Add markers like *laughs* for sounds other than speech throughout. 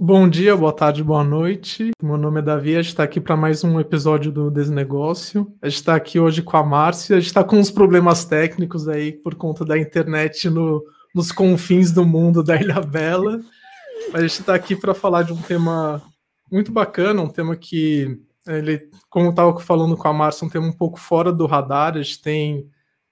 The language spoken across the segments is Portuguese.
Bom dia, boa tarde, boa noite. Meu nome é Davi, a gente está aqui para mais um episódio do Desnegócio. A gente está aqui hoje com a Márcia, a gente está com uns problemas técnicos aí por conta da internet no, nos confins do mundo da Ilha Bela. A gente está aqui para falar de um tema muito bacana, um tema que, ele, como estava falando com a Márcia, um tema um pouco fora do radar. A gente tem,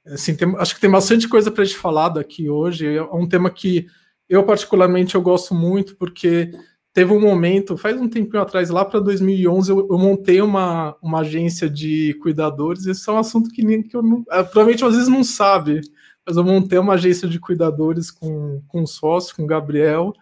assim, tem, acho que tem bastante coisa para a gente falar daqui hoje. É um tema que eu, particularmente, eu gosto muito, porque teve um momento, faz um tempinho atrás, lá para 2011, eu, eu, montei uma, uma agência de cuidadores. Esse é um assunto que, nem, que eu não, é, provavelmente às vezes não sabe, mas eu montei uma agência de cuidadores com, com um sócio, com o Gabriel.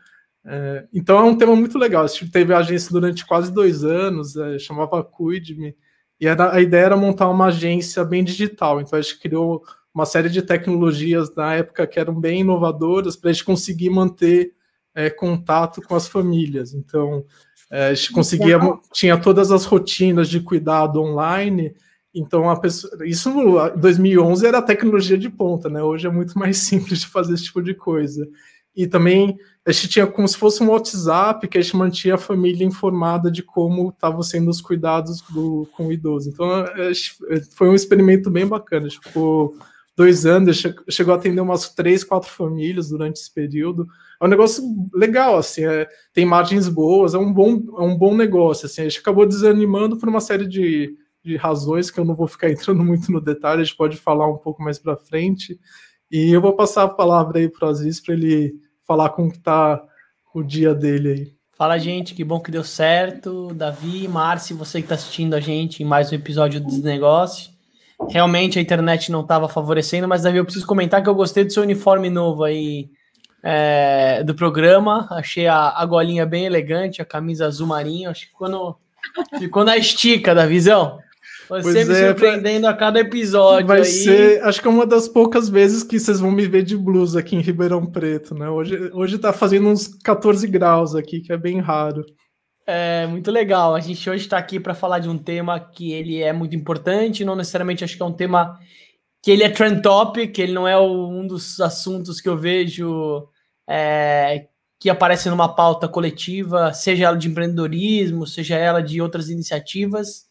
É, então é um tema muito legal. A gente teve agência durante quase dois anos, é, chamava Cuide-me, e era, a ideia era montar uma agência bem digital. Então a gente criou uma série de tecnologias na época que eram bem inovadoras para a gente conseguir manter é, contato com as famílias. Então, é, a gente conseguia, tinha todas as rotinas de cuidado online. Então, a pessoa, isso em 2011 era tecnologia de ponta, né? Hoje é muito mais *laughs* simples de fazer esse tipo de coisa. E também a gente tinha como se fosse um WhatsApp que a gente mantinha a família informada de como estavam sendo os cuidados do, com o idoso. Então, foi um experimento bem bacana. A gente ficou dois anos, chegou a atender umas três, quatro famílias durante esse período. É um negócio legal, assim, é, tem margens boas, é um bom, é um bom negócio. Assim, a gente acabou desanimando por uma série de, de razões que eu não vou ficar *laughs* entrando muito no detalhe, a gente pode falar um pouco mais para frente. E eu vou passar a palavra aí para o Aziz para ele falar como que tá o dia dele aí. Fala, gente, que bom que deu certo. Davi, Márcio, você que está assistindo a gente em mais um episódio do Desnegócio. Realmente a internet não estava favorecendo, mas Davi, eu preciso comentar que eu gostei do seu uniforme novo aí é, do programa. Achei a, a golinha bem elegante, a camisa azul marinho. Acho que ficou, no, ficou na estica da visão. Você pois me é, surpreendendo a cada episódio. Vai aí. ser, acho que é uma das poucas vezes que vocês vão me ver de blusa aqui em Ribeirão Preto, né? Hoje, hoje tá fazendo uns 14 graus aqui, que é bem raro. É muito legal. A gente hoje está aqui para falar de um tema que ele é muito importante, não necessariamente acho que é um tema que ele é trend topic, ele não é um dos assuntos que eu vejo é, que aparece numa pauta coletiva, seja ela de empreendedorismo, seja ela de outras iniciativas,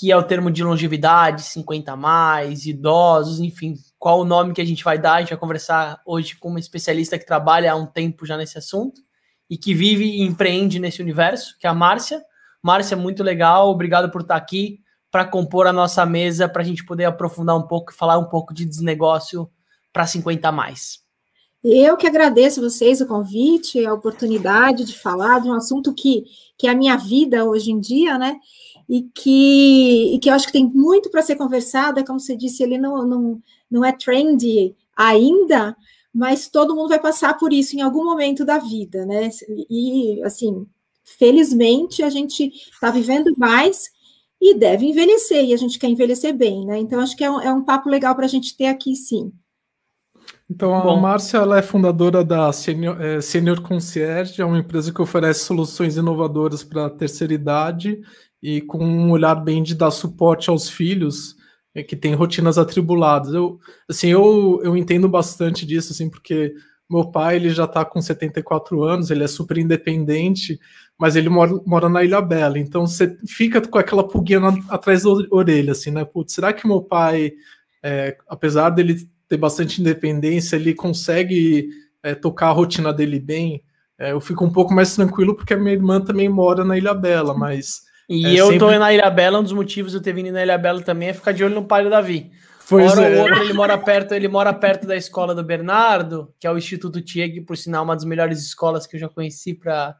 que é o termo de longevidade, 50 a mais, idosos, enfim, qual o nome que a gente vai dar, a gente vai conversar hoje com uma especialista que trabalha há um tempo já nesse assunto e que vive e empreende nesse universo, que é a Márcia. Márcia, muito legal, obrigado por estar aqui para compor a nossa mesa, para a gente poder aprofundar um pouco e falar um pouco de desnegócio para 50 mais. Eu que agradeço vocês o convite, a oportunidade de falar de um assunto que, que é a minha vida hoje em dia, né? E que, e que eu acho que tem muito para ser conversado, é como você disse, ele não, não, não é trendy ainda, mas todo mundo vai passar por isso em algum momento da vida, né? E, assim, felizmente a gente está vivendo mais e deve envelhecer, e a gente quer envelhecer bem, né? Então, acho que é um, é um papo legal para a gente ter aqui, sim. Então, a Bom. Márcia ela é fundadora da Senior, é, Senior Concierge, é uma empresa que oferece soluções inovadoras para a terceira idade e com um olhar bem de dar suporte aos filhos é, que têm rotinas atribuladas. Eu, assim, eu, eu entendo bastante disso, assim, porque meu pai ele já está com 74 anos, ele é super independente, mas ele mora, mora na Ilha Bela, então você fica com aquela pulguinha na, atrás da orelha, assim, né? Putz, será que meu pai, é, apesar dele ter bastante independência, ele consegue é, tocar a rotina dele bem? É, eu fico um pouco mais tranquilo porque a minha irmã também mora na Ilha Bela, mas e é eu sempre... tô na Ilha Bela, um dos motivos de eu ter vindo na Ilha Bela também é ficar de olho no pai do Davi. Pois Hora é. ou outra, ele mora perto, ele mora perto da escola do Bernardo, que é o Instituto Tieg, por sinal, uma das melhores escolas que eu já conheci para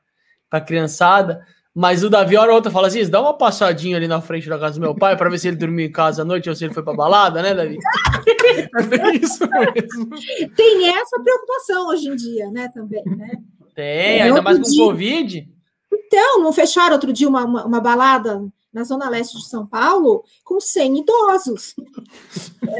a criançada. Mas o Davi, hora ou outra, fala assim: dá uma passadinha ali na frente da casa do meu pai para ver se ele dormiu em casa à noite ou se ele foi para balada, né, Davi? *laughs* é isso mesmo. Tem essa preocupação hoje em dia, né, também, né? Tem, é, ainda mais com o Covid. Então, não fecharam outro dia uma, uma, uma balada na zona leste de São Paulo com 100 idosos. o,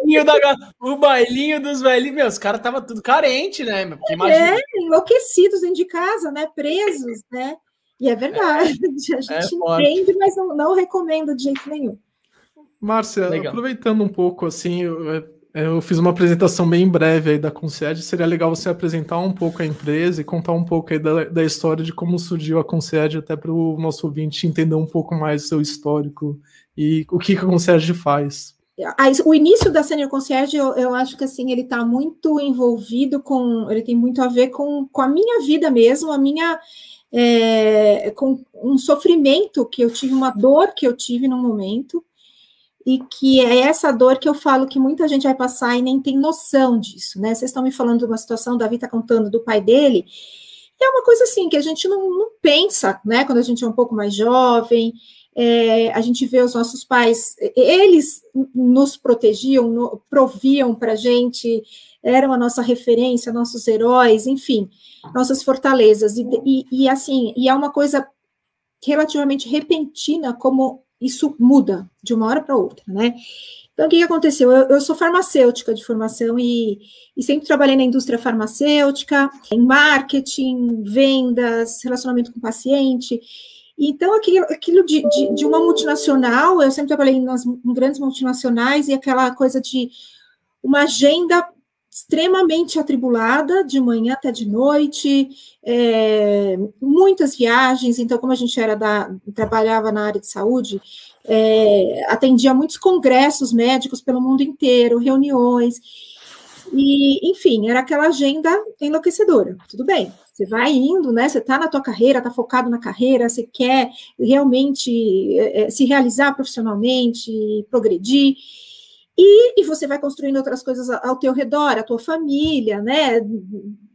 bailinho da, o bailinho dos velhinhos, meus caras estavam tudo carente, né? É, enlouquecidos dentro de casa, né? Presos, né? E é verdade, *laughs* a gente é entende, mas não, não recomendo de jeito nenhum. Márcia, legal. aproveitando um pouco, assim, eu, é, eu, fiz uma apresentação bem breve aí da Concierge, seria legal você apresentar um pouco a empresa e contar um pouco aí da, da história de como surgiu a Concierge, até para o nosso ouvinte entender um pouco mais o seu histórico e o que, que a Concierge faz. O início da Senior Concierge, eu, eu acho que assim, ele está muito envolvido com, ele tem muito a ver com, com a minha vida mesmo, a minha, é, com um sofrimento que eu tive, uma dor que eu tive no momento, e que é essa dor que eu falo que muita gente vai passar e nem tem noção disso, né? Vocês estão me falando de uma situação, Davi está contando do pai dele, é uma coisa assim que a gente não, não pensa, né? Quando a gente é um pouco mais jovem, é, a gente vê os nossos pais, eles nos protegiam, no, proviam para a gente, eram a nossa referência, nossos heróis, enfim, nossas fortalezas. E, e, e assim, e é uma coisa relativamente repentina como isso muda de uma hora para outra, né? Então, o que, aconteceu? Eu, eu, sou farmacêutica de formação e, e, sempre trabalhei na indústria farmacêutica, em marketing, vendas, relacionamento com paciente. Então, aquilo, aquilo de, de, de, uma multinacional, eu sempre trabalhei nas, em grandes multinacionais e aquela coisa de uma agenda extremamente atribulada, de manhã até de noite, é, muitas viagens. Então, como a gente era da, trabalhava na área de saúde, é, atendia muitos congressos médicos pelo mundo inteiro, reuniões. E, enfim, era aquela agenda enlouquecedora. Tudo bem, você vai indo, né? Você está na tua carreira, está focado na carreira, você quer realmente é, se realizar profissionalmente, progredir. E, e, você vai construindo outras coisas ao teu redor, a tua família, né?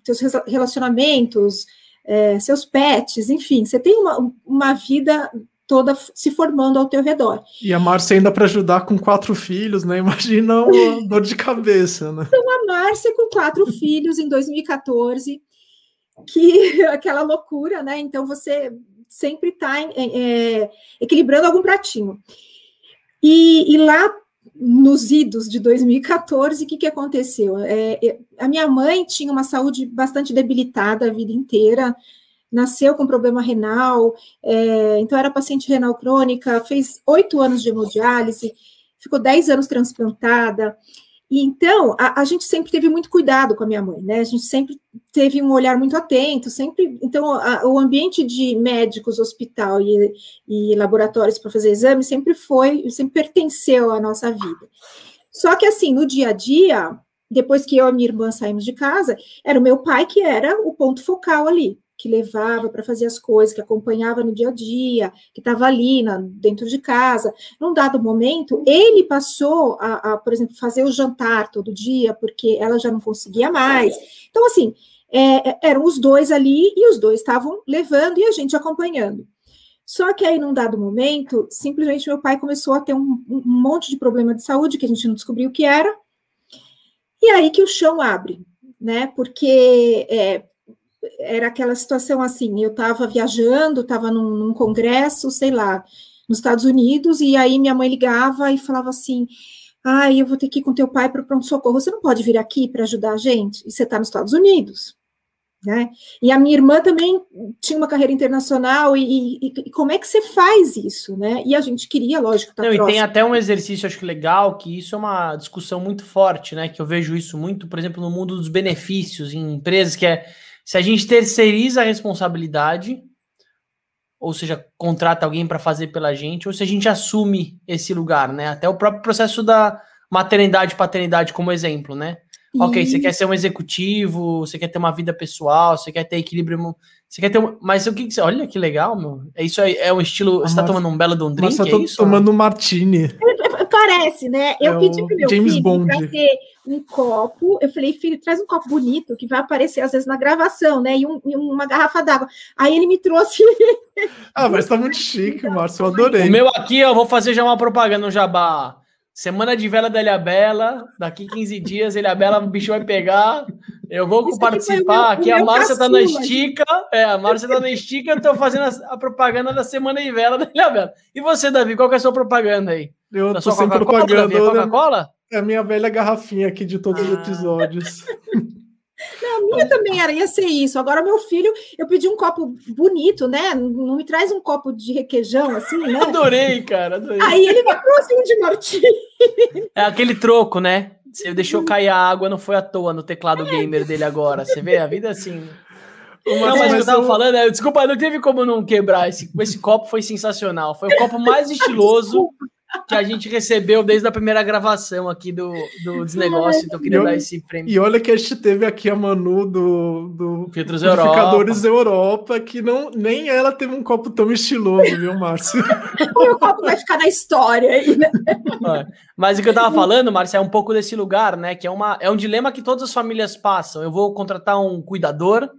Seus relacionamentos, é, seus pets, enfim, você tem uma, uma vida toda se formando ao teu redor. E a Márcia ainda para ajudar com quatro filhos, né? Imagina uma *laughs* dor de cabeça, né? Então, a Márcia com quatro filhos em 2014, que *laughs* aquela loucura, né? Então, você sempre está é, equilibrando algum pratinho. E, e lá nos idos de 2014, o que, que aconteceu? É, é, a minha mãe tinha uma saúde bastante debilitada a vida inteira, nasceu com problema renal, é, então era paciente renal crônica, fez oito anos de hemodiálise, ficou dez anos transplantada, e então, a, a, gente sempre teve muito cuidado com a minha mãe, né? A gente sempre teve um olhar muito atento, sempre. Então, a, o ambiente de médicos, hospital e, e laboratórios para fazer exame sempre foi, sempre pertenceu à nossa vida. Só que, assim, no dia a dia, depois que eu e minha irmã saímos de casa, era o meu pai que era o ponto focal ali que levava para fazer as coisas, que acompanhava no dia a dia, que estava ali na, dentro de casa. Num dado momento, ele passou a, a, por exemplo, fazer o jantar todo dia, porque ela já não conseguia mais. Então, assim, é, é eram os dois ali e os dois estavam levando e a gente acompanhando. Só que aí, num dado momento, simplesmente meu pai começou a ter um, um monte de problema de saúde que a gente não descobriu o que era, e aí que o chão abre, né? Porque é, era aquela situação assim, eu estava viajando, estava num, num, congresso, sei lá, nos Estados Unidos, e aí minha mãe ligava e falava assim, ai, ah, eu vou ter que ir com teu pai para o pronto-socorro, você não pode vir aqui para ajudar a gente? E você está nos Estados Unidos, né? E a minha irmã também tinha uma carreira internacional, e, e, e como é que você faz isso, né? E a gente queria, lógico, tá Não, próximo. e tem até um exercício, acho que legal, que isso é uma discussão muito forte, né? Que eu vejo isso muito, por exemplo, no mundo dos benefícios, em empresas que é se a gente terceiriza a responsabilidade, ou seja, contrata alguém para fazer pela gente, ou se a gente assume esse lugar, né? Até o próprio processo da maternidade paternidade como exemplo, né? E... Ok, você quer ser um executivo, você quer ter uma vida pessoal, você quer ter equilíbrio, você quer ter um... Mas o que, que você... Olha que legal, meu. É isso aí, é um estilo... Você tá tomando um belo de um drink, Nossa, é isso? tomando um martini. Parece, né? Eu é pedi pro meu James filho Bond. pra ter um copo. Eu falei, filho, traz um copo bonito que vai aparecer às vezes na gravação, né? E, um, e uma garrafa d'água. Aí ele me trouxe. ah, mas tá *laughs* muito chique, Márcio. Eu adorei. O meu aqui, eu vou fazer já uma propaganda no Jabá. Semana de vela da Ilhabela, daqui 15 dias, Ilhabela, o bicho vai pegar. Eu vou Isso participar. Aqui, aqui a Márcia tá na estica. É, a Márcia tá na estica, eu tô fazendo a, a, propaganda da Semana de Vela da Ilhabela. E você, Davi, qual que é a sua propaganda aí? Eu da tô sem propaganda. Coca-Cola? É a minha velha garrafinha aqui de todos ah. os episódios. *laughs* Não, a minha também era, ia ser isso. Agora, meu filho, eu pedi um copo bonito, né? Não me traz um copo de requeijão, assim, né? Adorei, cara, adorei. Aí ele me trouxe um de martini. É aquele troco, né? Você deixou cair a água, não foi à toa no teclado gamer dele agora. Você vê, a vida é assim. Não, mas o que eu tava falando, é, desculpa, não teve como não quebrar. Esse, esse copo foi sensacional. Foi o copo mais estiloso que a gente recebeu desde a primeira gravação aqui do, do Desnegócio, então eu queria E dar olha- esse prêmio. E olha que a gente teve aqui a Manu do, do Filtros Purificadores Europa, que não, nem ela teve um copo tão estiloso, viu, Márcio? *laughs* O meu copo vai ficar na história aí, né? É. Mas o que eu tava falando, Márcia, é um pouco desse lugar, né? Que é, uma, é um dilema que todas as famílias passam. Eu vou contratar um cuidador,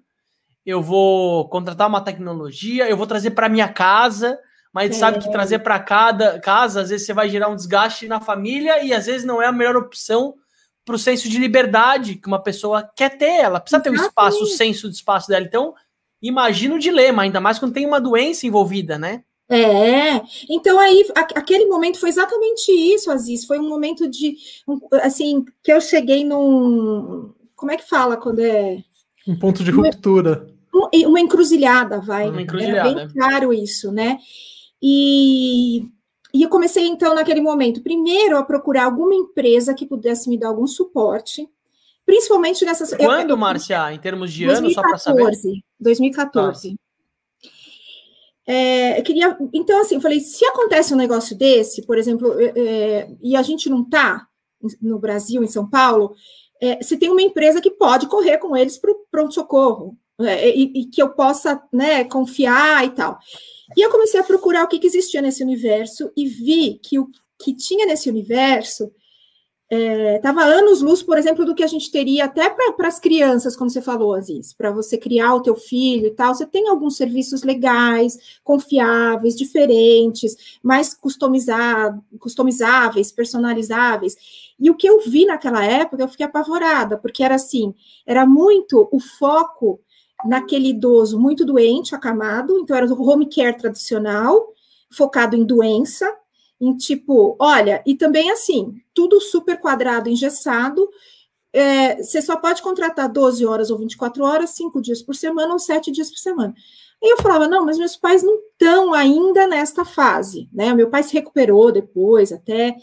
eu vou contratar uma tecnologia, eu vou trazer para minha casa, mas É. sabe que trazer para cada casa, às vezes você vai gerar um desgaste na família e às vezes não é a melhor opção para o senso de liberdade que uma pessoa quer ter. Ela precisa ter o espaço, o senso de espaço dela. Então, imagina o dilema, ainda mais quando tem uma doença envolvida, né? É, então aí a- aquele momento foi exatamente isso, Aziz. Foi um momento de um, assim que eu cheguei num como é que fala quando é Um ponto de ruptura. Um- uma encruzilhada, vai. Uma Era encruzilhada. bem claro isso, né? E, e eu comecei então naquele momento, primeiro a procurar alguma empresa que pudesse me dar algum suporte, principalmente nessas. Quando, eu- Márcia, em termos de ano, só para saber? 2014. 2014. É, eu queria, então, assim, eu falei, se acontece um negócio desse, por exemplo, é, é, e a gente não está no Brasil, em São Paulo, é, se tem uma empresa que pode correr com eles para o pronto-socorro, é, e, e que eu possa né, confiar e tal. E eu comecei a procurar o que, que existia nesse universo e vi que o que tinha nesse universo estava anos luz, por exemplo, do que a gente teria até para as crianças, como você falou, Aziz, para você criar o teu filho e tal, você tem alguns serviços legais, confiáveis, diferentes, mais customizáveis, personalizáveis. E o que eu vi naquela época, eu fiquei apavorada, porque era assim, era muito o foco naquele idoso muito doente, acamado, então era o home care tradicional, focado em doença, em tipo, olha, e também assim, tudo super quadrado, engessado, é, você só pode contratar 12 horas ou 24 horas, 5 dias por semana ou 7 dias por semana. Aí eu falava, não, mas meus pais não estão ainda nesta fase, né? Meu pai se recuperou depois, até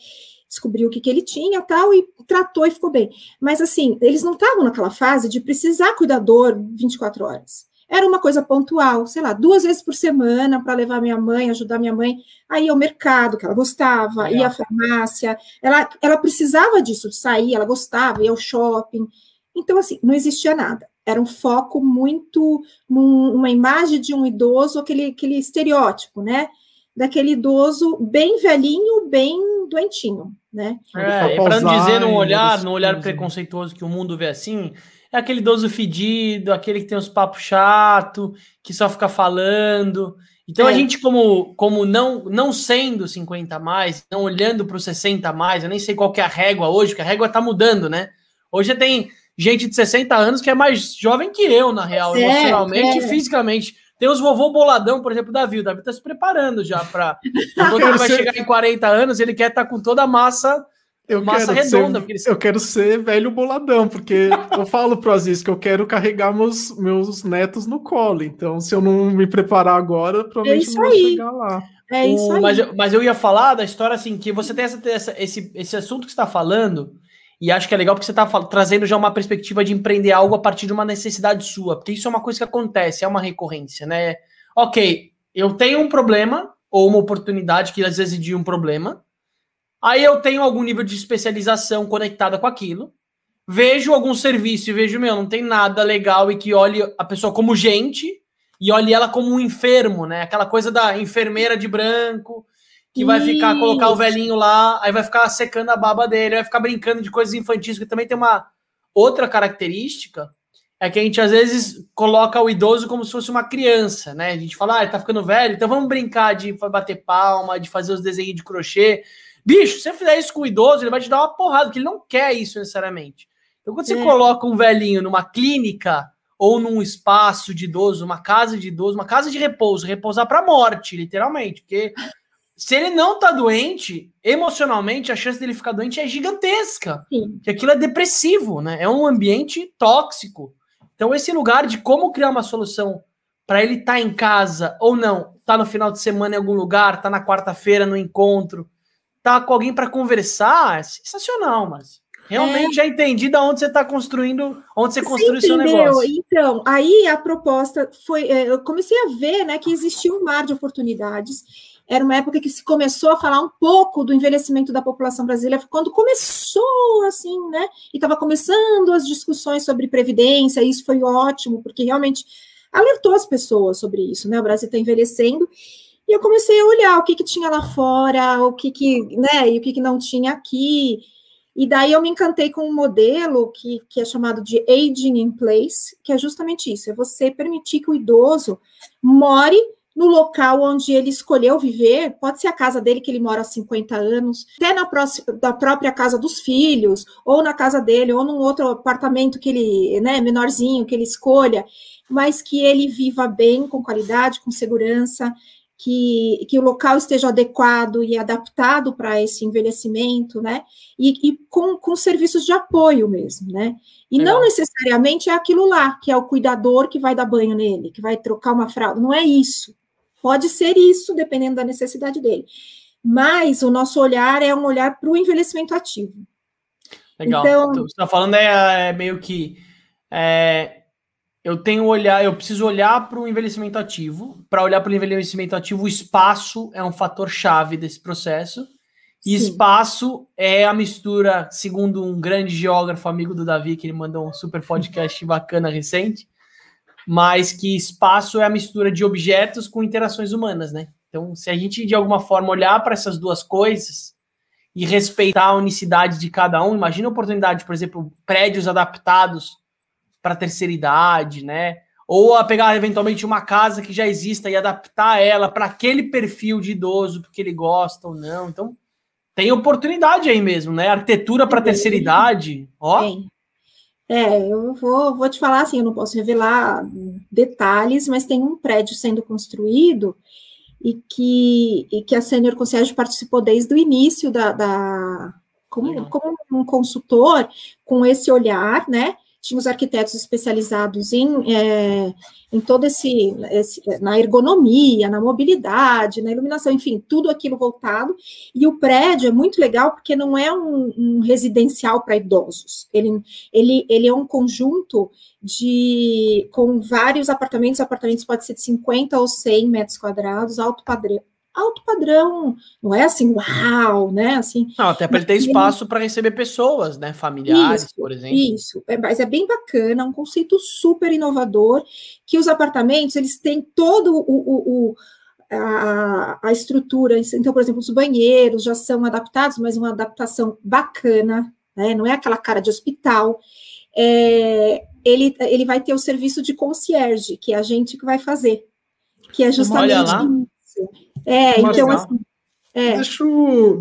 descobriu o que, que ele tinha tal, e tratou e ficou bem. Mas assim, eles não estavam naquela fase de precisar cuidador 24 horas. Era uma coisa pontual, sei lá, duas vezes por semana para levar minha mãe, ajudar minha mãe a ir ao mercado, que ela gostava, Legal. ir à farmácia. Ela, ela precisava disso, de sair, ela gostava, ir ao shopping. Então, assim, não existia nada. Era um foco muito num- numa imagem de um idoso, aquele, aquele estereótipo, né? Daquele idoso bem velhinho, bem doentinho, né? É, para não dizer num olhar, num olhar coisas. preconceituoso que o mundo vê assim, é aquele idoso fedido, aquele que tem uns papos chato, que só fica falando. Então a É. gente como como não não sendo 50 a mais, não olhando para os 60 a mais, eu nem sei qual que é a régua hoje, porque a régua tá mudando, né? Hoje tem gente de 60 anos que é mais jovem que eu, na real, É, emocionalmente é. e fisicamente. Tem os vovô boladão, por exemplo, o Davi. O Davi tá se preparando já para. *laughs* Quando ele vai Você- chegar em 40 anos, ele quer estar com toda a massa Eu Massa quero redonda, ser, porque eles- eu quero ser velho boladão, porque eu falo pro Aziz que eu quero carregar meus, meus netos no colo. Então, se eu não me preparar agora, provavelmente isso não vou aí. chegar lá. É isso O- aí. Mas, eu- mas eu ia falar da história assim, que você tem essa, essa- esse, esse assunto que você está falando, e acho que é legal porque você está trazendo já uma perspectiva de empreender algo a partir de uma necessidade sua, porque isso é uma coisa que acontece, é uma recorrência, né? Ok, eu tenho um problema, ou uma oportunidade que às vezes de um problema, aí eu tenho algum nível de especialização conectada com aquilo, vejo algum serviço e vejo, meu, não tem nada legal e que olhe a pessoa como gente e olhe ela como um enfermo, né? Aquela coisa da enfermeira de branco que vai ficar, colocar o velhinho lá, aí vai ficar secando a baba dele, vai ficar brincando de coisas infantis, que também tem uma outra característica, é que a gente às vezes coloca o idoso como se fosse uma criança, né? A gente fala, ah, ele tá ficando velho, então vamos brincar de bater palma, de fazer os desenhos de crochê. Bicho, se você fizer isso com o idoso, ele vai te dar uma porrada, porque ele não quer isso necessariamente. Então, quando você É. coloca um velhinho numa clínica ou num espaço de idoso, uma casa de idoso, uma casa de repouso, repousar para morte, literalmente, porque se ele não tá doente, emocionalmente, a chance dele ficar doente é gigantesca. Sim. Que aquilo é depressivo, né? É um ambiente tóxico. Então, esse lugar de como criar uma solução para ele estar tá em casa ou não, tá no final de semana em algum lugar, tá na quarta-feira no encontro, tá com alguém para conversar, é sensacional, mas realmente é. já entendi da onde você está construindo, onde você, você construiu seu negócio. Então, aí a proposta foi, é, eu comecei a ver, né, que existia um mar de oportunidades era uma época que se começou a falar um pouco do envelhecimento da população brasileira, quando começou assim, né? E estava começando as discussões sobre previdência, e isso foi ótimo, porque realmente alertou as pessoas sobre isso, né? O Brasil está envelhecendo. E eu comecei a olhar o que, que tinha lá fora, o que, que, né, e o que, que não tinha aqui. E daí eu me encantei com um modelo que, que é chamado de aging in place, que é justamente isso: é você permitir que o idoso more no local onde ele escolheu viver, pode ser a casa dele que ele mora há 50 anos, até na próxima, da própria casa dos filhos, ou na casa dele, ou num outro apartamento que ele, né, menorzinho, que ele escolha, mas que ele viva bem, com qualidade, com segurança, que, que o local esteja adequado e adaptado para esse envelhecimento, né? E, e, com, com serviços de apoio mesmo, né? E Legal. não necessariamente é aquilo lá, que é o cuidador que vai dar banho nele, que vai trocar uma fralda. Não é isso. Pode ser isso, dependendo da necessidade dele. Mas o nosso olhar é um olhar para o envelhecimento ativo. Legal. Então, então você está falando é, é, meio que é, eu tenho olhar, eu preciso olhar para o envelhecimento ativo. Para olhar para o envelhecimento ativo, o espaço é um fator chave desse processo. E Sim. espaço é a mistura, segundo um grande geógrafo amigo do Davi, que ele mandou um super podcast *laughs* bacana recente, mas que espaço é a mistura de objetos com interações humanas, né? Então, se a gente de alguma forma olhar para essas duas coisas e respeitar a unicidade de cada um, imagina a oportunidade, por exemplo, prédios adaptados para terceira idade, né? Ou a pegar eventualmente uma casa que já exista e adaptar ela para aquele perfil de idoso, porque ele gosta ou não. Então, tem oportunidade aí mesmo, né? Arquitetura para terceira idade, ó. Tem. É, eu vou, vou te falar assim, eu não posso revelar detalhes, mas tem um prédio sendo construído e que, e que a Senior Concierge participou desde o início da, da como, como um consultor, com esse olhar, né? Tinha os arquitetos especializados em, é, em todo esse, esse, na ergonomia, na mobilidade, na iluminação, enfim, tudo aquilo voltado. E o prédio é muito legal porque não é um, um residencial para idosos. Ele, ele, ele é um conjunto de com vários apartamentos. Apartamentos pode ser de 50 ou 100 metros quadrados, alto padrão, alto padrão, não é assim, uau, né? Assim, não, até para ele ter espaço para receber pessoas, né? Familiares, isso, por exemplo. Isso, é, mas é bem bacana, um conceito super inovador, que os apartamentos, eles têm todo o, o, o a, a, estrutura, então, por exemplo, os banheiros já são adaptados, mas uma adaptação bacana, né? Não é aquela cara de hospital. É, ele, ele vai ter o serviço de concierge, que é a gente que vai fazer, que é justamente Olha lá. Isso. É, então assim. É. Deixa,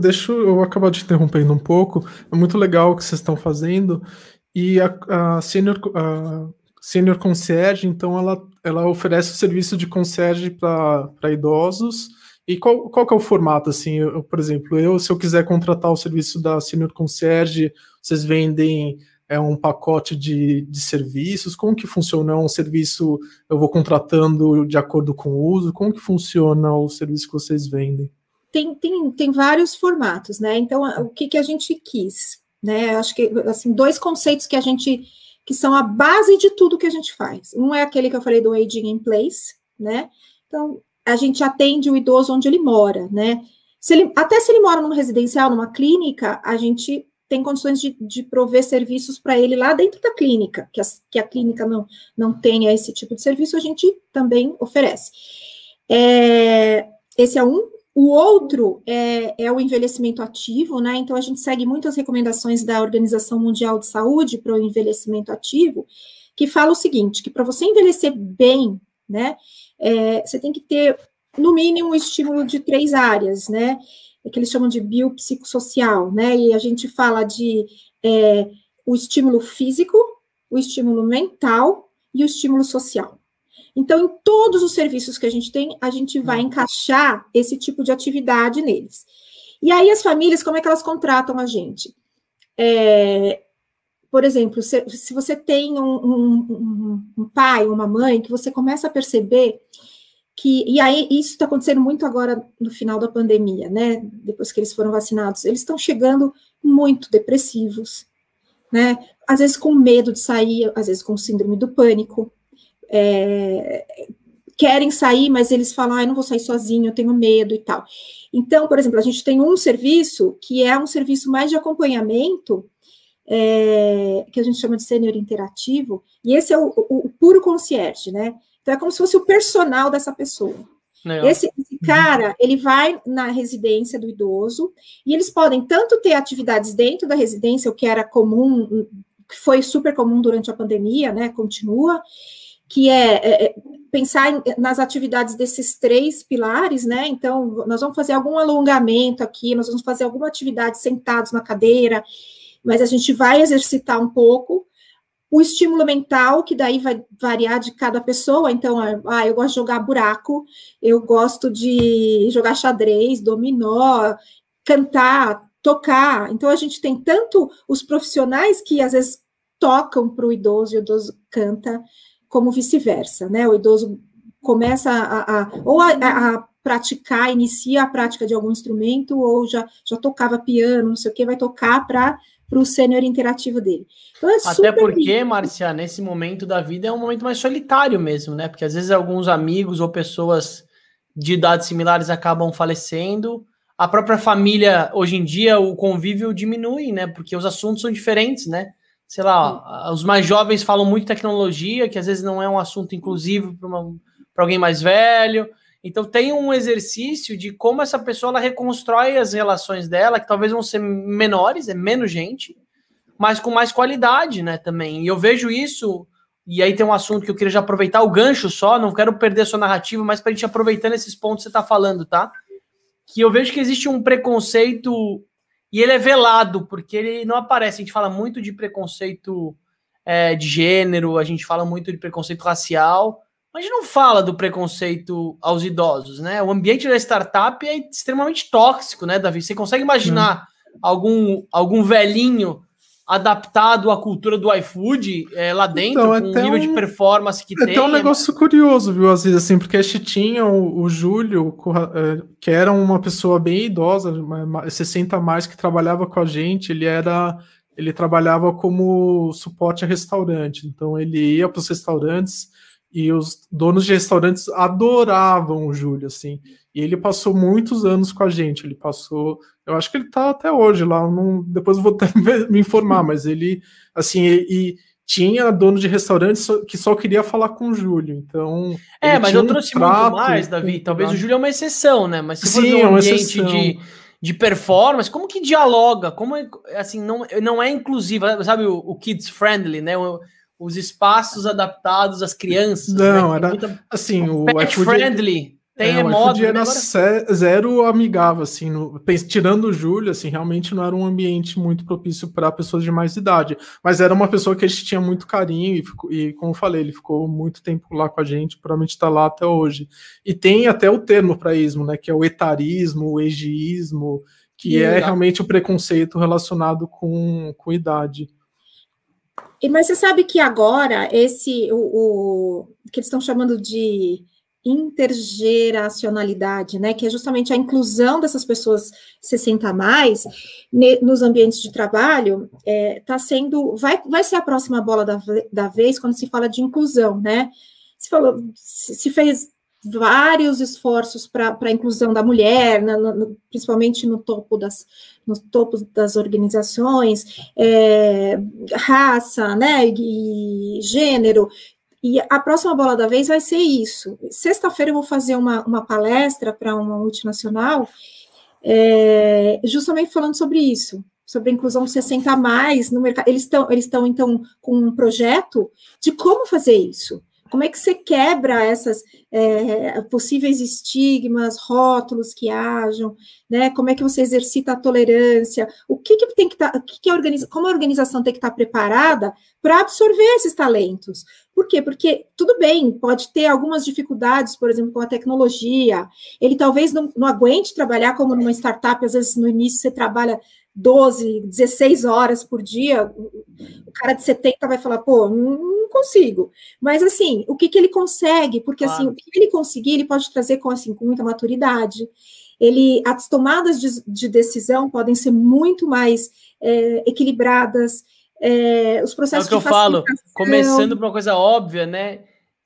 deixa eu acabar te interrompendo um pouco. É muito legal o que vocês estão fazendo. E a, a Senior, a Senior Concierge, então, ela, ela oferece o serviço de concierge para idosos. E qual, qual que é o formato, assim? Eu, por exemplo, eu, se eu quiser contratar o serviço da Senior Concierge, vocês vendem é um pacote de, de serviços? Como que funciona? É um serviço eu vou contratando de acordo com o uso? Como que funciona o serviço que vocês vendem? Tem, tem, tem vários formatos, né? Então, o que, que a gente quis? Né? Acho que assim, dois conceitos que a gente que são a base de tudo que a gente faz. Um é aquele que eu falei do aging in place, né? Então, a gente atende o idoso onde ele mora, né? Se ele, até se ele mora numa residencial, numa clínica, a gente tem condições de, de prover serviços para ele lá dentro da clínica, que a, que a clínica não, não tenha esse tipo de serviço, a gente também oferece. É, esse é um. O outro é, é, o envelhecimento ativo, né? Então, a gente segue muitas recomendações da Organização Mundial de Saúde para o envelhecimento ativo, que fala o seguinte: que para você envelhecer bem, né, é, você tem que ter, no mínimo, um estímulo de três áreas, né? É que eles chamam de biopsicossocial, né? E a gente fala de é, o estímulo físico, o estímulo mental e o estímulo social. Então, em todos os serviços que a gente tem, a gente vai uhum. encaixar esse tipo de atividade neles. E aí, as famílias, como é que elas contratam a gente? É, por exemplo, se, se você tem um, um, um, pai, uma mãe, que você começa a perceber que, e aí isso está acontecendo muito agora no final da pandemia, né? Depois que eles foram vacinados, eles estão chegando muito depressivos, né? Às vezes com medo de sair, às vezes com síndrome do pânico, é, querem sair, mas eles falam, ah, não vou sair sozinho, eu tenho medo e tal. Então, por exemplo, a gente tem um serviço que é um serviço mais de acompanhamento, é, que a gente chama de sênior interativo, e esse é o, o, o, puro concierge, né? Então é como se fosse o personal dessa pessoa. Esse, esse, cara, ele vai na residência do idoso, e eles podem tanto ter atividades dentro da residência, o que era comum, que foi super comum durante a pandemia, né? Continua, que é, é, é pensar em, nas atividades desses três pilares, né? Então, nós vamos fazer algum alongamento aqui, nós vamos fazer alguma atividade sentados na cadeira, mas a gente vai exercitar um pouco. O estímulo mental, que daí vai variar de cada pessoa, então, ah, eu gosto de jogar buraco, eu gosto de jogar xadrez, dominó, cantar, tocar. Então, a gente tem tanto os profissionais que às vezes tocam para o idoso e o idoso canta, como vice-versa, né? O idoso começa a, a ou a, a, praticar, inicia a prática de algum instrumento, ou já, já tocava piano, não sei o que, vai tocar para o sênior interativo dele. Então é Até porque, Márcia, nesse momento da vida é um momento mais solitário mesmo, né? Porque às vezes alguns amigos ou pessoas de idades similares acabam falecendo. A própria família, hoje em dia, o convívio diminui, né? Porque os assuntos são diferentes, né? sei lá, os mais jovens falam muito tecnologia, que às vezes não é um assunto inclusivo para alguém mais velho. Então tem um exercício de como essa pessoa ela reconstrói as relações dela, que talvez vão ser menores, é menos gente, mas com mais qualidade, né, também. E eu vejo isso, e aí tem um assunto que eu queria já aproveitar o gancho só, não quero perder a sua narrativa, mas para a gente aproveitando esses pontos que você está falando, tá? Que eu vejo que existe um preconceito e ele é velado, porque ele não aparece. A gente fala muito de preconceito é, de gênero, a gente fala muito de preconceito racial, a gente não fala do preconceito aos idosos, né? O ambiente da startup é extremamente tóxico, né, Davi? Você consegue imaginar hum. algum, algum velhinho adaptado à cultura do iFood é, lá dentro, então, com o nível um, de performance que é tem. É um negócio curioso, viu, vezes, assim, porque a gente tinha o, o Júlio, é, que era uma pessoa bem idosa, 60 mais, que trabalhava com a gente, ele era. Ele trabalhava como suporte a restaurante, então ele ia para os restaurantes e os donos de restaurantes adoravam o Júlio, assim. E ele passou muitos anos com a gente. Ele passou, eu acho que ele tá até hoje lá. Não, depois eu vou até *laughs* me informar, mas ele, assim, e, tinha dono de restaurante que só queria falar com o Júlio. Então. É, mas eu trouxe um muito mais, Davi. Talvez o Júlio é uma exceção, né? Mas se for Sim, um é ambiente de, de performance, como que dialoga? Como é, assim, não, não é inclusiva, sabe, o, o kids friendly, né? O, os espaços adaptados às crianças. Não, né? era muita... assim, o pet iFood, friendly. Tem é, modo, era agora... zero amigável, assim, no, tirando o Júlio, assim, realmente não era um ambiente muito propício para pessoas de mais idade, mas era uma pessoa que a gente tinha muito carinho e, ficou, e como eu falei, ele ficou muito tempo lá com a gente, provavelmente está lá até hoje. E tem até o termo para ismo, né, que é o etarismo, o egiismo, que é realmente o preconceito relacionado com, com idade. E, mas você sabe que agora esse o, o que eles estão chamando de intergeracionalidade, né, que é justamente a inclusão dessas pessoas 60 a mais ne, nos ambientes de trabalho, está é, sendo, vai, vai ser a próxima bola da, da vez quando se fala de inclusão, né? Se falou, se fez vários esforços para a inclusão da mulher, na, no, principalmente no topo das, no topo das organizações, é, raça, né, e gênero. E a próxima bola da vez vai ser isso. Sexta-feira eu vou fazer uma, uma palestra para uma multinacional, é, justamente falando sobre isso, sobre a inclusão 60 mais no mercado. Eles estão, eles estão então com um projeto de como fazer isso Como é que você quebra essas é, possíveis estigmas, rótulos que hajam, né? Como é que você exercita a tolerância? O que, que tem que estar, tá, que, que como a organização tem que estar tá preparada para absorver esses talentos? Por quê? Porque tudo bem, pode ter algumas dificuldades, por exemplo, com a tecnologia. Ele talvez não, não aguente trabalhar como numa startup, às vezes no início você trabalha 12, 16 horas por dia, o cara de 70 vai falar, pô, não consigo. Mas assim, o que, que ele consegue? Porque assim, claro. assim, o que ele conseguir, ele pode trazer com assim, com muita maturidade. Ele, as tomadas de, de decisão podem ser muito mais é, equilibradas. É, os processos é o que eu falo, começando por uma coisa óbvia, né?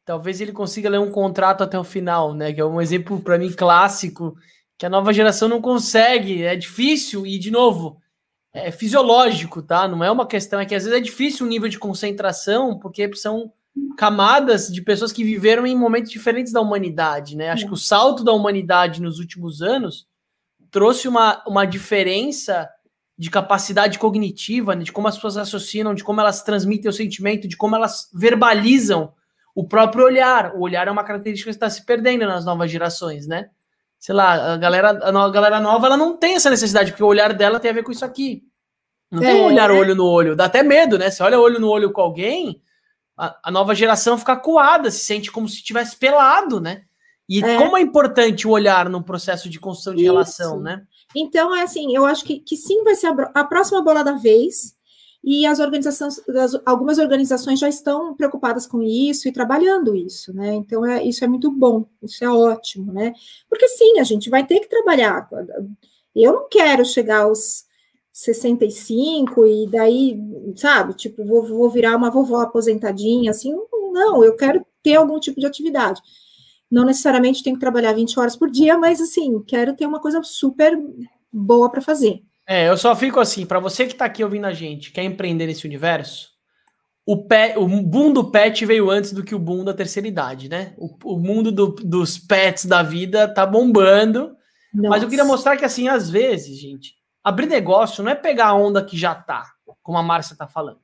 Talvez ele consiga ler um contrato até o final, né? Que é um exemplo para mim clássico que a nova geração não consegue, é difícil e de novo, é fisiológico, tá? Não é uma questão, é que às vezes é difícil o nível de concentração, porque são camadas de pessoas que viveram em momentos diferentes da humanidade, né? Acho que o salto da humanidade nos últimos anos trouxe uma, uma diferença de capacidade cognitiva, né? de como as pessoas raciocinam, de como elas transmitem o sentimento, de como elas verbalizam o próprio olhar. O olhar é uma característica que está se perdendo nas novas gerações, né? Sei lá, a galera, a galera nova, ela não tem essa necessidade, porque o olhar dela tem a ver com isso aqui. Não é. tem um olhar olho no olho. Dá até medo, né? Você olha olho no olho com alguém, a, a nova geração fica coada, se sente como se tivesse pelado, né? E é. como é importante o olhar no processo de construção de isso. relação, né? Então, é assim, eu acho que, que sim vai ser a, a próxima bola da vez, e as organizações, as, algumas organizações já estão preocupadas com isso e trabalhando isso, né? Então, é, isso é muito bom, isso é ótimo, né? Porque sim, a gente vai ter que trabalhar. Eu não quero chegar aos 65 e daí, sabe, tipo, vou, vou virar uma vovó aposentadinha, assim, não, eu quero ter algum tipo de atividade. Não necessariamente tenho que trabalhar 20 horas por dia, mas assim, quero ter uma coisa super boa para fazer. É, eu só fico assim, para você que tá aqui ouvindo a gente, quer empreender nesse universo, o, pet, o boom do pet veio antes do que o boom da terceira idade, né? O, o mundo do, dos pets da vida tá bombando. Nossa. Mas eu queria mostrar que, assim, às vezes, gente, abrir negócio não é pegar a onda que já tá, como a Márcia tá falando.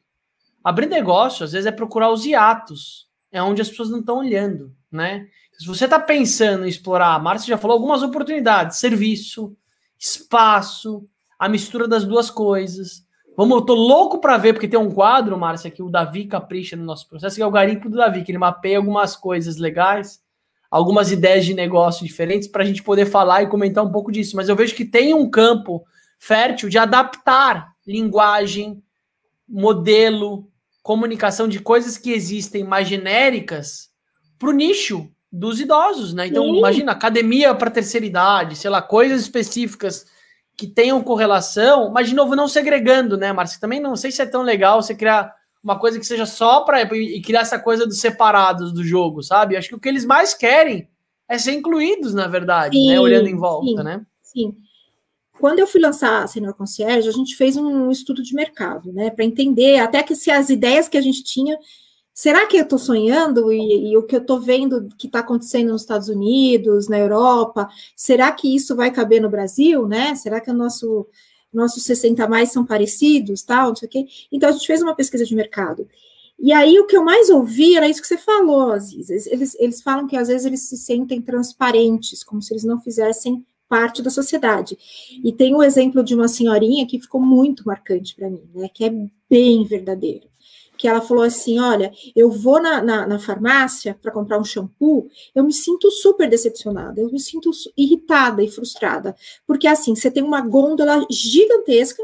Abrir negócio, às vezes, é procurar os hiatos. É onde as pessoas não estão olhando, né? Se você tá pensando em explorar, a Márcia já falou algumas oportunidades, serviço, espaço, a mistura das duas coisas. Vamos, eu tô louco para ver, porque tem um quadro, Márcia, que o Davi capricha no nosso processo, que é o garimpo do Davi, que ele mapeia algumas coisas legais, algumas ideias de negócio diferentes, para a gente poder falar e comentar um pouco disso. Mas eu vejo que tem um campo fértil de adaptar linguagem, modelo, comunicação de coisas que existem mais genéricas para o nicho dos idosos, né? Então, Sim. imagina, academia para terceira idade, sei lá, coisas específicas que tenham correlação, mas de novo não segregando, né, Márcio? Também não sei se é tão legal você criar uma coisa que seja só para e criar essa coisa dos separados do jogo, sabe? Acho que o que eles mais querem é ser incluídos, na verdade, né? sim, né? Olhando em volta, sim, né? Sim. Quando eu fui lançar a Senior Concierge, a gente fez um estudo de mercado, né? Para entender até que se as ideias que a gente tinha será que eu estou sonhando e, e, o que eu estou vendo que está acontecendo nos Estados Unidos, na Europa, será que isso vai caber no Brasil, né? Será que o nosso nossos 60 mais são parecidos, tal, não sei o quê? Então a gente fez uma pesquisa de mercado. E aí o que eu mais ouvi era isso que você falou, Aziz. Eles, eles falam que às vezes eles se sentem transparentes, como se eles não fizessem parte da sociedade. E tem o exemplo de uma senhorinha que ficou muito marcante para mim, né? Que é bem verdadeiro que ela falou assim: olha, eu vou na, na, na farmácia para comprar um shampoo, eu me sinto super decepcionada, eu me sinto irritada e frustrada, porque assim, você tem uma gôndola gigantesca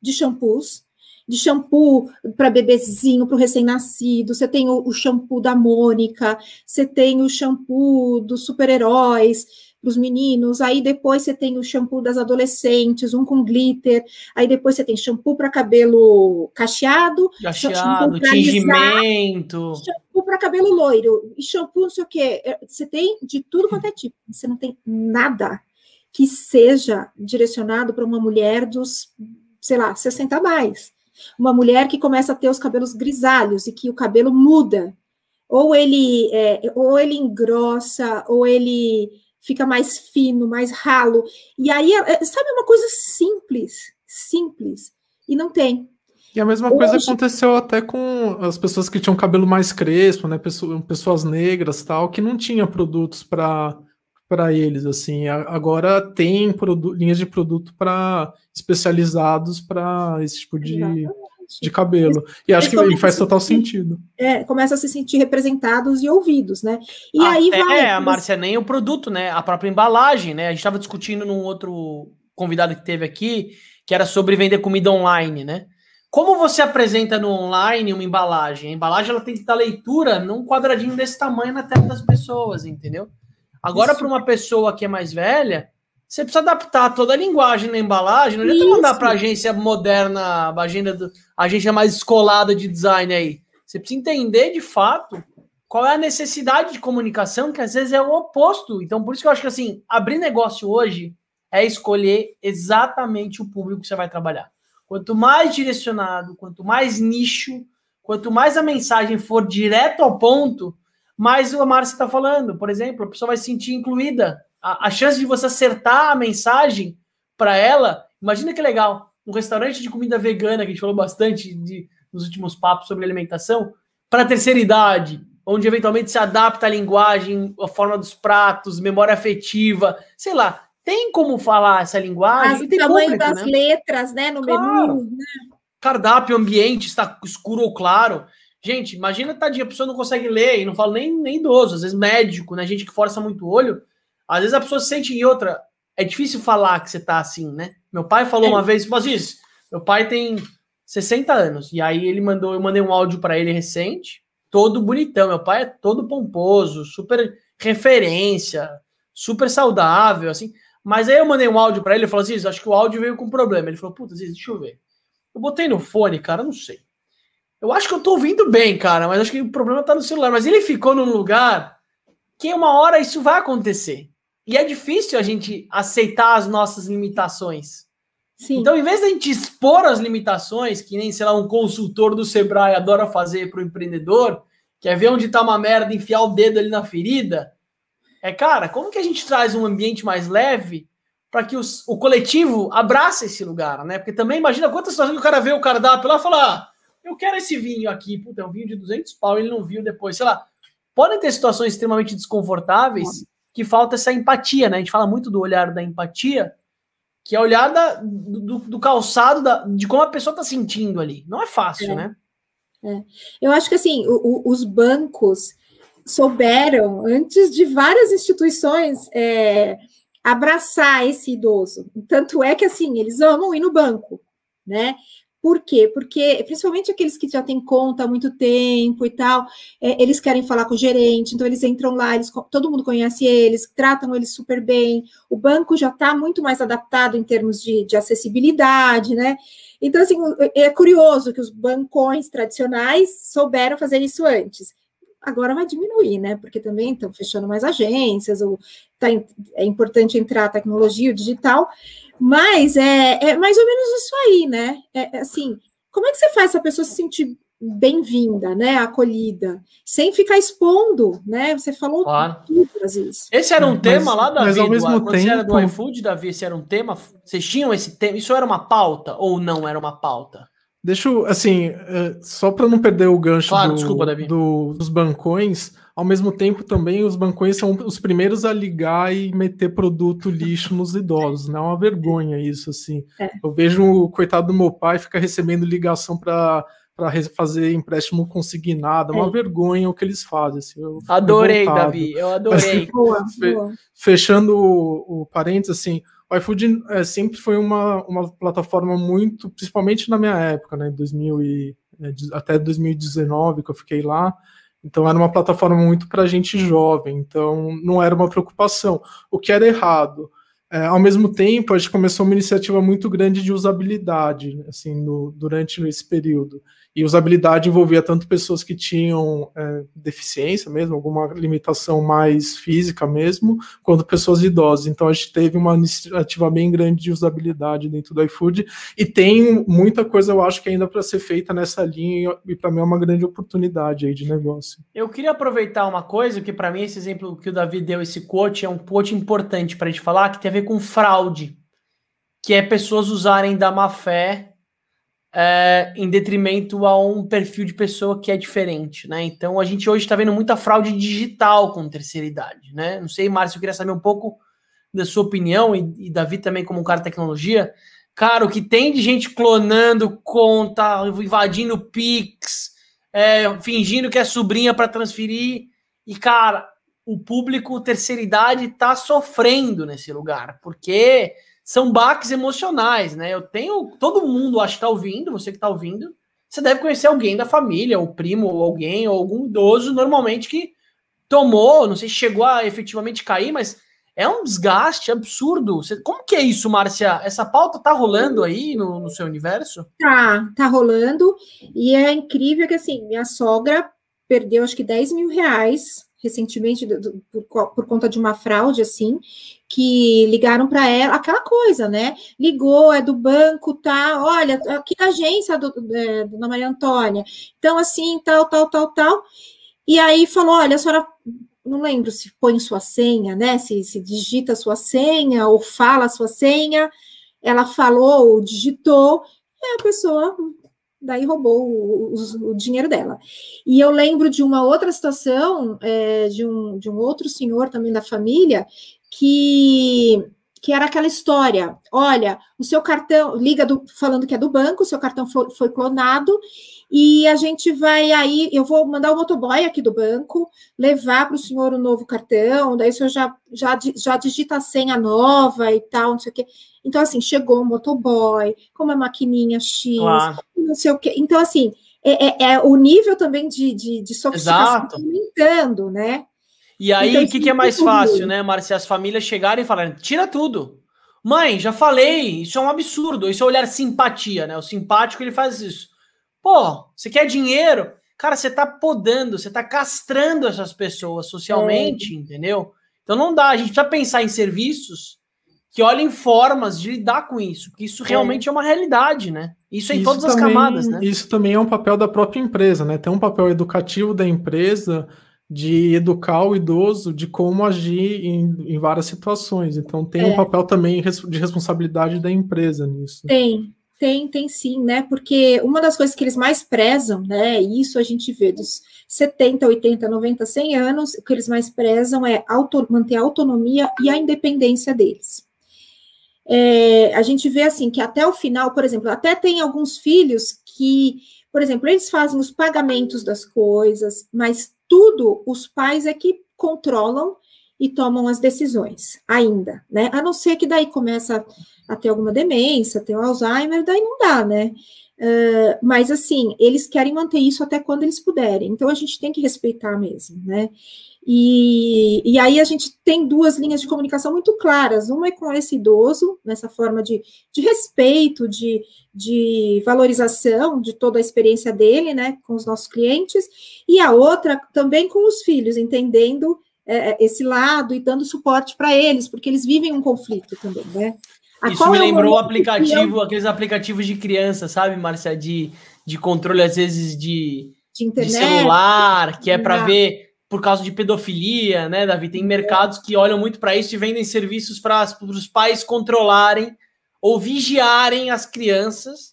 de shampoos, de shampoo para bebezinho, para o recém-nascido, você tem o, o shampoo da Mônica, você tem o shampoo dos super-heróis, para os meninos, aí depois você tem o shampoo das adolescentes, um com glitter, aí depois você tem shampoo para cabelo cacheado, cacheado, tingimento, shampoo para cabelo loiro, e shampoo não sei o quê. É, você tem de tudo quanto é tipo, você não tem nada que seja direcionado para uma mulher dos, sei lá, 60 a mais. Uma mulher que começa a ter os cabelos grisalhos e que o cabelo muda. Ou ele, é, ou ele engrossa, ou ele fica mais fino, mais ralo. E aí, é, sabe uma coisa simples, simples, e não tem. E a mesma Hoje... coisa aconteceu até com as pessoas que tinham cabelo mais crespo, né? Pessoas, negras tal, que não tinham produtos para para eles assim. Agora tem linhas de produto para especializados para esse tipo de Exatamente de cabelo. E acho que faz total sentido. É, começa a se sentir representados e ouvidos, né? E Até aí vai. É, a Márcia, nem o produto, né? A própria embalagem, né? A gente estava discutindo num outro convidado que teve aqui, que era sobre vender comida online, né? Como você apresenta no online uma embalagem? A embalagem ela tem que estar leitura num quadradinho desse tamanho na tela das pessoas, entendeu? Agora, para uma pessoa que é mais velha, você precisa adaptar toda a linguagem na embalagem. Não adianta mandar para a agência moderna, a agenda do, agência mais escolada de design aí. Você precisa entender de fato qual é a necessidade de comunicação, que às vezes é o oposto. Então, por isso que eu acho que assim, abrir negócio hoje é escolher exatamente o público que você vai trabalhar. Quanto mais direcionado, quanto mais nicho, quanto mais a mensagem for direto ao ponto, mais o Márcio está falando. Por exemplo, a pessoa vai se sentir incluída a, a chance de você acertar a mensagem para ela, imagina que legal. Um restaurante de comida vegana, que a gente falou bastante de, nos últimos papos sobre alimentação, para a terceira idade, onde eventualmente se adapta a linguagem, a forma dos pratos, memória afetiva, sei lá, tem como falar essa linguagem. o tamanho público, das né? letras, né, no claro. menu. Né? Cardápio, ambiente, está escuro ou claro. Gente, imagina, tadinha, a pessoa não consegue ler, e não falo nem, nem idoso, às vezes médico, né, gente que força muito o olho, às vezes a pessoa se sente em outra. É difícil falar que você tá assim, né? Meu pai falou é. uma vez, mas isso, meu pai tem 60 anos. E aí ele mandou, eu mandei um áudio para ele recente, todo bonitão. Meu pai é todo pomposo, super referência, super saudável, assim. Mas aí eu mandei um áudio para ele, ele falou assim: acho que o áudio veio com problema. Ele falou: puta, deixa eu ver. Eu botei no fone, cara, não sei. Eu acho que eu tô ouvindo bem, cara, mas acho que o problema tá no celular. Mas ele ficou num lugar que uma hora isso vai acontecer. E é difícil a gente aceitar as nossas limitações. Sim. Então, em vez de a gente expor as limitações, que nem, sei lá, um consultor do Sebrae adora fazer para o empreendedor, quer ver onde está uma merda, enfiar o dedo ali na ferida, é, cara, como que a gente traz um ambiente mais leve para que os, o coletivo abrace esse lugar, né? Porque também imagina quantas situações que o cara vê o cardápio lá e fala, ah, eu quero esse vinho aqui, puta, é um vinho de 200 pau, ele não viu depois, sei lá. Podem ter situações extremamente desconfortáveis que falta essa empatia, né? A gente fala muito do olhar da empatia, que é o olhar da, do, do, calçado, da, de como a pessoa está sentindo ali. Não é fácil, é. né? É. Eu acho que assim, o, o, os bancos souberam, antes de várias instituições, é, abraçar esse idoso. Tanto é que assim, eles amam ir no banco, né? Por quê? Porque, principalmente aqueles que já têm conta há muito tempo e tal, é, eles querem falar com o gerente, então eles entram lá, eles, todo mundo conhece eles, tratam eles super bem, o banco já está muito mais adaptado em termos de, de acessibilidade, né? Então, assim, é curioso que os bancões tradicionais souberam fazer isso antes agora vai diminuir, né? Porque também estão fechando mais agências, ou tá, é importante entrar a tecnologia, o digital, mas é, é mais ou menos isso aí, né? É, é, assim, como é que você faz essa pessoa se sentir bem-vinda, né, acolhida, sem ficar expondo, né? Você falou claro. tudo às vezes. Esse era um mas, tema lá, Davi, mas ao mesmo do, tempo... você era do iFood, Davi, esse era um tema, vocês tinham esse tema, isso era uma pauta ou não era uma pauta? Deixa eu, assim, é, só para não perder o gancho claro, do, desculpa, do, dos bancões, ao mesmo tempo também os bancões são os primeiros a ligar e meter produto lixo nos idosos, né? É uma vergonha isso, assim. É. Eu vejo o coitado do meu pai ficar recebendo ligação para para fazer empréstimo consignado, é uma é. vergonha o que eles fazem. Assim, adorei, Davi, eu adorei. boa. Fechando o, o parênteses, assim, o iFood é, sempre foi uma, uma plataforma muito, principalmente na minha época, né, 2000 e, é, até 2019 que eu fiquei lá, então era uma plataforma muito para gente jovem, então não era uma preocupação. O que era errado? É, ao mesmo tempo, a gente começou uma iniciativa muito grande de usabilidade, assim, no, durante esse período. E usabilidade envolvia tanto pessoas que tinham é, deficiência mesmo, alguma limitação mais física mesmo, quanto pessoas idosas. Então a gente teve uma iniciativa bem grande de usabilidade dentro do iFood e tem muita coisa, eu acho, que ainda para ser feita nessa linha e para mim é uma grande oportunidade aí de negócio. Eu queria aproveitar uma coisa que para mim esse exemplo que o Davi deu, esse quote, é um quote importante para a gente falar, que tem a ver com fraude, que é pessoas usarem da má fé é, em detrimento a um perfil de pessoa que é diferente, né? Então a gente hoje está vendo muita fraude digital com terceira idade, né? Não sei, Márcio, eu queria saber um pouco da sua opinião e, e Davi também como um cara de tecnologia. Cara, o que tem de gente clonando conta, invadindo Pix, é, fingindo que é sobrinha para transferir. E, cara, o público terceira idade está sofrendo nesse lugar, porque são baques emocionais, né? Eu tenho. Todo mundo acho que está ouvindo, você que está ouvindo, você deve conhecer alguém da família, o primo, ou alguém, ou algum idoso, normalmente, que tomou, não sei se chegou a efetivamente cair, mas é um desgaste absurdo. Como que é isso, Márcia? Essa pauta tá rolando aí no, no seu universo? Tá, tá rolando. E é incrível que, assim, minha sogra perdeu acho que 10 mil reais recentemente do, do, por, por, conta de uma fraude assim que ligaram para ela aquela coisa né? Ligou é do banco tá olha aqui a agência do, é, Dona Maria Antônia. Então assim tal tal tal tal. E aí falou olha a senhora não lembro se põe sua senha, né? Se, se digita sua senha ou fala sua senha, ela falou ou digitou, e a pessoa daí roubou o, o, o, dinheiro dela. E eu lembro de uma outra situação, é, de, um, de um outro senhor também da família, que que era aquela história: olha, o seu cartão liga do, falando que é do banco, o seu cartão foi, foi clonado e a gente vai aí, eu vou mandar o motoboy aqui do banco, levar para o senhor o novo cartão, daí o senhor já, já, já digita a senha nova e tal, não sei o quê. Então, assim, chegou o motoboy, com uma maquininha X, claro. não sei o quê. Então, assim, é, é, é o nível também de, de, de sofisticação aumentando, né? E aí, então, o que, que é mais fácil, né, Marcia? As famílias chegarem e falarem, tira tudo. Mãe, já falei, isso é um absurdo. Isso é olhar simpatia, né? O simpático, ele faz isso. Pô, você quer dinheiro? Cara, você tá podando, você tá castrando essas pessoas socialmente, é. entendeu? Então não dá, a gente precisa pensar em serviços que olhem formas de lidar com isso, porque isso realmente é, é uma realidade, né? Isso é em isso todas também, as camadas, né? Isso também é um papel da própria empresa, né? Tem um papel educativo da empresa de educar o idoso de como agir em, em várias situações. Então tem é. um papel também de responsabilidade da empresa nisso. Tem, tem, tem sim, né? Porque uma das coisas que eles mais prezam, né? E isso a gente vê dos 70, 80, 90, 100 anos, o que eles mais prezam é auto, manter a autonomia e a independência deles. É, a gente vê assim que até o final, por exemplo, até tem alguns filhos que, por exemplo, eles fazem os pagamentos das coisas, mas tudo os pais é que controlam e tomam as decisões ainda, né? A não ser que daí começa a ter alguma demência, ter Alzheimer, daí não dá, né? Uh, mas assim, eles querem manter isso até quando eles puderem, então a gente tem que respeitar mesmo, né? E, e aí a gente tem duas linhas de comunicação muito claras. Uma é com esse idoso, nessa forma de, de respeito, de, de valorização de toda a experiência dele, né, com os nossos clientes, e a outra também com os filhos, entendendo é, esse lado e dando suporte para eles, porque eles vivem um conflito também, né? A Isso me é lembrou o aplicativo, eu... aqueles aplicativos de criança, sabe, Márcia? De, de controle, às vezes, de, de, internet, de celular, que é para ver por causa de pedofilia, né, Davi? Tem mercados que olham muito para isso e vendem serviços para os pais controlarem ou vigiarem as crianças.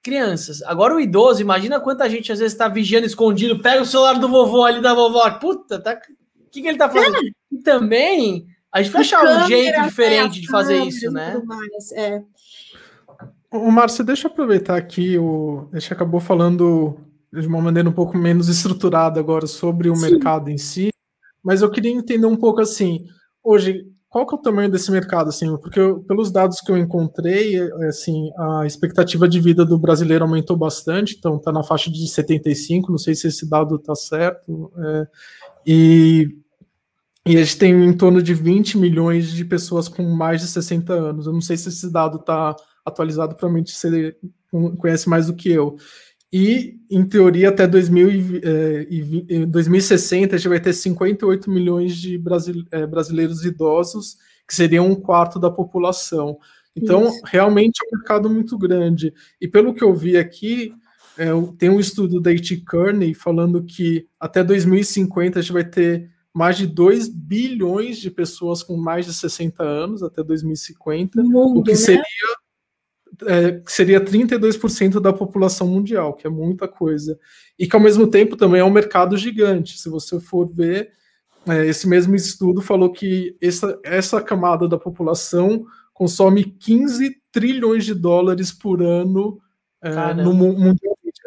Crianças. Agora o idoso, imagina quanta gente às vezes está vigiando escondido, pega o celular do vovô ali da vovó, puta, tá. O que, que ele tá fazendo? É. E também a gente vai achar um jeito diferente de fazer isso, né? É. O Márcio, deixa eu aproveitar aqui, o, a gente acabou falando de uma maneira um pouco menos estruturada agora sobre o Sim. mercado em si, mas eu queria entender um pouco assim, hoje, qual que é o tamanho desse mercado, assim, porque eu, pelos dados que eu encontrei, assim, a expectativa de vida do brasileiro aumentou bastante, então está na faixa de 75, não sei se esse dado está certo, é, e e a gente tem em torno de 20 milhões de pessoas com mais de 60 anos. Eu não sei se esse dado está atualizado, provavelmente você conhece mais do que eu. E, em teoria, até 2020, 2060, a gente vai ter 58 milhões de é, brasileiros idosos, que seriam um quarto da população. Então, Isso. realmente é um mercado muito grande. E pelo que eu vi aqui, é, tem um estudo da It Kearney falando que até 2050 a gente vai ter mais de 2 bilhões de pessoas com mais de 60 anos até 2050, mundo, o que né? seria é, seria 32% da população mundial, que é muita coisa. E que, ao mesmo tempo, também é um mercado gigante. Se você for ver, é, esse mesmo estudo falou que essa, essa camada da população consome 15 trilhões de dólares por ano é, no mundo.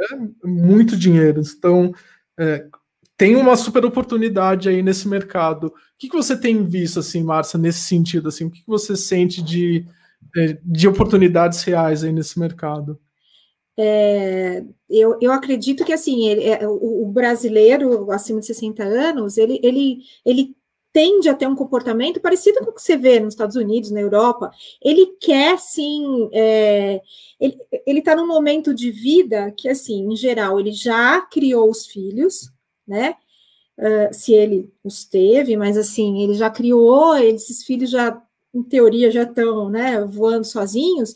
É muito dinheiro. Então, é, tem uma super oportunidade aí nesse mercado. O que, que você tem visto, assim, Márcia, nesse sentido? Assim, o que, que você sente de, é, de oportunidades reais aí nesse mercado? É, eu, eu acredito que assim ele, é, o, o, brasileiro acima de 60 anos ele, ele, ele tende a ter um comportamento parecido com o que você vê nos Estados Unidos, na Europa. Ele quer, sim, é, ele está num momento de vida que, assim, em geral, ele já criou os filhos, né? Uh, se ele os teve, mas assim, ele já criou, esses filhos já, em teoria, já estão né, voando sozinhos.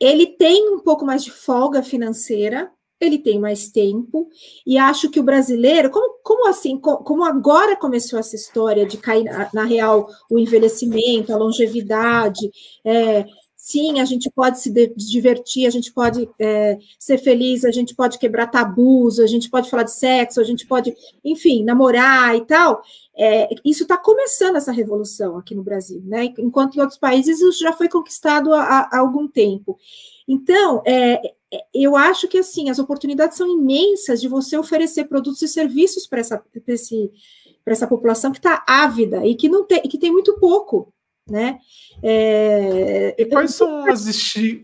Ele tem um pouco mais de folga financeira, ele tem mais tempo, e acho que o brasileiro, como, como assim, como agora começou essa história de cair na, na real o envelhecimento, a longevidade, é, sim, a gente pode se divertir, a gente pode é, ser feliz, a gente pode quebrar tabus, a gente pode falar de sexo, a gente pode, enfim, namorar e tal. É, isso está começando essa revolução aqui no Brasil, né? Enquanto em outros países isso já foi conquistado há, há algum tempo. Então, é, é, eu acho que assim as oportunidades são imensas de você oferecer produtos e serviços para essa, essa população que está ávida e que não tem, que tem muito pouco, né? É, e quais são, as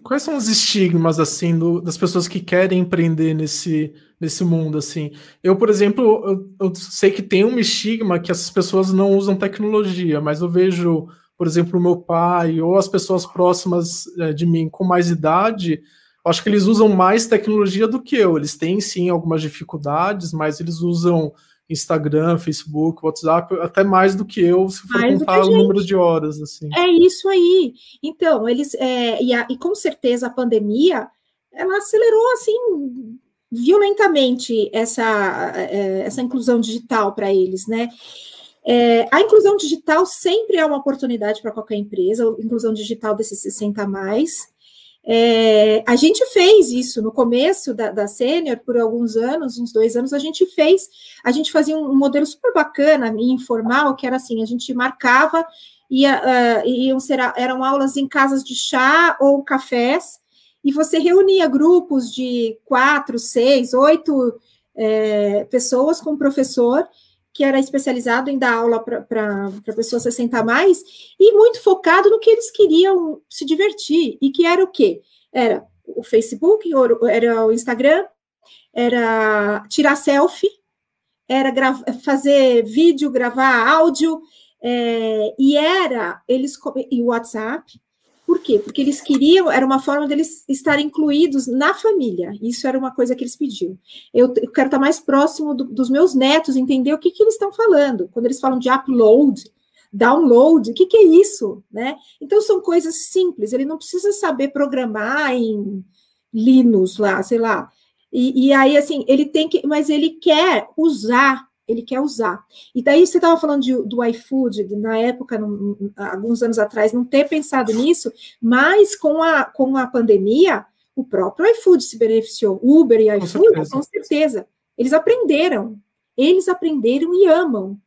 quais são os estigmas assim do, das pessoas que querem empreender nesse, nesse mundo assim? Eu, por exemplo, eu, eu sei que tem um estigma que essas pessoas não usam tecnologia, mas eu vejo, por exemplo, o meu pai ou as pessoas próximas é, de mim com mais idade acho que eles usam mais tecnologia do que eu. Eles têm sim algumas dificuldades, mas eles usam Instagram, Facebook, WhatsApp, até mais do que eu, se for mais contar o número de horas. assim. É isso aí. Então, eles. É, e, a, e com certeza a pandemia ela acelerou assim violentamente essa, é, essa inclusão digital para eles, né? É, a inclusão digital sempre é uma oportunidade para qualquer empresa, a inclusão digital desses 60 a mais. É, a gente fez isso no começo da, da Sênior, por alguns anos, uns dois anos, a gente fez, a gente fazia um, modelo super bacana e informal, que era assim, a gente marcava, ia, uh, iam ser, eram aulas em casas de chá ou cafés, e você reunia grupos de quatro, seis, oito é, pessoas com o professor, que era especializado em dar aula para pessoas 60 a mais, e muito focado no que eles queriam se divertir, e que era o quê? Era o Facebook, era o Instagram, era tirar selfie, era fazer vídeo, gravar áudio, é, e era eles e o WhatsApp, por quê? Porque eles queriam, era uma forma deles estarem incluídos na família. Isso era uma coisa que eles pediam. Eu, eu quero estar mais próximo do, dos meus netos, entender o que, que eles estão falando. Quando eles falam de upload, download, o que, que é isso? Né? Então, são coisas simples. Ele não precisa saber programar em Linux lá, sei lá. E, e aí, assim, ele tem que, mas ele quer usar ele quer usar. E daí você estava falando de, do iFood, na época, num, alguns anos atrás, não ter pensado nisso, mas com a, com a pandemia, o próprio iFood se beneficiou, Uber e iFood, com certeza. com certeza. Eles aprenderam, eles aprenderam e amam.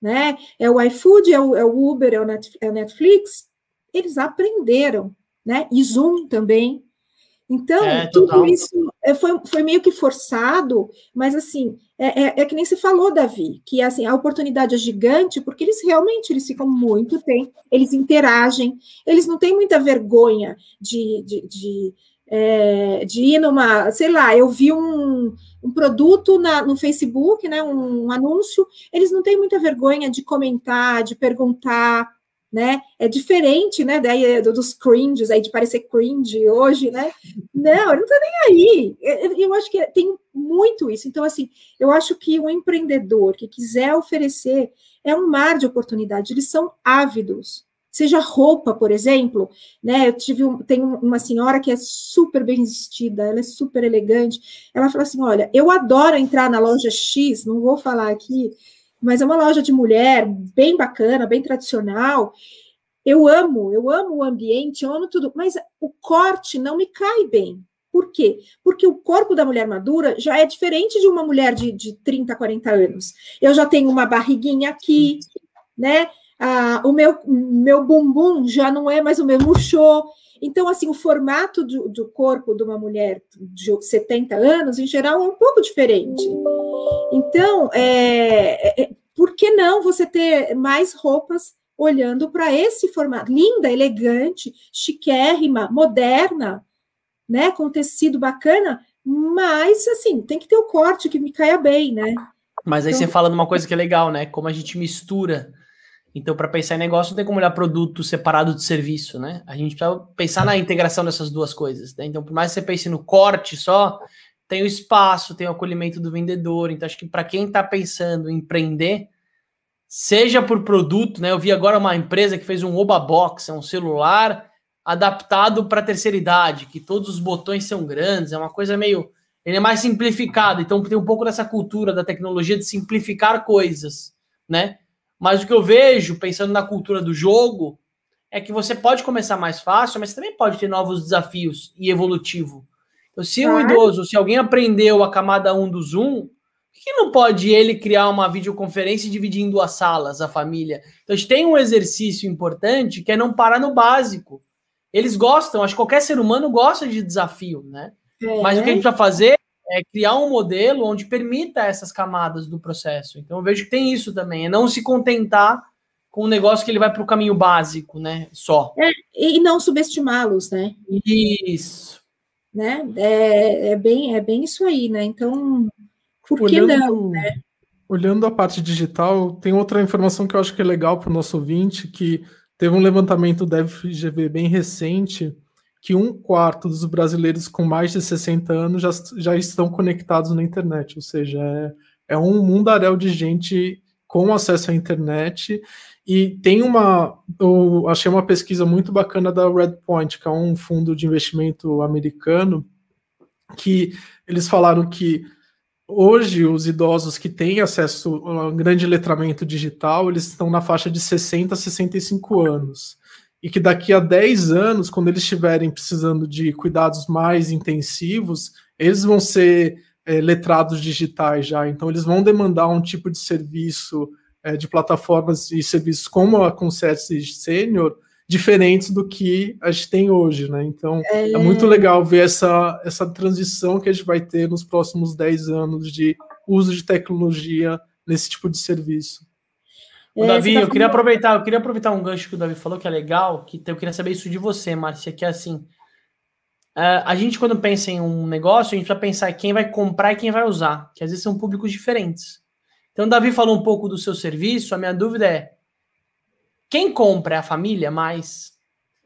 Né? É o iFood, é o, é o Uber, é o, é Netflix, eles aprenderam, né? E Zoom também. Então, é, tudo isso é, foi, foi meio que forçado, mas assim, é, é, é, que nem se falou, Davi, que assim, a oportunidade é gigante, porque eles realmente eles ficam muito tempo, eles interagem, eles não têm muita vergonha de, de, de, é, de ir numa, sei lá, eu vi um, um produto na, no Facebook, né, um, um anúncio, eles não têm muita vergonha de comentar, de perguntar, né? É diferente, né? Daí dos cringes aí de parecer cringe hoje, né? Não, não tá nem aí. Eu acho que tem muito isso. Então, assim, eu acho que o empreendedor que quiser oferecer é um mar de oportunidade. Eles são ávidos. Seja roupa, por exemplo, né? Eu tive um, tem uma senhora que é super bem vestida, ela é super elegante. Ela fala assim: olha, eu adoro entrar na loja X, não vou falar aqui, mas é uma loja de mulher bem bacana, bem tradicional. eu amo, eu amo o ambiente, eu amo tudo, mas o corte não me cai bem. Por quê? Porque o corpo da mulher madura já é diferente de uma mulher de, de 30, 40 anos. Eu já tenho uma barriguinha aqui, né? Ah, o meu, meu bumbum já não é mais o mesmo show. Então, assim, o formato do, do, corpo de uma mulher de 70 anos, em geral, é um pouco diferente. Então, é, é, por que não você ter mais roupas olhando para esse formato? Linda, elegante, chiquérrima, moderna, né? Com tecido bacana, mas, assim, tem que ter o corte que me caia bem, né? Mas aí então, você fala de uma coisa que é legal, né? Como a gente mistura então, para pensar em negócio, não tem como olhar produto separado de serviço, né? A gente precisa pensar na integração dessas duas coisas. Né? Então, por mais que você pense no corte só, tem o espaço, tem o acolhimento do vendedor. Então, acho que para quem está pensando em empreender, seja por produto, né? Eu vi agora uma empresa que fez um Oba Box, é um celular adaptado para terceira idade, que todos os botões são grandes, é uma coisa meio. Ele é mais simplificado, então tem um pouco dessa cultura da tecnologia de simplificar coisas, né? Mas o que eu vejo, pensando na cultura do jogo, é que você pode começar mais fácil, mas também pode ter novos desafios e evolutivo. Então, se um idoso, se alguém aprendeu a camada 1 do Zoom, por que não pode ele criar uma videoconferência e dividir em duas salas a família? Então, a gente tem um exercício importante que é não parar no básico. Eles gostam, acho que qualquer ser humano gosta de desafio, né? É. Mas o que a gente vai fazer é criar um modelo onde permita essas camadas do processo. Então eu vejo que tem isso também, é não se contentar com um negócio que ele vai para o caminho básico, né? Só. É, e não subestimá-los, né? Isso. Né? É, é, bem, é bem isso aí, né? Então, por olhando, que não? Né? Olhando a parte digital, tem outra informação que eu acho que é legal para o nosso ouvinte, que teve um levantamento da FGV bem recente, que um quarto dos brasileiros com mais de 60 anos já, já estão conectados na internet, ou seja, é, é um mundaréu de gente com acesso à internet. E tem uma, eu achei uma pesquisa muito bacana da Redpoint, que é um fundo de investimento americano, que eles falaram que hoje os idosos que têm acesso a um grande letramento digital, eles estão na faixa de 60 a 65 anos e que daqui a 10 anos, quando eles estiverem precisando de cuidados mais intensivos, eles vão ser é, letrados digitais já, então eles vão demandar um tipo de serviço é, de plataformas e serviços como a Concierge Senior, diferentes do que a gente tem hoje, né? Então é... é... muito legal ver essa, essa transição que a gente vai ter nos próximos 10 anos de uso de tecnologia nesse tipo de serviço. O é, Davi, tá eu queria aproveitar, eu queria aproveitar um gancho que o Davi falou que é legal, que eu queria saber isso de você, Márcia, que é assim, uh, a gente quando pensa em um negócio, a gente precisa pensar quem vai comprar e quem vai usar, que às vezes são públicos diferentes. Então o Davi falou um pouco do seu serviço, a minha dúvida é, quem compra é a família mais?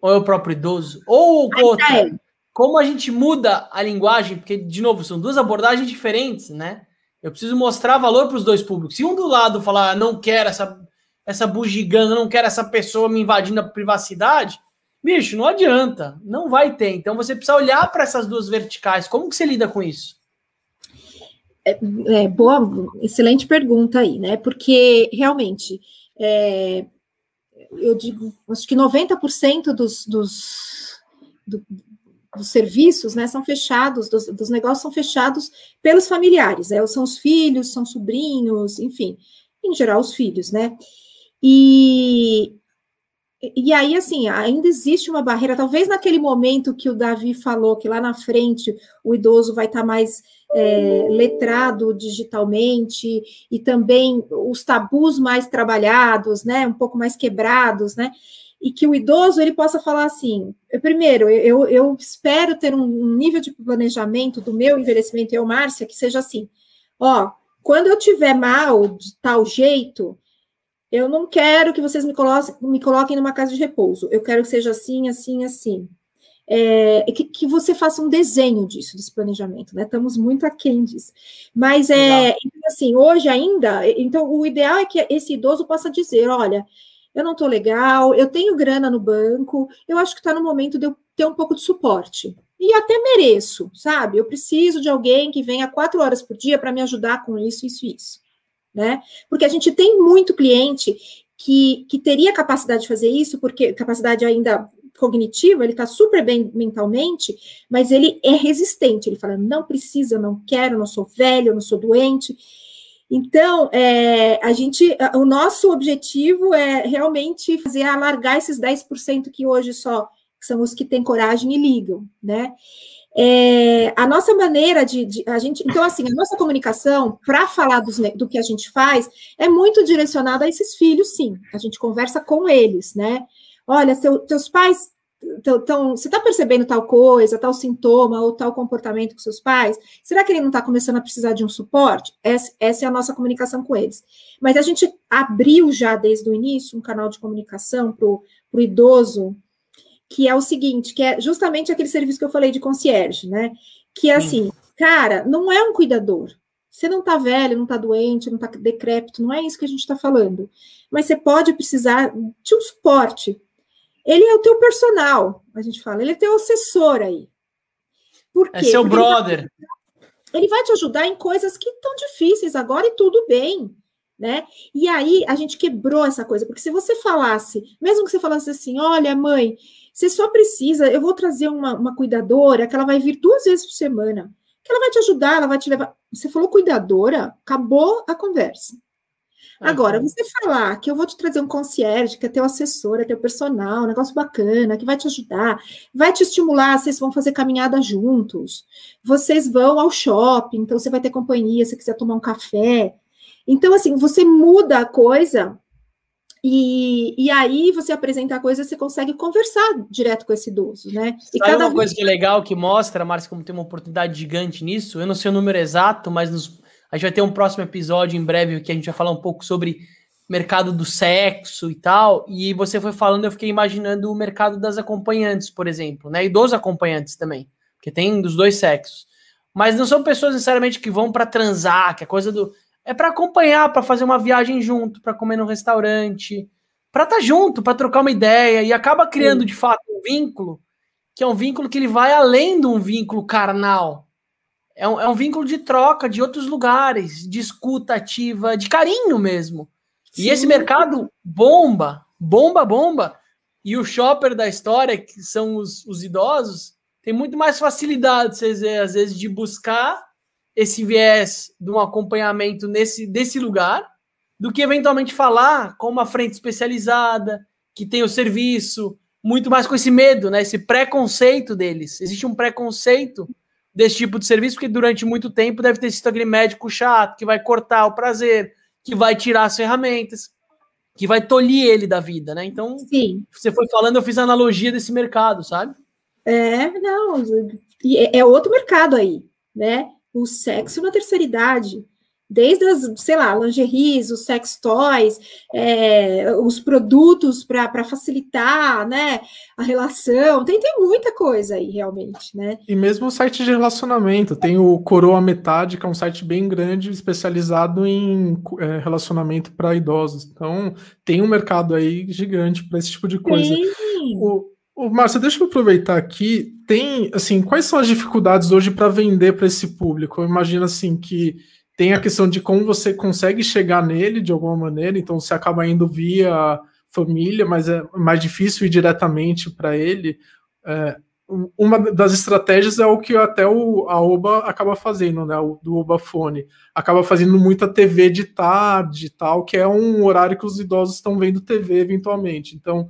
Ou é o próprio idoso? Ou outra, é. como a gente muda a linguagem, porque, de novo, são duas abordagens diferentes, né? Eu preciso mostrar valor para os dois públicos. Se um do lado falar, ah, não quero essa essa bugiganga, não quero essa pessoa me invadindo a privacidade, bicho, não adianta, não vai ter. Então você precisa olhar para essas duas verticais. Como que você lida com isso? É, é, boa, excelente pergunta aí, né? Porque realmente é, eu digo, acho que 90% dos, dos, do, dos serviços né, são fechados, dos, dos, negócios são fechados pelos familiares, né? São os filhos, são sobrinhos, enfim, em geral os filhos, né? E, e aí, assim, ainda existe uma barreira, talvez naquele momento que o Davi falou, que lá na frente o idoso vai estar mais é, letrado digitalmente, e também os tabus mais trabalhados, né, um pouco mais quebrados, né, e que o idoso ele possa falar assim, primeiro, eu, eu espero ter um nível de planejamento do meu envelhecimento, eu, Márcia, que seja assim, ó, quando eu tiver mal de tal jeito, eu não quero que vocês me coloquem, me coloquem numa casa de repouso. Eu quero que seja assim, assim, assim. É, que, que, você faça um desenho disso, desse planejamento, né? Estamos muito aquém disso. Mas é então, assim, hoje ainda, então o ideal é que esse idoso possa dizer: olha, eu não estou legal, eu tenho grana no banco, eu acho que está no momento de eu ter um pouco de suporte. E até mereço, sabe? Eu preciso de alguém que venha quatro horas por dia para me ajudar com isso, isso e isso né? Porque a gente tem muito cliente que, que teria capacidade de fazer isso, porque capacidade ainda cognitiva, ele está super bem mentalmente, mas ele é resistente. Ele fala: não precisa, não quero, não sou velho, não sou doente. Então, é, a gente, o nosso objetivo é realmente fazer alargar esses 10% que hoje só são os que têm coragem e ligam, né? É, a nossa maneira de, de, a gente, então assim, a nossa comunicação para falar dos, do que a gente faz é muito direcionada a esses filhos, sim. A gente conversa com eles, né? Olha, seu, teus pais então, você está percebendo tal coisa, tal sintoma ou tal comportamento com seus pais? Será que ele não está começando a precisar de um suporte? Essa, essa, é a nossa comunicação com eles. Mas a gente abriu já desde o início um canal de comunicação para o idoso, que é o seguinte, que é justamente aquele serviço que eu falei de concierge, né? Que é assim, cara, não é um cuidador. Você não está velho, não está doente, não está decrépito, não é isso que a gente está falando. Mas você pode precisar de um suporte ele é o teu personal, a gente fala, ele é teu assessor aí. Por quê? É seu Porque brother. Ele vai, ele vai te ajudar em coisas que estão difíceis agora e tudo bem, né? E aí a gente quebrou essa coisa, porque se você falasse, mesmo que você falasse assim, olha, mãe, você só precisa, eu vou trazer uma, uma cuidadora que ela vai vir duas vezes por semana, que ela vai te ajudar, ela vai te levar. Você falou cuidadora, acabou a conversa. Agora, você falar que eu vou te trazer um concierge, que é teu assessor, é teu personal, um negócio bacana, que vai te ajudar, vai te estimular, vocês vão fazer caminhada juntos, vocês vão ao shopping, então você vai ter companhia se quiser tomar um café. Então, assim, você muda a coisa e, e aí você apresenta a coisa, você consegue conversar direto com esse idoso, né? E Sabe cada uma coisa que é legal que mostra, Márcia, como tem uma oportunidade gigante nisso? Eu não sei o número exato, mas nos a gente vai ter um próximo episódio em breve que a gente vai falar um pouco sobre mercado do sexo e tal. E você foi falando, eu fiquei imaginando o mercado das acompanhantes, por exemplo, né? E dos acompanhantes também, porque tem dos dois sexos. Mas não são pessoas necessariamente que vão para transar, que é coisa do é para acompanhar, para fazer uma viagem junto, para comer no restaurante, para estar tá junto, para trocar uma ideia e acaba criando de fato um vínculo que é um vínculo que ele vai além de um vínculo carnal, é um, é um vínculo de troca de outros lugares, de escuta ativa, de carinho mesmo. Sim. E esse mercado bomba, bomba, bomba. E o shopper da história, que são os, os idosos, tem muito mais facilidade, vocês às vezes, de buscar esse viés de um acompanhamento nesse desse lugar, do que eventualmente falar com uma frente especializada, que tem o serviço, muito mais com esse medo, né? Esse preconceito deles. Existe um preconceito desse tipo de serviço, porque durante muito tempo deve ter sido aquele médico chato que vai cortar o prazer, que vai tirar as ferramentas, que vai tolir ele da vida, né? Então, Sim. você foi falando, eu fiz a analogia desse mercado, sabe? É, não, é, é outro mercado aí, né? O sexo na terceira idade desde as, sei lá, lingeries, os sex toys, é, os produtos para facilitar, né, a relação, tem, tem muita coisa aí, realmente, né. E mesmo o site de relacionamento, tem o Coroa Metade, que é um site bem grande, especializado em é, relacionamento para idosos, então tem um mercado aí gigante para esse tipo de coisa. Sim. O, o Márcio, deixa eu aproveitar aqui, tem, assim, quais são as dificuldades hoje para vender para esse público? Eu imagino, assim, que tem a questão de como você consegue chegar nele de alguma maneira, então você acaba indo via família, mas é mais difícil ir diretamente para ele. É, uma das estratégias é o que até o, a Oba acaba fazendo, né? O, do Oba Fone. Acaba fazendo muita TV de tarde e tal, que é um horário que os idosos estão vendo TV eventualmente. Então,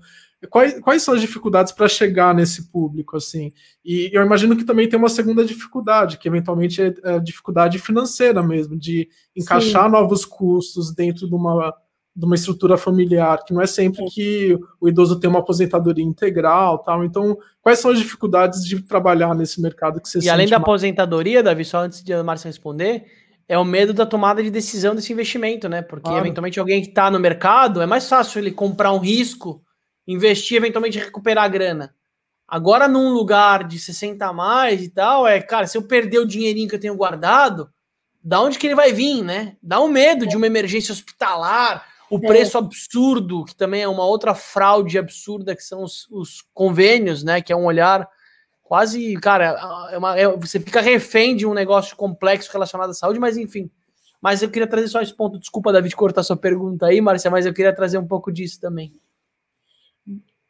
Quais, quais são as dificuldades para chegar nesse público, assim? E eu imagino que também tem uma segunda dificuldade, que eventualmente é a dificuldade financeira mesmo, de encaixar Sim. novos custos dentro de uma, de uma estrutura familiar, que não é sempre que o idoso tem uma aposentadoria integral, tal. Então, quais são as dificuldades de trabalhar nesse mercado que você E além da mais... aposentadoria, Davi, só antes de a Márcia responder, é o medo da tomada de decisão desse investimento, né? Porque claro. eventualmente alguém que está no mercado, é mais fácil ele comprar um risco investir, eventualmente recuperar a grana. Agora, num lugar de 60 a mais e tal, é, cara, se eu perder o dinheirinho que eu tenho guardado, da onde que ele vai vir, né? Dá um medo de uma emergência hospitalar, o é. preço absurdo, que também é uma outra fraude absurda, que são os, os convênios, né? Que é um olhar quase, cara, é uma, é, você fica refém de um negócio complexo relacionado à saúde, mas enfim. Mas eu queria trazer só esse ponto. Desculpa, David, cortar sua pergunta aí, Márcia, mas eu queria trazer um pouco disso também.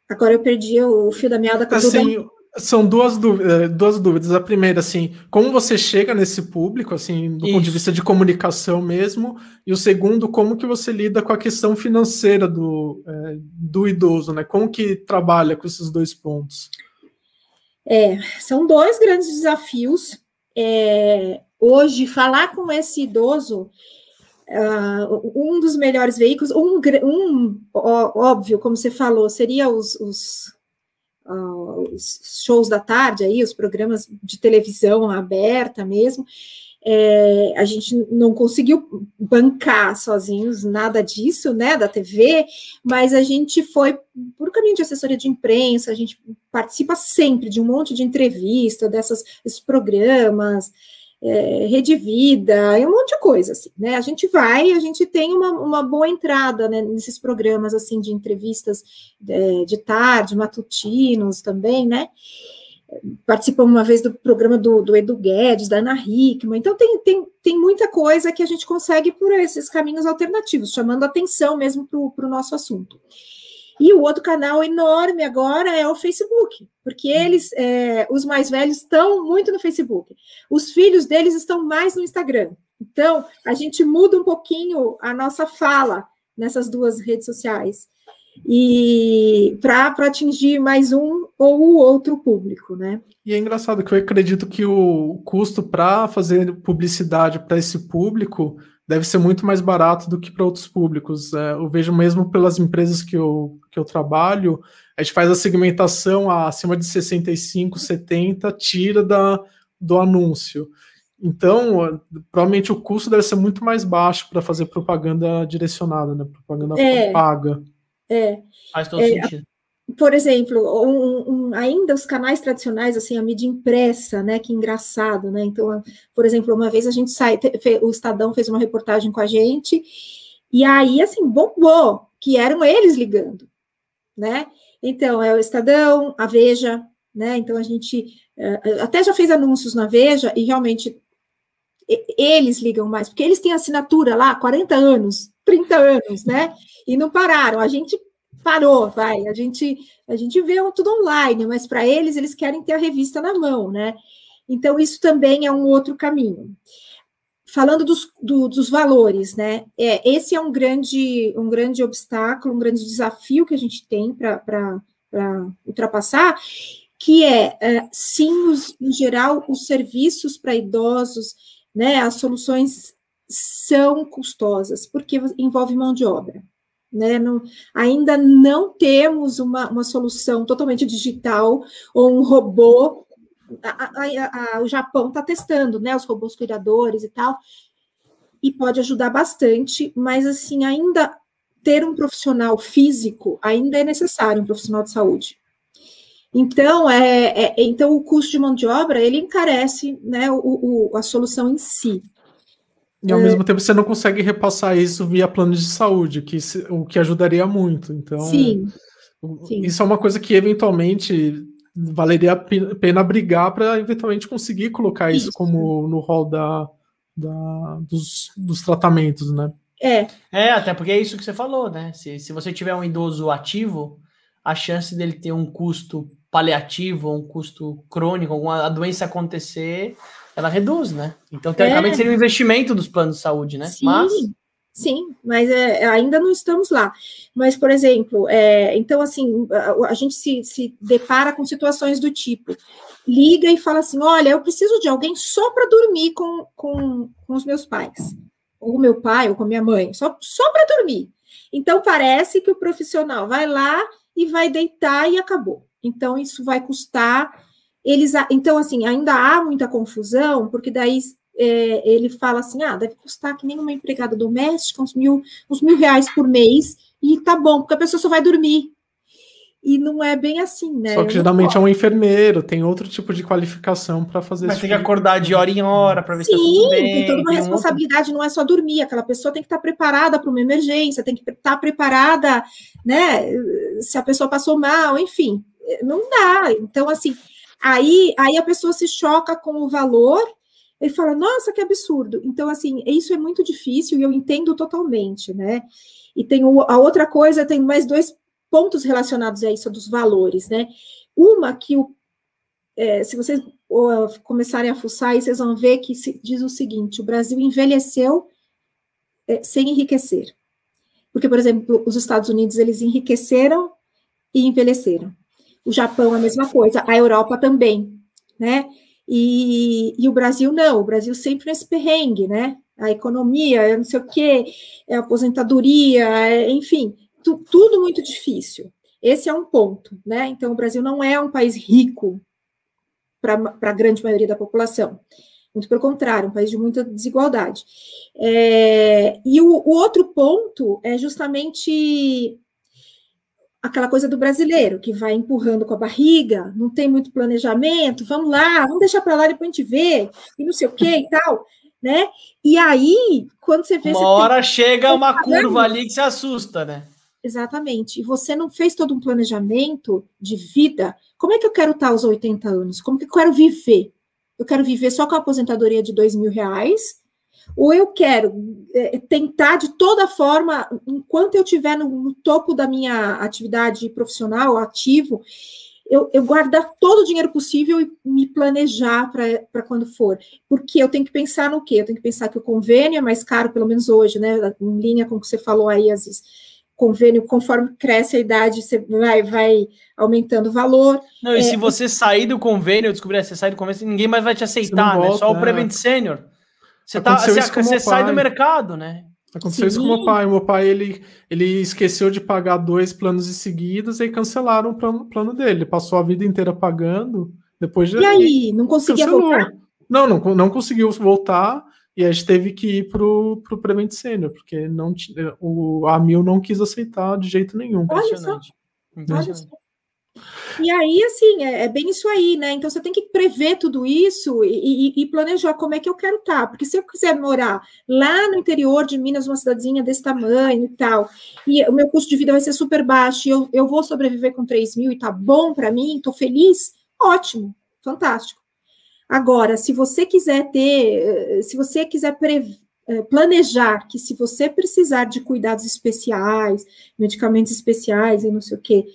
Agora eu perdi o fio da meada com assim, São duas dúvidas, eh, duas dúvidas. A primeira, assim, como você chega nesse público, assim, do Isso. ponto de vista de comunicação mesmo, e o segundo, como que você lida com a questão financeira do, é, do idoso, né? Como que trabalha com esses dois pontos? É, são dois grandes desafios. É, hoje, falar com esse idoso, uh, um dos melhores veículos, um, um óbvio, como você falou, seria os, os, uh, os, shows da tarde aí, os programas de televisão aberta mesmo. É, a gente não conseguiu bancar sozinhos nada disso, né, da TV, mas a gente foi por caminho de assessoria de imprensa, a gente participa sempre de um monte de entrevista, dessas, desses programas, é, Rede Vida, e um monte de coisa, assim, né? A gente vai, a gente tem uma, uma boa entrada né, nesses programas, assim, de entrevistas é, de tarde, matutinos também, né? Participamos uma vez do programa do, do Edu Guedes, da Ana Hickman, então tem, tem, tem muita coisa que a gente consegue por esses caminhos alternativos, chamando atenção mesmo para o nosso assunto. E o outro canal enorme agora é o Facebook, porque eles, é, os mais velhos, estão muito no Facebook. Os filhos deles estão mais no Instagram. Então, a gente muda um pouquinho a nossa fala nessas duas redes sociais e para atingir mais um ou o outro público, né? E é engraçado que eu acredito que o custo para fazer publicidade para esse público deve ser muito mais barato do que para outros públicos. É, eu vejo mesmo pelas empresas que eu, que eu trabalho, a gente faz a segmentação acima de 65, 70, tira da, do anúncio. Então, provavelmente o custo deve ser muito mais baixo para fazer propaganda direcionada, né? Propaganda é, paga. É. Faz todo é, sentido por exemplo, um, um, ainda os canais tradicionais, assim, a mídia impressa, né, que engraçado, né, então, por exemplo, uma vez a gente sai, o Estadão fez uma reportagem com a gente, e aí, assim, bombou, que eram eles ligando, né, então, é o Estadão, a Veja, né, então a gente uh, até já fez anúncios na Veja, e realmente eles ligam mais, porque eles têm assinatura lá, 40 anos, 30 anos, né, e não pararam, a gente parou, vai. A gente a gente vê tudo online, mas para eles eles querem ter a revista na mão, né? Então isso também é um outro caminho. Falando dos, do, dos valores, né? É, esse é um grande um grande obstáculo, um grande desafio que a gente tem para ultrapassar, que é, é sim, os, em geral, os serviços para idosos, né? As soluções são custosas, porque envolve mão de obra. Né? Não, ainda não temos uma, uma solução totalmente digital ou um robô. A, a, a, o Japão está testando, né? Os robôs cuidadores e tal, e pode ajudar bastante, mas assim, ainda ter um profissional físico ainda é necessário, um profissional de saúde. Então, é, é então o custo de mão de obra ele encarece né, o, o a solução em si. E ao é... mesmo tempo você não consegue repassar isso via plano de saúde, que o que ajudaria muito. Então, sim, sim. isso é uma coisa que eventualmente valeria a pena brigar para eventualmente conseguir colocar isso, isso como no rol da, da dos, dos, tratamentos, né? É. É, até porque é isso que você falou, né? Se, se você tiver um idoso ativo, a chance dele ter um custo paliativo, um custo crônico, alguma doença acontecer, ela reduz, né? Então, teoricamente, é. seria um investimento dos planos de saúde, né? Sim, mas... sim, mas é, ainda não estamos lá. Mas, por exemplo, é, então, assim, a, a gente se, se depara com situações do tipo, liga e fala assim, olha, eu preciso de alguém só para dormir com, com, com os meus pais, ou com meu pai, ou com minha mãe, só, só para dormir. Então, parece que o profissional vai lá e vai deitar e acabou. Então, isso vai custar eles, então, assim, ainda há muita confusão, porque daí é, ele fala assim, ah, deve custar que nem uma empregada doméstica, uns mil, uns mil reais por mês, e tá bom, porque a pessoa só vai dormir. E não é bem assim, né? Só que geralmente é um enfermeiro, tem outro tipo de qualificação para fazer Mas tem que tipo acordar de hora em hora para ver Sim, se tá tudo bem. Tem toda uma tem responsabilidade, outro... não é só dormir, aquela pessoa tem que estar tá preparada para uma emergência, tem que estar tá preparada, né? Se a pessoa passou mal, enfim, não dá. Então, assim, Aí, aí a pessoa se choca com o valor ele fala, nossa, que absurdo. Então, assim, isso é muito difícil e eu entendo totalmente, né? E tem a outra coisa, tem mais dois pontos relacionados a isso, dos valores, né? Uma que, o, é, se vocês começarem a fuçar, aí vocês vão ver que diz o seguinte: o Brasil envelheceu é, sem enriquecer. Porque, por exemplo, os Estados Unidos, eles enriqueceram e envelheceram. O Japão, a mesma coisa. A Europa também, né? E, e, o Brasil não, o Brasil sempre nesse perrengue, né? A economia, não sei o quê, a aposentadoria, é, enfim, tu, tudo muito difícil. Esse é um ponto, né? Então, o Brasil não é um país rico para a grande maioria da população. Muito pelo contrário, um país de muita desigualdade. É, e o, o outro ponto é justamente aquela coisa do brasileiro, que vai empurrando com a barriga, não tem muito planejamento, vamos lá, vamos deixar para lá, depois a gente vê, e não sei o que e tal, né? E aí, quando você vê... Uma você hora tem... chega uma curva ali que se assusta, né? Exatamente. E você não fez todo um planejamento de vida. Como é que eu quero estar aos 80 anos? Como que eu quero viver? Eu quero viver só com a aposentadoria de dois mil reais ou eu quero é, tentar de toda forma, enquanto eu estiver no, no, topo da minha atividade profissional, ativo, eu, eu guardar todo o dinheiro possível e me planejar para quando for. Porque eu tenho que pensar no quê? Eu tenho que pensar que o convênio é mais caro, pelo menos hoje, né? Em linha com o que você falou aí, Aziz. Convênio, conforme cresce a idade, você vai, vai aumentando o valor. Não, e é, se você sair do convênio, eu descobrir que você sair do convênio, ninguém mais vai te aceitar, né? Volta, Só o Prevent Senior. Você, tá, você, você sai do mercado, né? Aconteceu Sim. isso com o meu pai. O meu pai ele, ele esqueceu de pagar dois planos em seguidas e cancelaram o plano, plano dele. Ele passou a vida inteira pagando. Depois de, E aí, não conseguia cancelou. voltar? Não, não, não conseguiu voltar. E a gente teve que ir pro, pro Prevent Senior, porque não, o Amil não quis aceitar de jeito nenhum. Olha só. Olha só. E aí, assim, é, é, bem isso aí, né? Então você tem que prever tudo isso e, e, e, planejar como é que eu quero estar. Tá. Porque se eu quiser morar lá no interior de Minas, uma cidadezinha desse tamanho e tal, e o meu custo de vida vai ser super baixo, e eu, eu vou sobreviver com 3 mil e tá bom para mim, tô feliz, ótimo, fantástico. Agora, se você quiser ter, se você quiser prever, eh, planejar que se você precisar de cuidados especiais, medicamentos especiais e não sei o quê,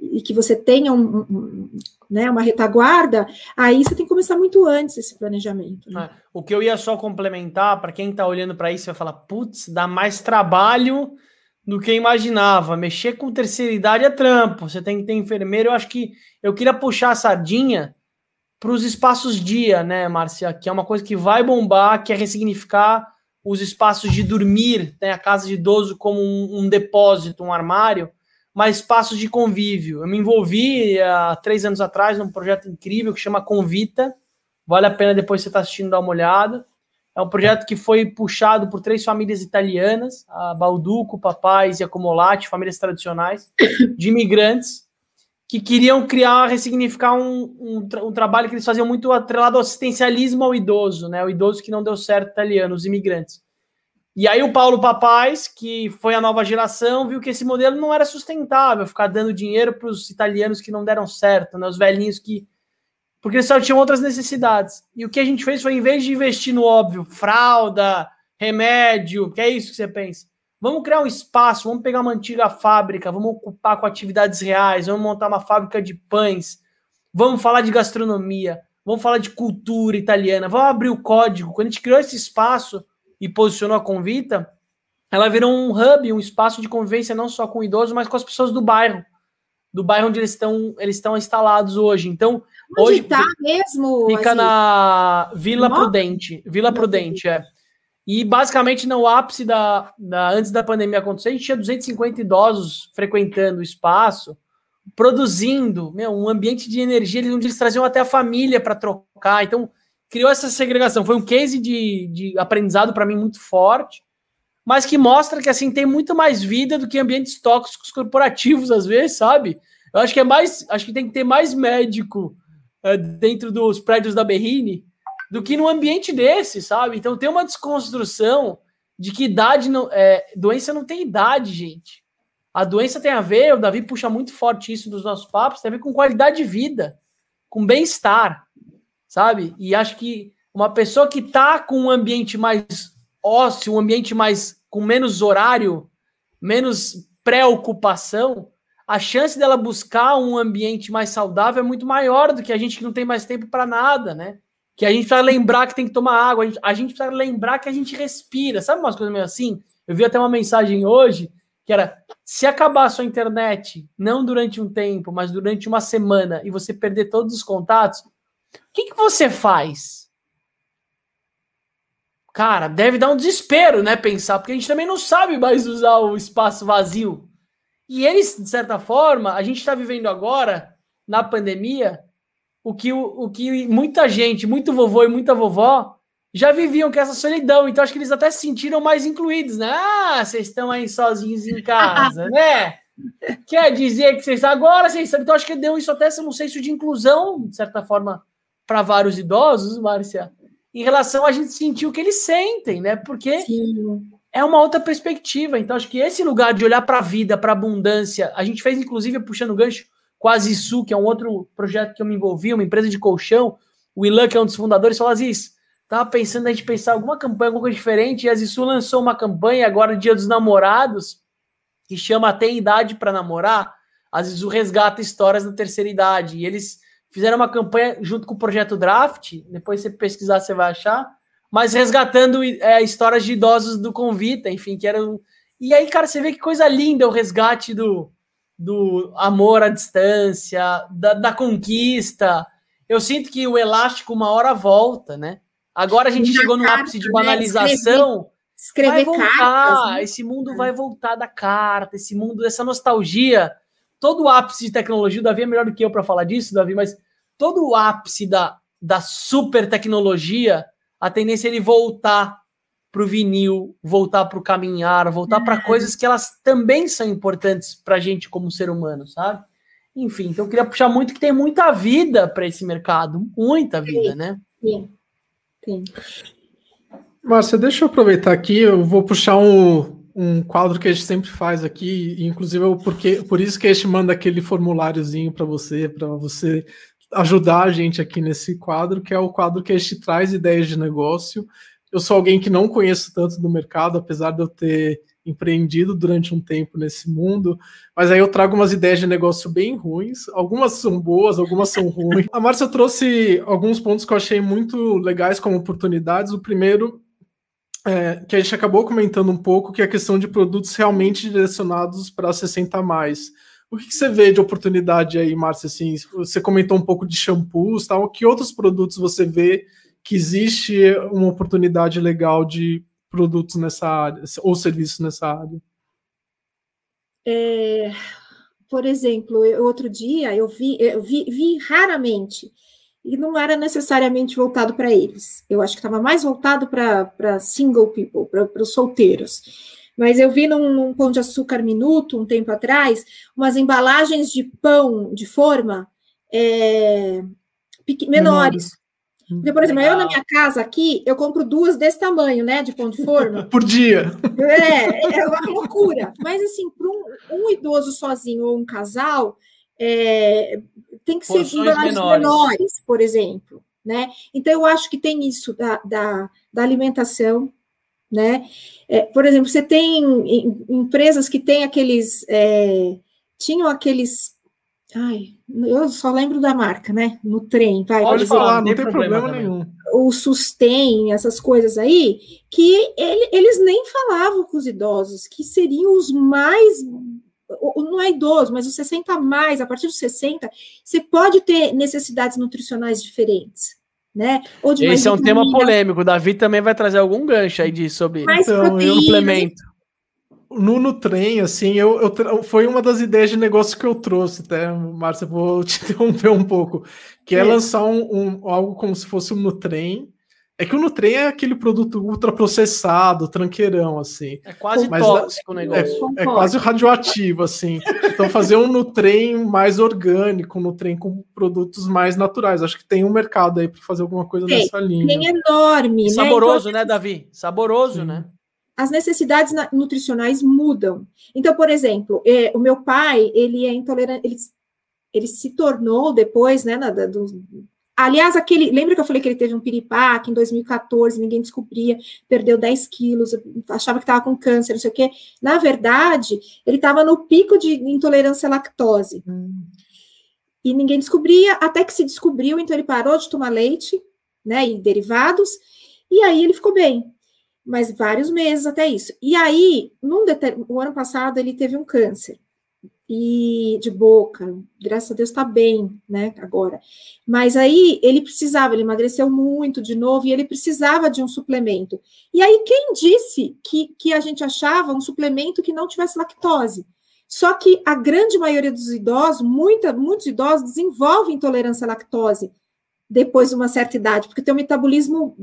e que você tenha um, um, né, uma retaguarda, aí você tem que começar muito antes esse planejamento. Né? É, o que eu ia só complementar, para quem está olhando para isso, vai falar, putz, dá mais trabalho do que imaginava. Mexer com terceira idade é trampo, você tem que ter enfermeiro. Eu acho que eu queria puxar a sardinha para os espaços dia, né, Márcia? Que é uma coisa que vai bombar, que é ressignificar os espaços de dormir, né, a casa de idoso como um, um depósito, um armário mas espaços de convívio. Eu me envolvi há três anos atrás num projeto incrível que chama Convita. Vale a pena depois você estar tá assistindo dar uma olhada. É um projeto que foi puxado por três famílias italianas, a Balduco, Papais e a Comolati, famílias tradicionais, de imigrantes, que queriam criar, ressignificar um, um, um, trabalho que eles faziam muito atrelado ao assistencialismo ao idoso, né? O idoso que não deu certo italiano, os imigrantes. E aí o Paulo Papais, que foi a nova geração, viu que esse modelo não era sustentável, ficar dando dinheiro para os italianos que não deram certo, né, os velhinhos que... Porque eles só tinham outras necessidades. E o que a gente fez foi, em vez de investir no óbvio, fralda, remédio, que é isso que você pensa, vamos criar um espaço, vamos pegar uma antiga fábrica, vamos ocupar com atividades reais, vamos montar uma fábrica de pães, vamos falar de gastronomia, vamos falar de cultura italiana, vamos abrir o código. Quando a gente criou esse espaço e posicionou a Convita, ela virou um hub, um espaço de convivência não só com o idoso, mas com as pessoas do bairro, do bairro onde eles estão, eles estão instalados hoje. Então, onde hoje tá mesmo? Fica assim? na Vila Prudente, Vila Prudente, é. E basicamente no ápice da, da antes da pandemia acontecer, a gente tinha 250 idosos frequentando o espaço, produzindo, meu, um ambiente de energia onde eles traziam até a família para trocar. Então, criou essa segregação. Foi um case de, de aprendizado para mim muito forte, mas que mostra que assim tem muito mais vida do que ambientes tóxicos corporativos, às vezes, sabe? Eu acho que é mais. Acho que tem que ter mais médico é, dentro dos prédios da Berrine do que num ambiente desse, sabe? Então tem uma desconstrução de que idade não. É, doença não tem idade, gente. A doença tem a ver, o Davi puxa muito forte isso dos nossos papos, tem a ver com qualidade de vida, com bem-estar sabe? E acho que uma pessoa que está com um ambiente mais ósseo, um ambiente mais com menos horário, menos preocupação, a chance dela buscar um ambiente mais saudável é muito maior do que a gente que não tem mais tempo para nada, né? Que a gente precisa lembrar que tem que tomar água, a gente, a gente precisa lembrar que a gente respira. Sabe umas coisas meio assim? Eu vi até uma mensagem hoje que era: se acabar a sua internet, não durante um tempo, mas durante uma semana, e você perder todos os contatos, o que, que você faz? Cara, deve dar um desespero, né? Pensar, porque a gente também não sabe mais usar o espaço vazio. E eles, de certa forma, a gente está vivendo agora, na pandemia, o que, o, o que muita gente, muito vovô e muita vovó, já viviam com essa solidão. Então, acho que eles até se sentiram mais incluídos, né? Ah, vocês estão aí sozinhos em casa, *laughs* né? Quer dizer que vocês agora vocês sabem. Então, acho que deu isso até um senso de inclusão, de certa forma, para vários idosos, Márcia em relação a gente sentir o que eles sentem, né? Porque Sim. é uma outra perspectiva. Então, acho que esse lugar de olhar para a vida, para a abundância, a gente fez, inclusive, puxando gancho com a Zisu, que é um outro projeto que eu me envolvi, uma empresa de colchão. O Ilan, que é um dos fundadores, falou: Aziz, tava pensando a gente pensar alguma campanha, alguma coisa diferente. E a Zisu lançou uma campanha agora, Dia dos Namorados, que chama Tem Idade para Namorar. A Zisu resgata histórias da terceira idade. E eles Fizeram uma campanha junto com o projeto Draft, depois você pesquisar, você vai achar, mas resgatando é, histórias de idosos do Convita, enfim, que eram. E aí, cara, você vê que coisa linda o resgate do, do amor à distância, da, da conquista. Eu sinto que o elástico uma hora volta, né? Agora a gente chegou no ápice de né? banalização. Escrever, escrever vai voltar, cartas, né? esse mundo vai voltar da carta, esse mundo dessa nostalgia todo o ápice de tecnologia, o Davi é melhor do que eu para falar disso, Davi, mas todo o ápice da, da super tecnologia, a tendência é ele voltar para o vinil, voltar para o caminhar, voltar para uhum. coisas que elas também são importantes para a gente como ser humano, sabe? Enfim, então eu queria puxar muito que tem muita vida para esse mercado, muita vida, sim, né? Sim, sim. Márcia, deixa eu aproveitar aqui, eu vou puxar um, um quadro que a gente sempre faz aqui, inclusive eu, porque, por isso que a gente manda aquele formuláriozinho para você, para você ajudar a gente aqui nesse quadro, que é o quadro que a gente traz ideias de negócio. Eu sou alguém que não conheço tanto do mercado, apesar de eu ter empreendido durante um tempo nesse mundo, mas aí eu trago umas ideias de negócio bem ruins, algumas são boas, algumas são ruins. A Márcia trouxe alguns pontos que eu achei muito legais como oportunidades. O primeiro é, que a gente acabou comentando um pouco, que é a questão de produtos realmente direcionados para 60 mais. O que, que, você vê de oportunidade aí, Márcia? Assim, você comentou um pouco de shampoos, tal. Que outros produtos você vê que existe uma oportunidade legal de produtos nessa área ou serviços nessa área? É, por exemplo, eu, outro dia eu vi, eu vi, vi raramente e não era necessariamente voltado para eles. Eu acho que estava mais voltado para single people, para os solteiros. Mas eu vi num, num, pão de açúcar minuto, um tempo atrás, umas embalagens de pão de forma é, menores. Então, por exemplo, Legal. eu na minha casa aqui, eu compro duas desse tamanho, né, de pão de forma. *laughs* por dia. É, é uma loucura. Mas, assim, para um, um, idoso sozinho ou um casal, é, tem que Porções ser embalagens menores. menores, por exemplo. Né? Então, eu acho que tem isso da, da, da alimentação, né? É, por exemplo, você tem empresas que têm aqueles. É, tinham aqueles. Ai, eu só lembro da marca, né? No trem, vai. Pode falar, não tem problema, problema nenhum. O Sustain, essas coisas aí, que ele, eles nem falavam com os idosos, que seriam os mais não é idoso, mas os 60 a mais, a partir dos 60, você pode ter necessidades nutricionais diferentes. Né? Ou de Esse é um tema polêmico. O Davi também vai trazer algum gancho aí de sobre mais então, complemento. No, no trem, assim, eu, eu, foi uma das ideias de negócio que eu trouxe, até, Márcia, vou *laughs* te interromper um pouco, que é, é lançar um, um, algo como se fosse um no trem, é que o Nutrem é aquele produto ultraprocessado, tranqueirão, assim. É quase Mas tóxico o negócio. É, é, quase radioativo, assim. Então, fazer um Nutrem mais orgânico, um Nutrem com produtos mais naturais. Acho que tem um mercado aí para fazer alguma coisa tem, nessa linha. Tem enorme. né? Saboroso, então, né, Davi? Saboroso, Sim. né? As necessidades nutricionais mudam. Então, por exemplo, é, o meu pai, ele é intolerante, ele, ele se tornou depois, né, na, do, aliás, aquele, lembra que eu falei que ele teve um piripaque em 2014, ninguém descobria, perdeu 10 quilos, achava que estava com câncer, não sei o quê. Na verdade, ele estava no pico de intolerância à lactose. Hum. E ninguém descobria, até que se descobriu, então ele parou de tomar leite, né, e derivados, e aí ele ficou bem. Mas vários meses até isso. E aí, num o ano passado, ele teve um câncer e de boca, graças a Deus está bem, né, agora. Mas aí ele precisava, ele emagreceu muito de novo e ele precisava de um suplemento. E aí quem disse que, que a gente achava um suplemento que não tivesse lactose? Só que a grande maioria dos idosos, muita, muitos idosos desenvolvem intolerância à lactose depois de uma certa idade, porque tem o metabolismo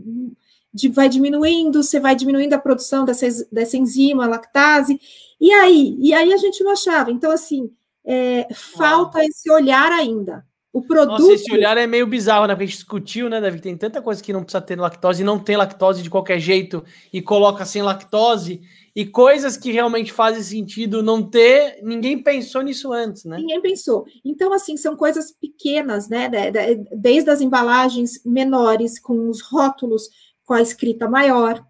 de, vai diminuindo, você vai diminuindo a produção dessa, dessa enzima, lactase, e aí? E aí a gente não achava. Então, assim, é, falta esse olhar ainda. O produto. Nossa, esse olhar é meio bizarro, né? Porque a gente discutiu, né, Davi? Tem tanta coisa que não precisa ter lactose e não tem lactose de qualquer jeito e coloca sem lactose. E coisas que realmente fazem sentido não ter, ninguém pensou nisso antes, né? Ninguém pensou. Então, assim, são coisas pequenas, né? Desde as embalagens menores, com os rótulos com a escrita maior.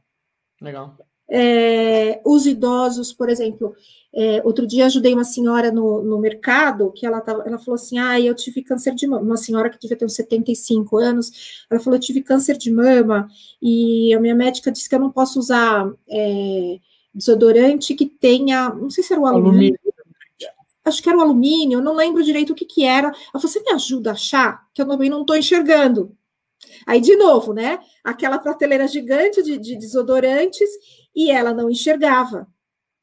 Legal. É, os idosos, por exemplo, é, outro dia ajudei uma senhora no, no mercado que ela, tava, ela falou assim: Ah, eu tive câncer de mama. Uma senhora que devia ter uns 75 anos, ela falou: Eu tive câncer de mama e a minha médica disse que eu não posso usar é, desodorante que tenha, não sei se era o alumínio. alumínio. Acho que era o alumínio, não lembro direito o que, que era. Ela falou: Você me ajuda a achar? Que eu também não estou enxergando. Aí, de novo, né? Aquela prateleira gigante de, de desodorantes e ela não enxergava,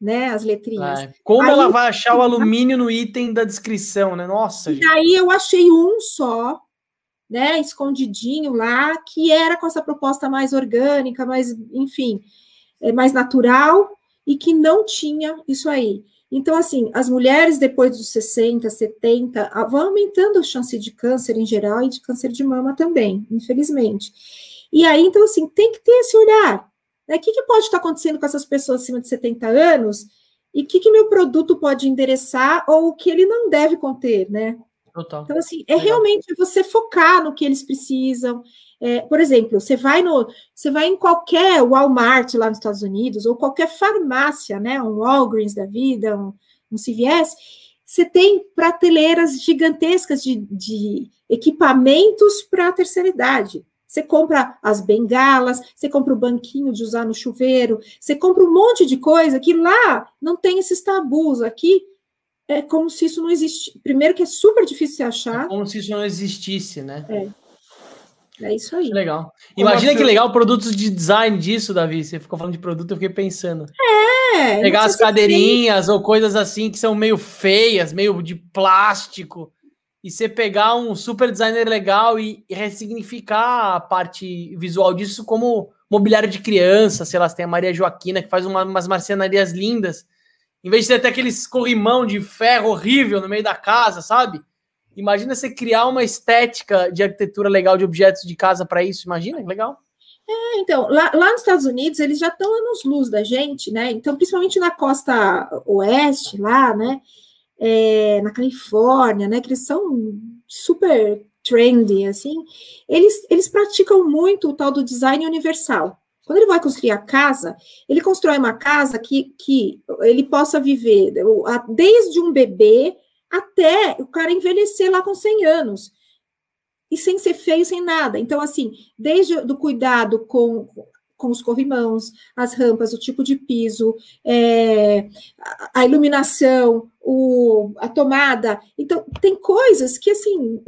né? As letrinhas. É. Como aí, ela vai achar o alumínio no item da descrição, né? Nossa. E gente. aí eu achei um só, né? Escondidinho lá, que era com essa proposta mais orgânica, mais, enfim, é, mais natural e que não tinha isso aí. Então, assim, as mulheres depois dos 60, 70, vão aumentando a chance de câncer em geral e de câncer de mama também, infelizmente. E aí, então, assim, tem que ter esse olhar. Né? O que, que pode estar acontecendo com essas pessoas acima de 70 anos e o que, que meu produto pode endereçar ou o que ele não deve conter, né? Total. Então, assim, é realmente você focar no que eles precisam. É, por exemplo, você vai no, você vai em qualquer Walmart lá nos Estados Unidos, ou qualquer farmácia, né? Um Walgreens da vida, um, um CVS, você tem prateleiras gigantescas de, de equipamentos para a terceira idade. Você compra as bengalas, você compra o banquinho de usar no chuveiro, você compra um monte de coisa que lá não tem esses tabus. Aqui é como se isso não existisse. Primeiro que é super difícil de achar. É como se isso não existisse, né? É. É isso aí. Legal. Imagina que legal produtos de design disso, Davi. Você ficou falando de produto, eu fiquei pensando. É. Pegar as cadeirinhas ou coisas assim que são meio feias, meio de plástico e você pegar um super designer legal e, e ressignificar a parte visual disso como mobiliário de criança, sei lá, tem a Maria Joaquina que faz uma, umas marcenarias lindas, em vez de ter até aqueles corrimão de ferro horrível no meio da casa, sabe? Imagina você criar uma estética de arquitetura legal de objetos de casa para isso, imagina, legal. É, então, lá, lá, nos Estados Unidos, eles já estão anos luz da gente, né? Então, principalmente na costa oeste, lá, né? É, na Califórnia, né, que eles são super trendy, assim, eles, eles praticam muito o tal do design universal. Quando ele vai construir a casa, ele constrói uma casa que, que ele possa viver desde um bebê até o cara envelhecer lá com 100 anos. E sem ser feio, sem nada. Então, assim, desde o cuidado com com os corrimãos, as rampas, o tipo de piso, é, a iluminação, o, a tomada. Então, tem coisas que, assim,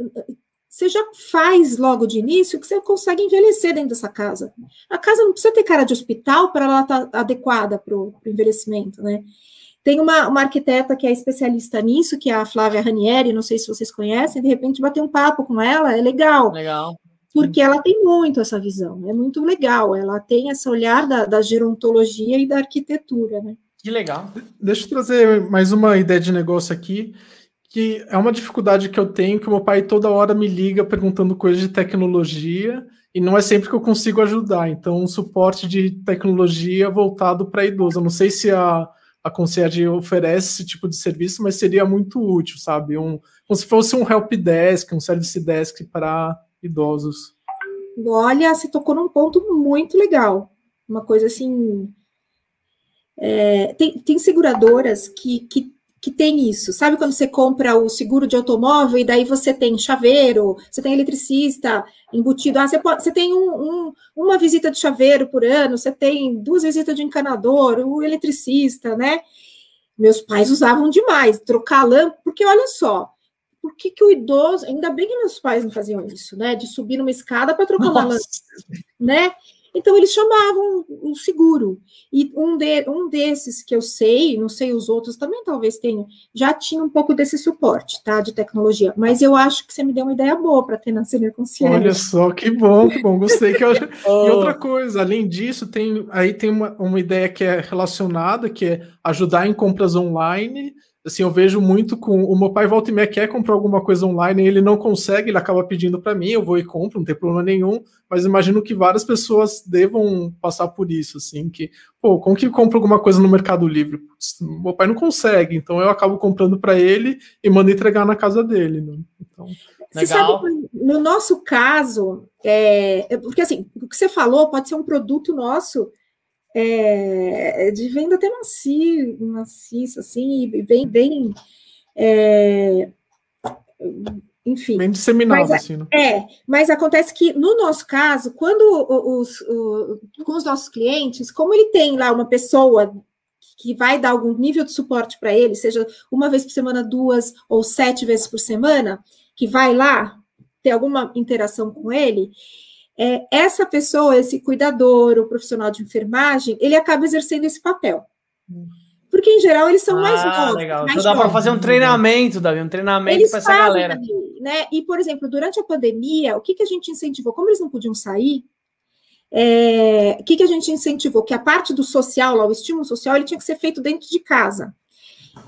você já faz logo de início que você consegue envelhecer dentro dessa casa. A casa não precisa ter cara de hospital para ela estar tá adequada para o envelhecimento, né? Tem uma, uma arquiteta que é especialista nisso, que é a Flávia Ranieri, não sei se vocês conhecem, de repente bater um papo com ela, é legal. Legal porque ela tem muito essa visão, é muito legal, ela tem esse olhar da, da gerontologia e da arquitetura, né? Que legal. Deixa eu trazer mais uma ideia de negócio aqui, que é uma dificuldade que eu tenho, que o meu pai toda hora me liga perguntando coisas de tecnologia, e não é sempre que eu consigo ajudar. Então, um suporte de tecnologia voltado para idoso. Eu não sei se a, a concierge oferece esse tipo de serviço, mas seria muito útil, sabe? Um, como se fosse um help desk, um service desk para idosos. Olha, você tocou num ponto muito legal. Uma coisa assim. É, tem, tem seguradoras que, que, que tem isso. Sabe quando você compra o seguro de automóvel e daí você tem chaveiro, você tem eletricista embutido? Ah, você, pode, você tem um, um, uma visita de chaveiro por ano, você tem duas visitas de encanador, o eletricista, né? Meus pais usavam demais, trocar lâmpada, porque olha só, por que, que o idoso, ainda bem que meus pais não faziam isso, né? De subir numa escada para trocar Nossa. uma lâmpada, né? Então eles chamavam um seguro. E um, de, um desses que eu sei, não sei os outros também talvez tenham, já tinha um pouco desse suporte, tá? De tecnologia. Mas eu acho que você me deu uma ideia boa para ter na Senior Concierge. Olha só, que bom, que bom. Gostei que eu... oh. *laughs* E outra coisa, além disso, tem aí tem uma, uma ideia que é relacionada, que é ajudar em compras online assim, eu vejo muito com o meu pai volta e meia quer comprar alguma coisa online e ele não consegue, ele acaba pedindo para mim, eu vou e compro, não tem problema nenhum, mas imagino que várias pessoas devam passar por isso, assim, que, pô, como que compra alguma coisa no Mercado Livre? Meu pai não consegue, então eu acabo comprando para ele e mando entregar na casa dele, né? Então, você Legal. sabe, no nosso caso, é, é, porque assim, o que você falou pode ser um produto nosso é, de venda até macio, maciça, assim, bem, bem é, enfim. Bem disseminado, mas, assim, né? É, mas acontece que, no nosso caso, quando os, os, com os nossos clientes, como ele tem lá uma pessoa que vai dar algum nível de suporte para ele, seja uma vez por semana, duas ou sete vezes por semana, que vai lá ter alguma interação com ele, é, essa pessoa, esse cuidador, o profissional de enfermagem, ele acaba exercendo esse papel. Porque, em geral, eles são ah, mais novos. Legal. Mais então dá para fazer um treinamento, Davi, um treinamento para essa galera. Ali, né? E, por exemplo, durante a pandemia, o que, que a gente incentivou? Como eles não podiam sair, é, o que, que a gente incentivou? Que a parte do social, lá, o estímulo social, ele tinha que ser feito dentro de casa.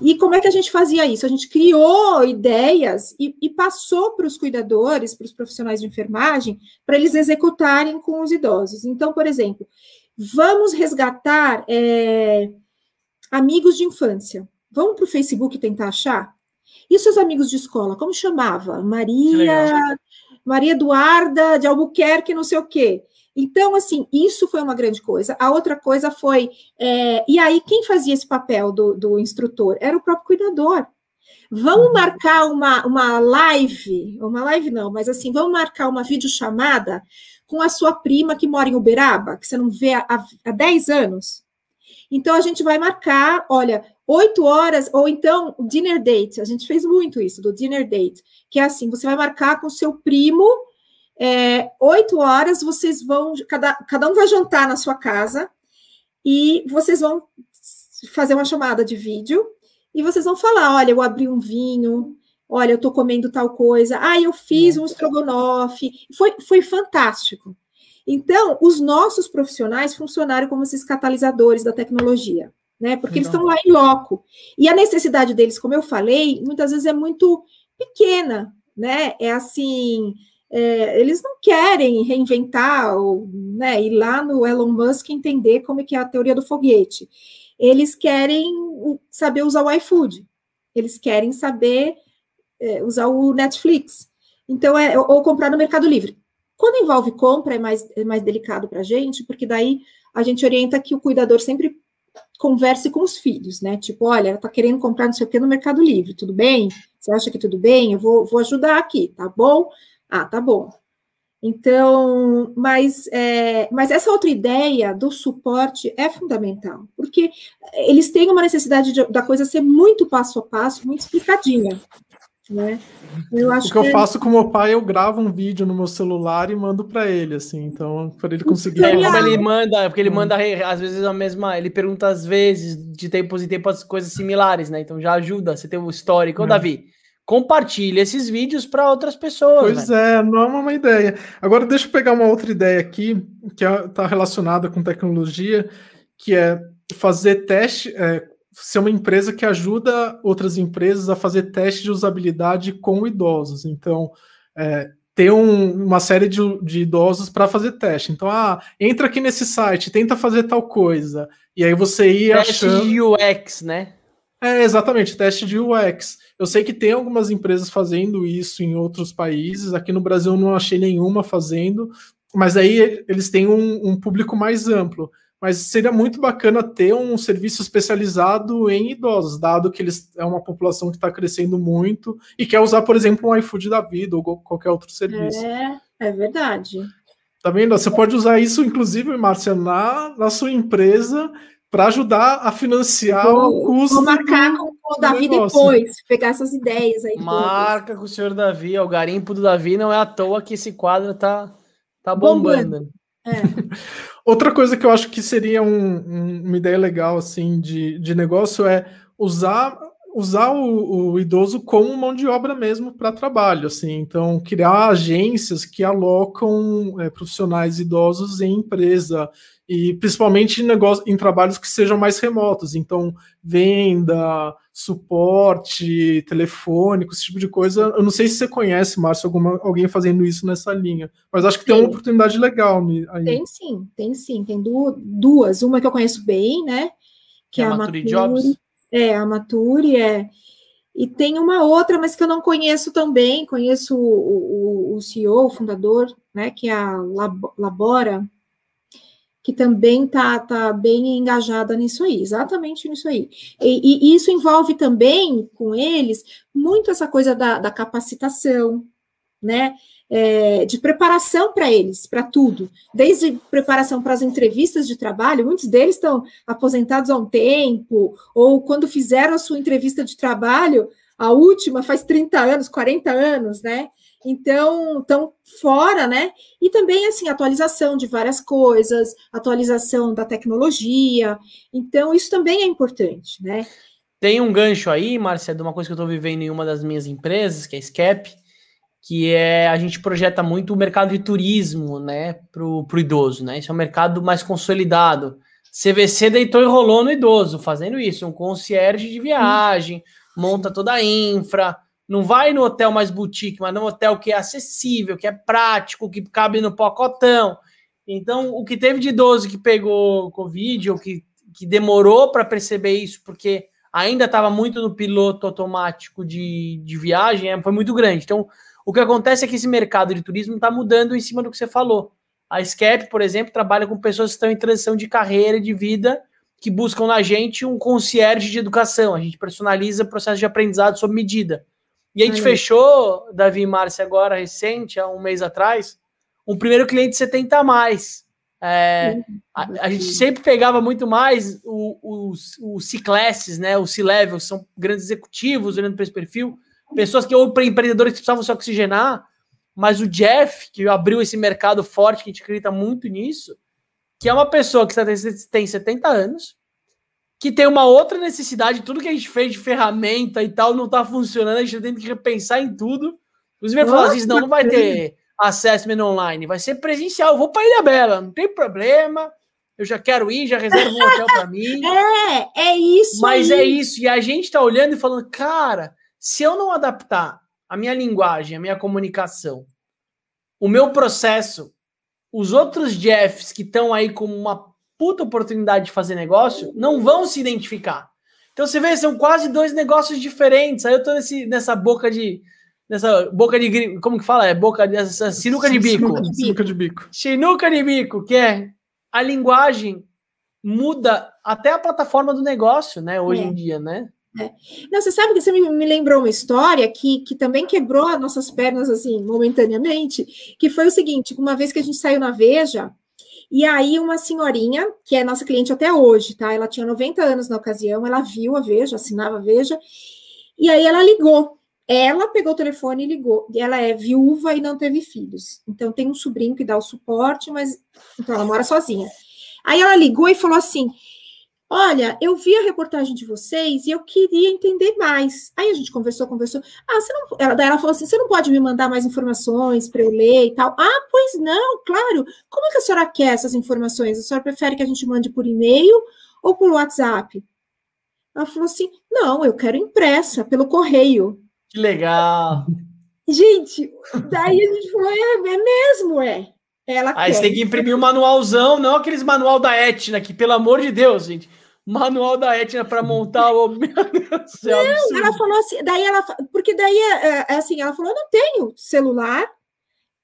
E como é que a gente fazia isso? A gente criou ideias e, e passou para os cuidadores, para os profissionais de enfermagem, para eles executarem com os idosos. Então, por exemplo, vamos resgatar é, amigos de infância. Vamos para o Facebook tentar achar? E seus amigos de escola, como chamava? Maria, Maria Eduarda de Albuquerque, não sei o quê. Então, assim, isso foi uma grande coisa. A outra coisa foi, é, e aí, quem fazia esse papel do, do instrutor? Era o próprio cuidador. Vamos uhum. marcar uma, uma live, uma live não, mas assim, vamos marcar uma videochamada com a sua prima que mora em Uberaba, que você não vê há, há 10 anos. Então, a gente vai marcar, olha, 8 horas, ou então dinner date. A gente fez muito isso, do dinner date, que é assim: você vai marcar com seu primo é, oito horas vocês vão, cada, cada um vai jantar na sua casa e vocês vão fazer uma chamada de vídeo e vocês vão falar: olha, eu abri um vinho, olha, eu estou comendo tal coisa, ah, eu fiz um estrogonofe. Foi, foi fantástico. Então, os nossos profissionais funcionaram como esses catalisadores da tecnologia, né? Porque eles estão lá em loco. E a necessidade deles, como eu falei, muitas vezes é muito pequena, né? É assim, é, eles não querem reinventar ou né, ir lá no Elon Musk entender como é que é a teoria do foguete. Eles querem saber usar o iFood, eles querem saber é, usar o Netflix. Então, é, ou comprar no Mercado Livre. Quando envolve compra, é mais, é mais delicado para a gente, porque daí a gente orienta que o cuidador sempre converse com os filhos, né? Tipo, olha, tá querendo comprar não sei o que no Mercado Livre, tudo bem? Você acha que tudo bem? Eu vou, vou ajudar aqui, tá bom? Ah, tá bom. Então, mas, é, mas essa outra ideia do suporte é fundamental, porque eles têm uma necessidade de, da coisa ser muito passo a passo, muito explicadinha. Né? Eu acho o que, que eu faço com meu pai, eu gravo um vídeo no meu celular e mando para ele, assim, então, para ele conseguir. É, como ele manda, porque ele hum. manda às vezes a mesma, ele pergunta às vezes, de tempos em tempos, coisas similares, né? Então já ajuda, você tem o histórico. Ô, é. Davi, compartilhe esses vídeos para outras pessoas. Pois né? é, não é uma ideia. Agora deixa eu pegar uma outra ideia aqui, que está relacionada com tecnologia, que é fazer teste, é, ser uma empresa que ajuda outras empresas a fazer teste de usabilidade com idosos. Então, é, ter um, uma série de, de idosos para fazer teste. Então, ah, entra aqui nesse site, tenta fazer tal coisa. E aí você ir teste achando... de UX, né? É, exatamente, teste de UX. Eu sei que tem algumas empresas fazendo isso em outros países. Aqui no Brasil não achei nenhuma fazendo, mas aí eles têm um, um público mais amplo. Mas seria muito bacana ter um serviço especializado em idosos, dado que eles é uma população que está crescendo muito e quer usar, por exemplo, um iFood da vida ou qualquer outro serviço. É, é verdade. Tá vendo? Você pode usar isso, inclusive, Márcia, na, na sua empresa para ajudar a financiar vou, o custo. Vou marcar com o Davi depois, pegar essas ideias aí. Marca todas. com o senhor Davi, o garimpo do Davi não é à toa que esse quadro tá, tá bombando. bombando. É. *laughs* Outra coisa que eu acho que seria um, um, uma ideia legal assim de, de negócio é usar usar o, o idoso como mão de obra mesmo para trabalho, assim. Então criar agências que alocam é, profissionais idosos em empresa e principalmente em, negócio, em trabalhos que sejam mais remotos. Então venda, suporte telefônico, esse tipo de coisa. Eu não sei se você conhece, Márcio, alguma, alguém fazendo isso nessa linha, mas acho que tem, tem uma oportunidade legal aí. Tem sim, tem sim. Tem duas. Uma que eu conheço bem, né? Que é, é a Mature Jobs. É, a Mature, é. E tem uma outra, mas que eu não conheço também. Conheço o, o, o CEO, o fundador, né? Que é a Labora, que também está tá bem engajada nisso aí, exatamente nisso aí. E, e, isso envolve também com eles muito essa coisa da, da capacitação, né? É, de preparação para eles, para tudo, desde preparação para as entrevistas de trabalho, muitos deles estão aposentados há um tempo, ou quando fizeram a sua entrevista de trabalho, a última faz 30 anos, 40 anos, né? Então, estão fora, né? E também, assim, atualização de várias coisas, atualização da tecnologia. Então, isso também é importante, né? Tem um gancho aí, Márcia, de uma coisa que eu estou vivendo em uma das minhas empresas, que é a SCAP, que é a gente projeta muito o mercado de turismo, né, para o idoso, né? Isso é um mercado mais consolidado. CVC deitou e rolou no idoso, fazendo isso, um concierge de viagem, monta toda a infra, não vai no hotel mais boutique, mas no hotel que é acessível, que é prático, que cabe no pocotão. Então, o que teve de idoso que pegou Covid, ou que, que demorou para perceber isso, porque ainda estava muito no piloto automático de, de viagem, é, foi muito grande. Então, o que acontece é que esse mercado de turismo está mudando em cima do que você falou. A SCAP, por exemplo, trabalha com pessoas que estão em transição de carreira e de vida que buscam na gente um concierge de educação. A gente personaliza o processo de aprendizado sob medida. E a gente fechou, Davi e Márcia, agora recente, há um mês atrás, um primeiro cliente 70 a mais. É, a, a, gente sempre pegava muito mais os, os C-classes, né? Os C-level, são grandes executivos olhando para esse perfil, pessoas que ou empreendedores que precisavam se oxigenar, mas o Jeff, que abriu esse mercado forte, que a gente acredita muito nisso, que é uma pessoa que tem 70 anos, que tem uma outra necessidade, tudo que a gente fez de ferramenta e tal não está funcionando, a gente tem que repensar em tudo. Inclusive, falar assim, não, não vai ter assessment online, vai ser presencial. Eu vou para Ilha Bela, não tem problema. Eu já quero ir, já reservo um hotel para mim. *laughs* É, é isso. Mas aí. é isso. E a gente está olhando e falando, cara, se eu não adaptar a minha linguagem, a minha comunicação, o meu processo, os outros Jeffs que estão aí como uma puta oportunidade de fazer negócio, não vão se identificar. Então você vê, são quase dois negócios diferentes. Aí eu tô nesse, nessa boca de. Nessa boca de. Como que fala? É boca de. Essa sinuca de bico. Sinuca de bico. Sinuca de bico, que é a linguagem muda até a plataforma do negócio, né? Hoje é. em dia, né? É. Não, você sabe que você me, me, lembrou uma história que, que também quebrou as nossas pernas assim momentaneamente, que foi o seguinte: uma vez que a gente saiu na Veja, e aí, uma senhorinha, que é nossa cliente até hoje, tá? Ela tinha 90 anos na ocasião, ela viu a Veja, assinava a Veja, e aí ela ligou. Ela pegou o telefone e ligou. Ela é viúva e não teve filhos. Então, tem um sobrinho que dá o suporte, mas. Então, ela mora sozinha. Aí ela ligou e falou assim: Olha, eu vi a reportagem de vocês e eu queria entender mais. Aí a gente conversou, conversou. Ah, você não. Ela, daí ela falou assim: você não pode me mandar mais informações para eu ler e tal. Ah, pois não, claro. Como é que a senhora quer essas informações? A senhora prefere que a gente mande por e-mail ou por WhatsApp? Ela falou assim: não, eu quero impressa, pelo correio. Que legal! Gente, daí a gente falou: é, é mesmo, é. Ela Aí você tem que imprimir o um manualzão, não aqueles manual da Etna, que, pelo amor de Deus, gente Manual da Etna para montar o. *laughs* Meu Deus do céu, não, ela falou assim, daí ela. Porque daí é, é assim, ela falou: eu não tenho celular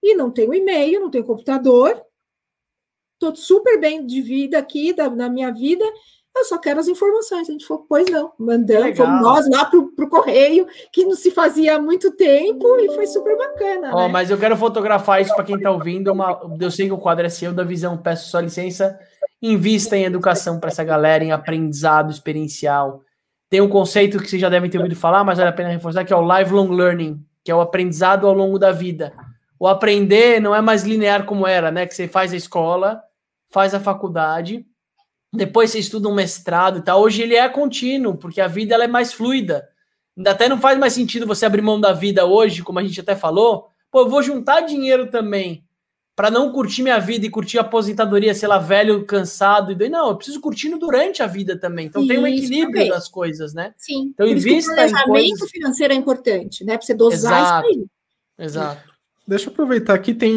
e não tenho e-mail, não tenho computador. Estou super bem de vida aqui, da, na minha vida. Eu só quero as informações. A gente falou, pois não, mandamos, fomos nós lá para o correio, que não se fazia há muito tempo, e foi super bacana. Oh, né? Mas eu quero fotografar isso para quem está ouvindo. Uma, eu sei que o quadro é seu da visão, peço sua licença. Invista em educação para essa galera, em aprendizado experiencial. Tem um conceito que vocês já devem ter ouvido falar, mas vale a pena reforçar, que é o lifelong learning, que é o aprendizado ao longo da vida. O aprender não é mais linear como era, né? Que você faz a escola, faz a faculdade, depois você estuda um mestrado e tal. Hoje ele é contínuo, porque a vida ela é mais fluida. Até não faz mais sentido você abrir mão da vida hoje, como a gente até falou. Pô, eu vou juntar dinheiro também para não curtir minha vida e curtir a aposentadoria, sei lá, velho, cansado. E não, eu preciso curtir durante a vida também. Então Isso, tem um equilíbrio das coisas, né? Sim. Então invista o planejamento coisas... financeiro é importante, né? Para você dosar Exato. isso aí. Exato. Deixa eu aproveitar aqui, tem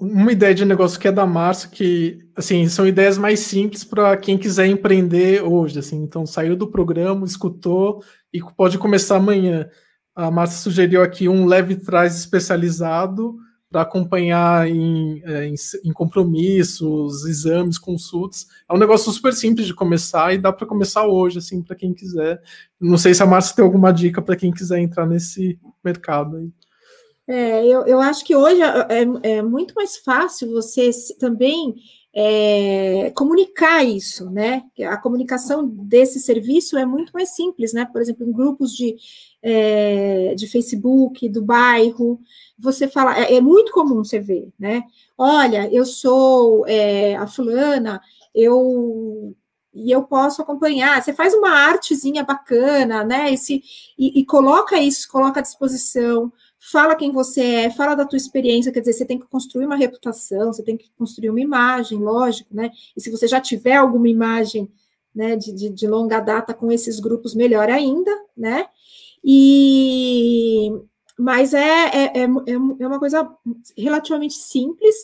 uma ideia de negócio que é da Márcia, que assim, são ideias mais simples para quem quiser empreender hoje. Assim, então, saiu do programa, escutou e pode começar amanhã. A Márcia sugeriu aqui um leve trás especializado para acompanhar em, é, em, em, compromissos, exames, consultas. É um negócio super simples de começar e dá para começar hoje, assim, para quem quiser. Não sei se a Márcia tem alguma dica para quem quiser entrar nesse mercado aí. É, eu, eu acho que hoje é, é, é muito mais fácil você também é, comunicar isso, né? A comunicação desse serviço é muito mais simples, né? Por exemplo, em grupos de, é, de Facebook, do bairro, você fala, é, é, muito comum você ver, né? Olha, eu sou é, a fulana, eu e eu posso acompanhar. Você faz uma artezinha bacana, né? Esse, e, e coloca isso, coloca à disposição fala quem você é, fala da tua experiência, quer dizer, você tem que construir uma reputação, você tem que construir uma imagem, lógico, né? E se você já tiver alguma imagem né, de, de, de longa data com esses grupos, melhor ainda, né? E mas é, é, é, é uma coisa relativamente simples.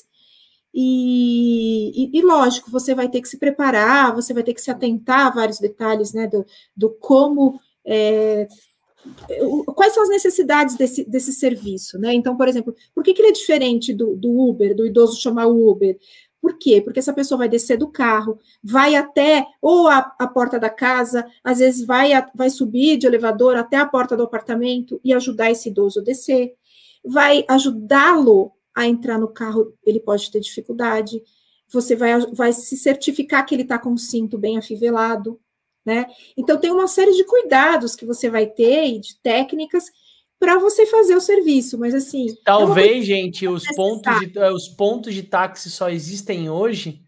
E, e, e, lógico, você vai ter que se preparar, você vai ter que se atentar a vários detalhes, né, do, do como é, quais são as necessidades desse, desse serviço, né? Então, por exemplo, por que, que ele é diferente do, do Uber, do idoso chamar Uber? Por quê? Porque essa pessoa vai descer do carro, vai até ou a, a porta da casa, às vezes vai, a, vai subir de elevador até a porta do apartamento e ajudar esse idoso a descer, vai ajudá-lo a entrar no carro, ele pode ter dificuldade, você vai, vai se certificar que ele está com o cinto bem afivelado, né? Então, tem uma série de cuidados que você vai ter e de técnicas para você fazer o serviço, mas assim. Talvez, gente, os pontos, de, eh, os pontos de táxi só existem hoje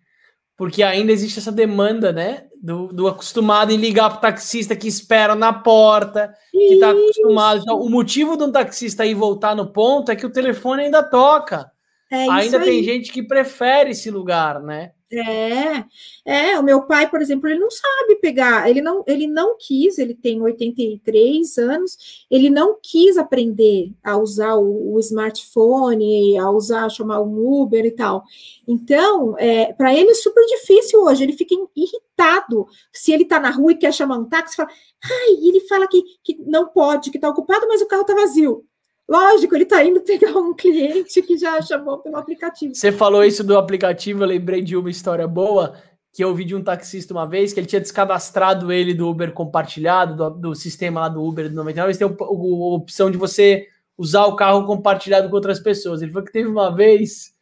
porque ainda existe essa demanda, né? Do, do acostumado em ligar para o taxista que espera na porta, que está acostumado. Então, o motivo de um taxista ir voltar no ponto é que o telefone ainda toca. É ainda tem gente que prefere esse lugar, né? É, é, o meu pai, por exemplo, ele não sabe pegar, ele não, ele não quis, ele tem 83 anos, ele não quis aprender a usar o, o smartphone, a usar, chamar um Uber e tal. Então, é, para ele é super difícil hoje, ele fica irritado. Se ele está na rua e quer chamar um táxi, fala, ai, ele fala que, que não pode, que está ocupado, mas o carro está vazio. Lógico, ele está indo pegar um cliente que já chamou pelo aplicativo. Você falou isso do aplicativo, eu lembrei de uma história boa que eu ouvi de um taxista uma vez, que ele tinha descadastrado ele do Uber compartilhado, do, do sistema lá do Uber do 99, eles têm a opção de você usar o carro compartilhado com outras pessoas. Ele falou que teve uma vez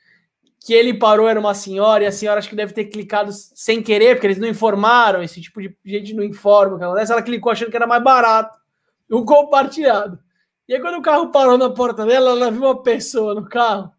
que ele parou, era uma senhora, e a senhora acho que deve ter clicado sem querer, porque eles não informaram, esse tipo de gente não informa o que acontece, ela clicou achando que era mais barato o compartilhado. E aí, quando o carro parou na porta dela, ela viu uma pessoa no carro.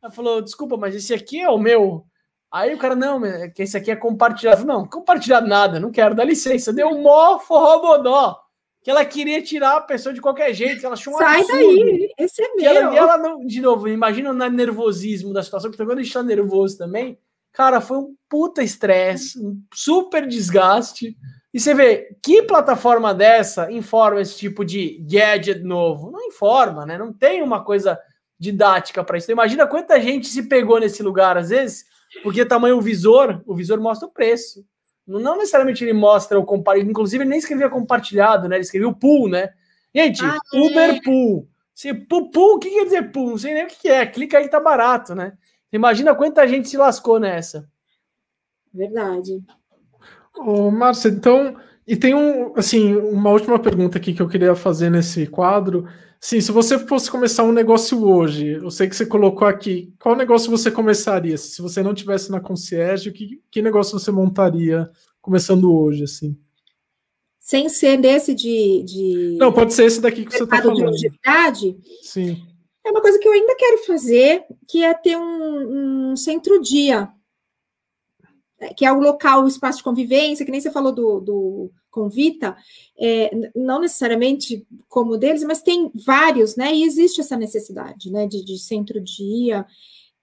Ela falou: Desculpa, mas esse aqui é o meu. Aí o cara, não, é que esse aqui é compartilhado. Não, compartilhado nada, não quero, dá licença. Deu um mó forrobodó. Que ela queria tirar a pessoa de qualquer jeito, que ela achou um Sai absurdo. daí, esse é meu. Ela, ela, não, de novo, imagina o nervosismo da situação, porque quando a gente tá nervoso também, cara, foi um puta estresse, um super desgaste. E você vê, que plataforma dessa informa esse tipo de gadget novo? Não informa, né? Não tem uma coisa didática para isso. Então, imagina quanta gente se pegou nesse lugar, às vezes, porque tamanho o visor, o visor mostra o preço. Não necessariamente ele mostra o compartilhado, inclusive ele nem escrevia compartilhado, né? Ele escreveu pool, né? Gente, ah, é. Uber é. Pool. Se, pool, pool, o que quer dizer pool? Não sei nem o que é. Clica aí que tá barato, né? Imagina quanta gente se lascou nessa. Verdade. Ô, Márcia, então, e tem um, assim, uma última pergunta aqui que eu queria fazer nesse quadro. Sim, se você fosse começar um negócio hoje, eu sei que você colocou aqui, qual negócio você começaria? Se você não tivesse na concierge, que, que negócio você montaria começando hoje, assim? Sem ser desse de, de... Não, pode ser esse daqui que você está falando. de longevidade? Sim. É uma coisa que eu ainda quero fazer, que é ter um, um centro-dia que é o local, o espaço de convivência, que nem você falou do, do Convita, é, não necessariamente como deles, mas tem vários, né? E existe essa necessidade, né? De, de centro-dia.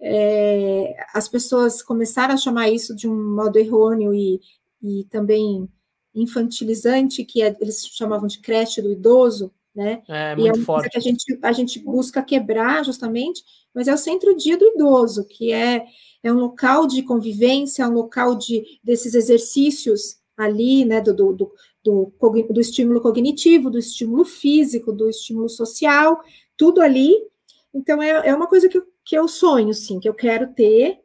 É, as pessoas começaram a chamar isso de um modo errôneo e, e também infantilizante, que é, eles chamavam de creche do idoso, né? É, muito e é uma forte. que a gente, a gente busca quebrar justamente, mas é o centro-dia do idoso, que é é um local de convivência, é um local de, desses exercícios ali, né, do, do, do, do, do estímulo cognitivo, do estímulo físico, do estímulo social, tudo ali. Então, é, é uma coisa que eu, que eu sonho, sim, que eu quero ter,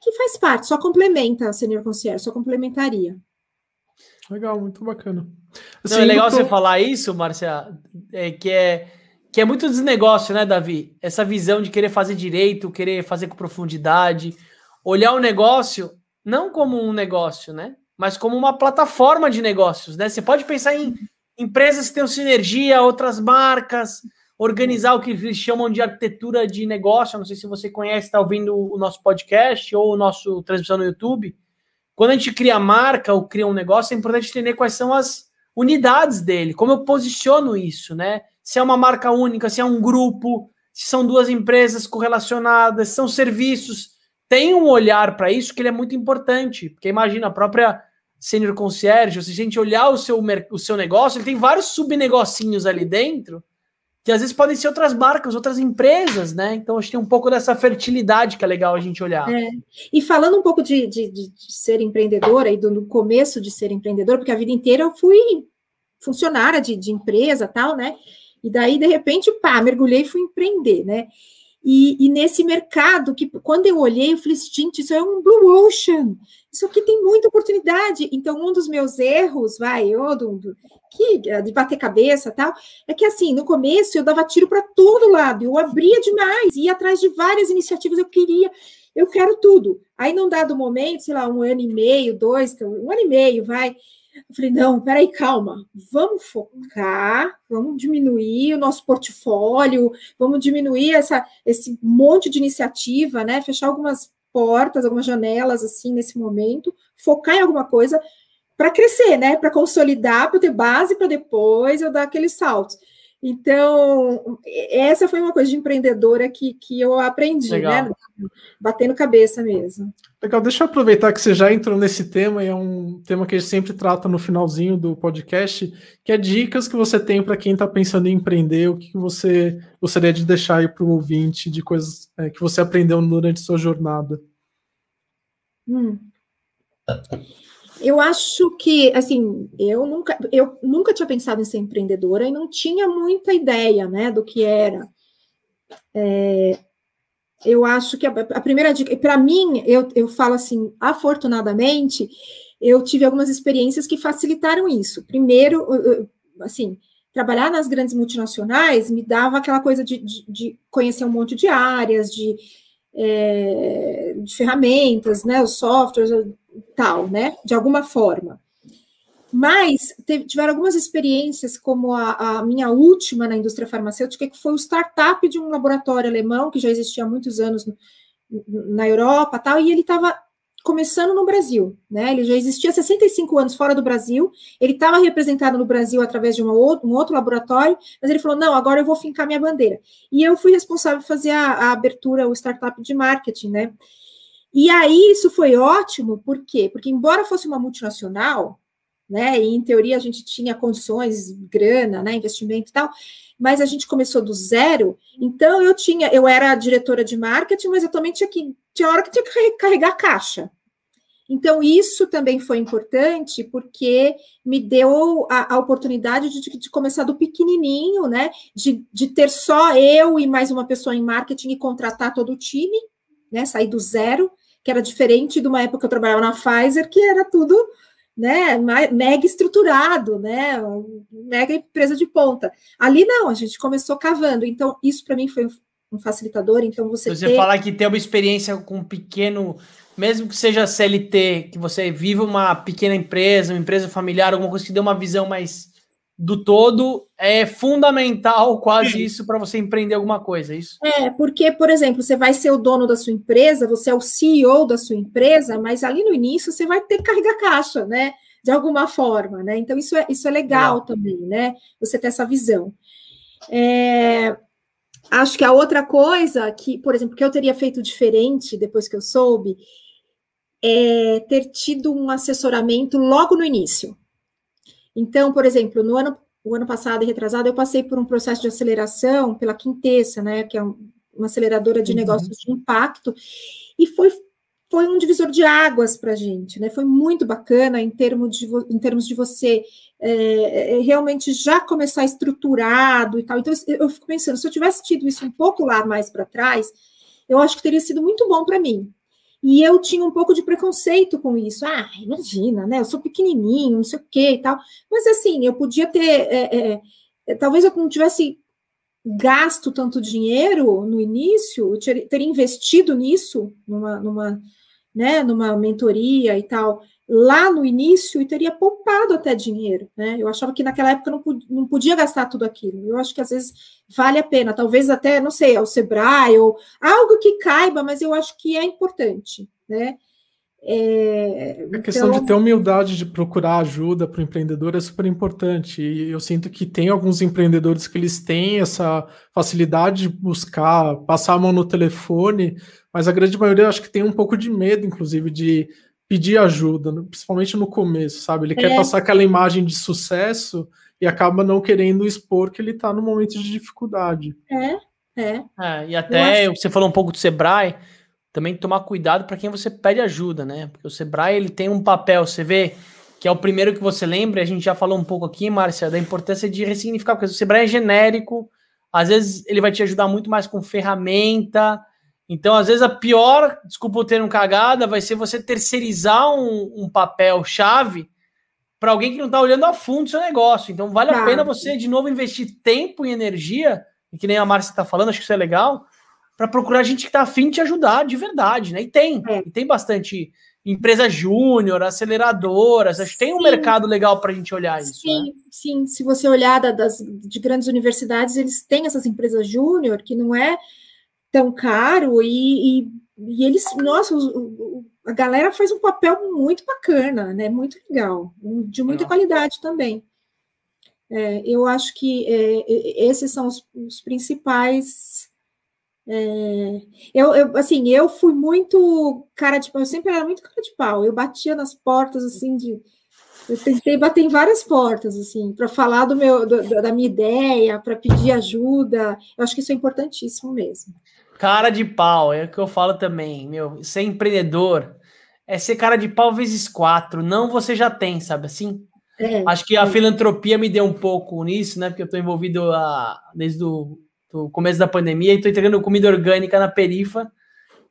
que faz parte, só complementa a Senior Concierge, só complementaria. Legal, muito bacana. Assim, Não, é legal tô... você falar isso, Márcia, é, que é que é muito desnegócio, né, Davi? Essa visão de querer fazer direito, querer fazer com profundidade, olhar o negócio não como um negócio, né? Mas como uma plataforma de negócios, né? Você pode pensar em empresas que têm sinergia, outras marcas, organizar o que eles chamam de arquitetura de negócio. Não sei se você conhece, está ouvindo o nosso podcast ou o nosso transmissão no YouTube. Quando a gente cria marca ou cria um negócio, é importante entender quais são as unidades dele, como eu posiciono isso, né? Se é uma marca única, se é um grupo, se são duas empresas correlacionadas, se são serviços. Tem um olhar para isso que ele é muito importante, porque imagina a própria Senior Concierge, se a gente olhar o seu, o seu negócio, ele tem vários subnegocinhos ali dentro, que às vezes podem ser outras marcas, outras empresas, né? Então acho que tem um pouco dessa fertilidade que é legal a gente olhar. É. E falando um pouco de, de, de, ser empreendedora e do, do começo de ser empreendedora, porque a vida inteira eu fui funcionária de, de empresa tal, né? E daí, de repente, pá, mergulhei e fui empreender, né? E, e, nesse mercado, que quando eu olhei, eu falei, gente, isso é um blue ocean, isso aqui tem muita oportunidade. Então, um dos meus erros, vai, eu, do, que, é de bater cabeça tal, é que assim, no começo eu dava tiro para todo lado, eu abria demais, ia atrás de várias iniciativas, eu queria, eu quero tudo. Aí, num dado momento, sei lá, um ano e meio, dois, um ano e meio, vai, eu falei, não, peraí, calma, vamos focar, vamos diminuir o nosso portfólio, vamos diminuir essa, esse monte de iniciativa, né? Fechar algumas portas, algumas janelas assim nesse momento, focar em alguma coisa para crescer, né? Para consolidar, para ter base para depois eu dar aqueles saltos. Então, essa foi uma coisa de empreendedora que, que eu aprendi, né? Legal. né? Batendo cabeça mesmo. Legal, deixa eu aproveitar que você já entrou nesse tema, e é um tema que a gente sempre trata no finalzinho do podcast, que é dicas que você tem para quem está pensando em empreender, o que você gostaria de deixar aí para o ouvinte de coisas é, que você aprendeu durante sua jornada. Hum. Eu acho que, assim, eu nunca, eu nunca tinha pensado em ser empreendedora e não tinha muita ideia, né, do que era. É, eu acho que a, a primeira dica, para mim, eu, eu falo assim, afortunadamente, eu tive algumas experiências que facilitaram isso. Primeiro, assim, trabalhar nas grandes multinacionais me dava aquela coisa de, de, de conhecer um monte de áreas, de, é, de ferramentas, né, os softwares, tal, né? De alguma forma. Mas teve, tiveram algumas experiências, como a, a, minha última na indústria farmacêutica, que foi o startup de um laboratório alemão que já existia há muitos anos no, na Europa, tal, e ele estava começando no Brasil, né? Ele já existia há 65 anos fora do Brasil, ele estava representado no Brasil através de um outro laboratório, mas ele falou: não, agora eu vou fincar minha bandeira. E eu fui responsável por fazer a, a abertura, o startup de marketing, né? E aí isso foi ótimo, por quê? Porque embora fosse uma multinacional, né, e em teoria a gente tinha condições, grana, né, investimento e tal, mas a gente começou do zero, então eu tinha, eu era diretora de marketing, mas eu também tinha que, tinha hora que tinha que carregar a caixa. Então, isso também foi importante, porque me deu a, a oportunidade de, de, começar do pequenininho, né? De, de ter só eu e mais uma pessoa em marketing e contratar todo o time, né? Sair do zero, que era diferente de uma época que eu trabalhava na Pfizer, que era tudo né, mega estruturado, né, mega empresa de ponta. Ali não, a gente começou cavando. Então, isso para mim foi um facilitador. Então, você. Você ter... falar que tem uma experiência com um pequeno mesmo que seja CLT, que você viva uma pequena empresa, uma empresa familiar, alguma coisa que dê uma visão mais do todo, é fundamental quase isso para você empreender alguma coisa, é isso? É, porque, por exemplo, você vai ser o dono da sua empresa, você é o CEO da sua empresa, mas ali no início você vai ter que carregar caixa, né? De alguma forma, né? Então, isso é, isso é legal é. também, né? Você ter essa visão. É, acho que a outra coisa que, por exemplo, que eu teria feito diferente depois que eu soube, é, ter tido um assessoramento logo no início. Então, por exemplo, no ano, o ano passado e retrasado, eu passei por um processo de aceleração pela Quintessa, né, que é um, uma aceleradora de uhum. negócios de impacto, e foi, foi um divisor de águas para a gente, né? Foi muito bacana em, termo de, em termos de você é, é, realmente já começar estruturado e tal. Então, eu fico pensando, se eu tivesse tido isso um pouco lá mais para trás, eu acho que teria sido muito bom para mim, e eu tinha um pouco de preconceito com isso. Ah, imagina, né? Eu sou pequenininho, não sei o quê e tal. Mas assim, eu podia ter. É, é, é talvez eu não tivesse gasto tanto dinheiro no início, teria investido nisso, numa, numa, né, numa mentoria e tal, lá no início e teria poupado até dinheiro, né? Eu achava que naquela época não, não podia gastar tudo aquilo. Eu acho que às vezes vale a pena, talvez até, não sei, ao Sebrae ou algo que caiba, mas eu acho que é importante, né? É, a questão então... de ter humildade de procurar ajuda para o empreendedor é super importante. E eu sinto que tem alguns empreendedores que eles têm essa facilidade de buscar, passar a mão no telefone, mas a grande maioria eu acho que tem um pouco de medo, inclusive, de pedir ajuda, principalmente no começo, sabe? Ele é. quer passar aquela imagem de sucesso e acaba não querendo expor que ele está no momento de dificuldade. É, é. é e até acho... você falou um pouco do Sebrae, também tomar cuidado para quem você pede ajuda, né? Porque o Sebrae ele tem um papel, você vê que é o primeiro que você lembra, a gente já falou um pouco aqui, Márcia, da importância de ressignificar, porque o Sebrae é genérico, às vezes ele vai te ajudar muito mais com ferramenta, então, às vezes, a pior, desculpa o termo cagada, vai ser você terceirizar um, um papel-chave para alguém que não está olhando a fundo o seu negócio. Então, vale a pena você, de novo, investir tempo e energia, e que nem a Márcia está falando, acho que isso é legal, para procurar gente que está afim de te ajudar de verdade, né? E tem, é. e tem bastante empresa júnior, aceleradoras, acho que tem um mercado legal para a gente olhar isso. Sim, né? sim. Se você olhar das, de grandes universidades, eles têm essas empresas júnior que não é tão caro e, e, e eles, nossa, os, a galera faz um papel muito bacana, né? Muito legal, de muita qualidade também. É, eu acho que é, esses são os, os principais. É, eu, eu, assim, eu fui muito cara de pau, eu sempre era muito cara de pau. Eu batia nas portas assim de, eu tentei bater em várias portas assim para falar do meu, do, da minha ideia, para pedir ajuda. Eu acho que isso é importantíssimo mesmo. Cara de pau, é o que eu falo também, meu. Ser empreendedor é ser cara de pau vezes quatro. Não você já tem, sabe assim? É, Acho que a é. filantropia me deu um pouco nisso, né? Porque eu tô envolvido a, desde o começo da pandemia e tô entregando comida orgânica na perifa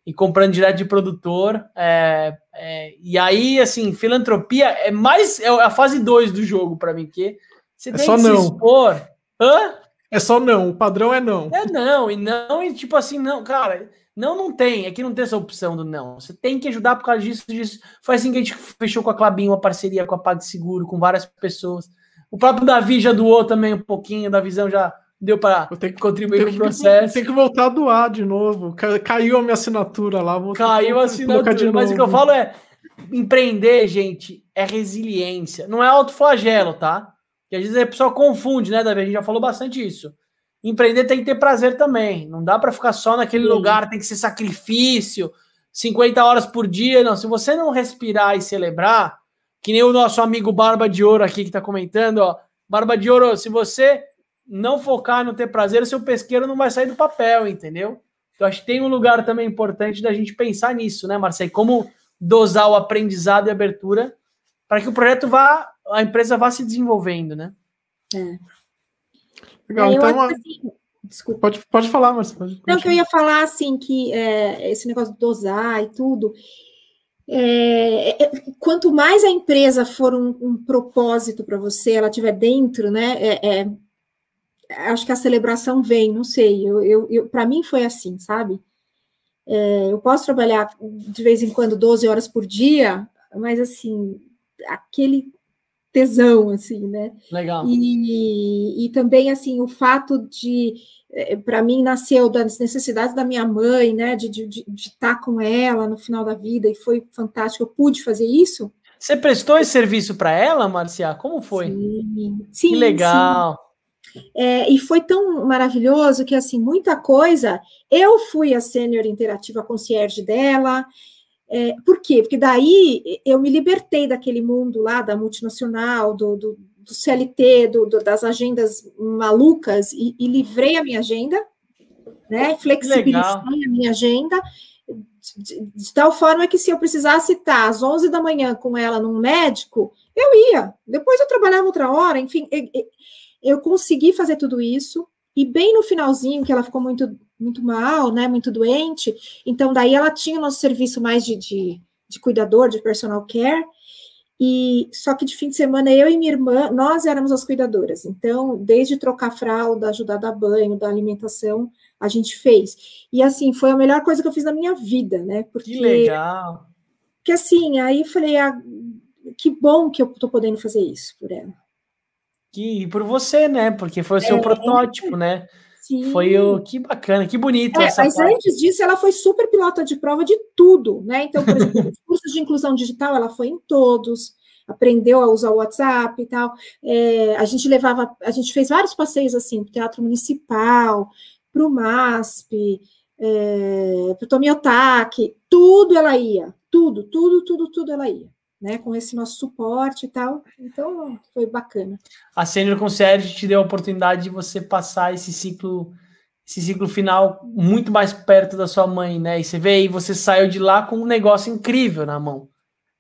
e comprando direto de produtor. É, é, e aí, assim, filantropia é mais é a fase 2 do jogo para mim, que você é tem só que não. se expor. Hã? É só não, o padrão é não. É não, e não, e tipo assim, não, cara, não, não tem, aqui não tem essa opção do não. Você tem que ajudar por causa disso, disso. Foi assim que a gente fechou com a Clabin uma parceria com a PagSeguro, com várias pessoas. O próprio Davi já doou também um pouquinho, da visão já deu para contribuir com o processo. Tem que voltar a doar de novo. Caiu a minha assinatura lá. Caiu a assinatura, mas o que eu falo é empreender, gente, é resiliência, não é autoflagelo, tá? Que às vezes a pessoa confunde, né, Davi? A gente já falou bastante isso. Empreender tem que ter prazer também. Não dá para ficar só naquele Sim. lugar, tem que ser sacrifício, 50 horas por dia. Não, se você não respirar e celebrar, que nem o nosso amigo Barba de Ouro aqui que está comentando, ó. Barba de Ouro, se você não focar no ter prazer, o seu pesqueiro não vai sair do papel, entendeu? Então acho que tem um lugar também importante da gente pensar nisso, né, Marcelo? Como dosar o aprendizado e abertura para que o projeto vá, a empresa vá se desenvolvendo, né? É. Legal, É, então. acho a- assim, desculpa. Pode, pode falar, mas pode. Não, que eu ia falar assim, que é, esse negócio de dosar e tudo. é, é, quanto mais a empresa for um, um propósito para você, ela tiver dentro, né? é, é, acho que a celebração vem, não sei. Eu, eu, eu para mim foi assim, sabe? É, eu posso trabalhar de vez em quando 12 horas por dia, mas assim, aquele tesão, assim, né? Legal. E, e também, assim, o fato de, para mim, nasceu das necessidades da minha mãe, né, de, de, de, de estar com ela no final da vida, e foi fantástico, eu pude fazer isso. Você prestou esse serviço para ela, Marcia? Como foi? Sim, sim que legal. sim. É, e foi tão maravilhoso que, assim, muita coisa, eu fui a sênior interativa concierge dela, é, por quê? Porque daí eu me libertei daquele mundo lá da multinacional, do, do, do CLT, do, do, das agendas malucas, e, e, livrei a minha agenda, né? Flexibilizei a minha agenda, de, de, tal forma que se eu precisasse estar às 11 da manhã com ela num médico, eu ia. Depois eu trabalhava outra hora, enfim, eu, eu consegui fazer tudo isso. E bem no finalzinho, que ela ficou muito, muito mal, né, muito doente, então daí ela tinha o nosso serviço mais de, de, de, cuidador, de personal care, e só que de fim de semana eu e minha irmã, nós éramos as cuidadoras, então desde trocar fralda, ajudar a dar banho, dar alimentação, a gente fez. E assim, foi a melhor coisa que eu fiz na minha vida, né, porque... Que legal! Porque assim, aí falei, ah, que bom que eu tô podendo fazer isso por ela. Que, e por você, né? Porque foi o seu é, protótipo, né? Sim. Foi o que bacana, que bonito é, essa Mas parte. antes disso, ela foi super pilota de prova de tudo, né? Então, por exemplo, *laughs* os cursos de inclusão digital, ela foi em todos, aprendeu a usar o WhatsApp e tal. É, a gente levava, a gente fez vários passeios assim, para o Teatro Municipal, para o MASP, é, para o Tomiotaki, tudo ela ia, tudo, tudo, tudo, tudo ela ia né, com esse nosso suporte e tal. Então, foi bacana. A Sênior Concierge te deu a oportunidade de você passar esse ciclo, esse ciclo final muito mais perto da sua mãe, né? E você vê aí, você saiu de lá com um negócio incrível na mão,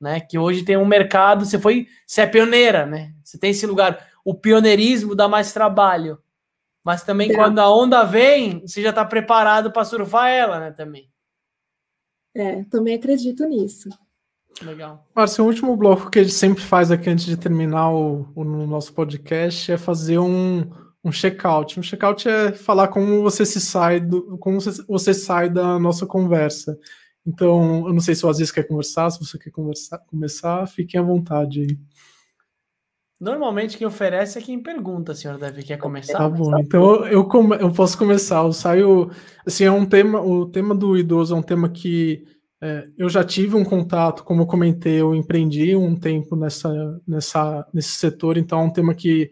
né? Que hoje tem um mercado, você foi, você é pioneira, né? Você tem esse lugar. O pioneirismo dá mais trabalho. Mas também é. quando a onda vem, você já está preparado para surfar ela, né? Também. É, também acredito nisso. Legal. Márcio, o último bloco que a gente sempre faz aqui antes de terminar o, o nosso podcast é fazer um, um check-out. Um check-out é falar como você se sai do, como você, você sai da nossa conversa. Então, eu não sei se o Aziz quer conversar, se você quer conversar, começar, fiquem à vontade aí. Normalmente quem oferece é quem pergunta, senhor Davi, quer começar? Tá bom, então eu, eu, eu posso começar. Eu saio, assim, é um tema, o tema do idoso é um tema que é, eu já tive um contato, como eu comentei, eu empreendi um tempo nessa, nessa, nesse setor, então é um tema que,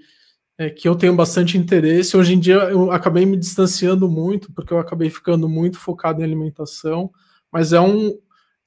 é, que eu tenho bastante interesse. Hoje em dia eu acabei me distanciando muito, porque eu acabei ficando muito focado em alimentação, mas é um,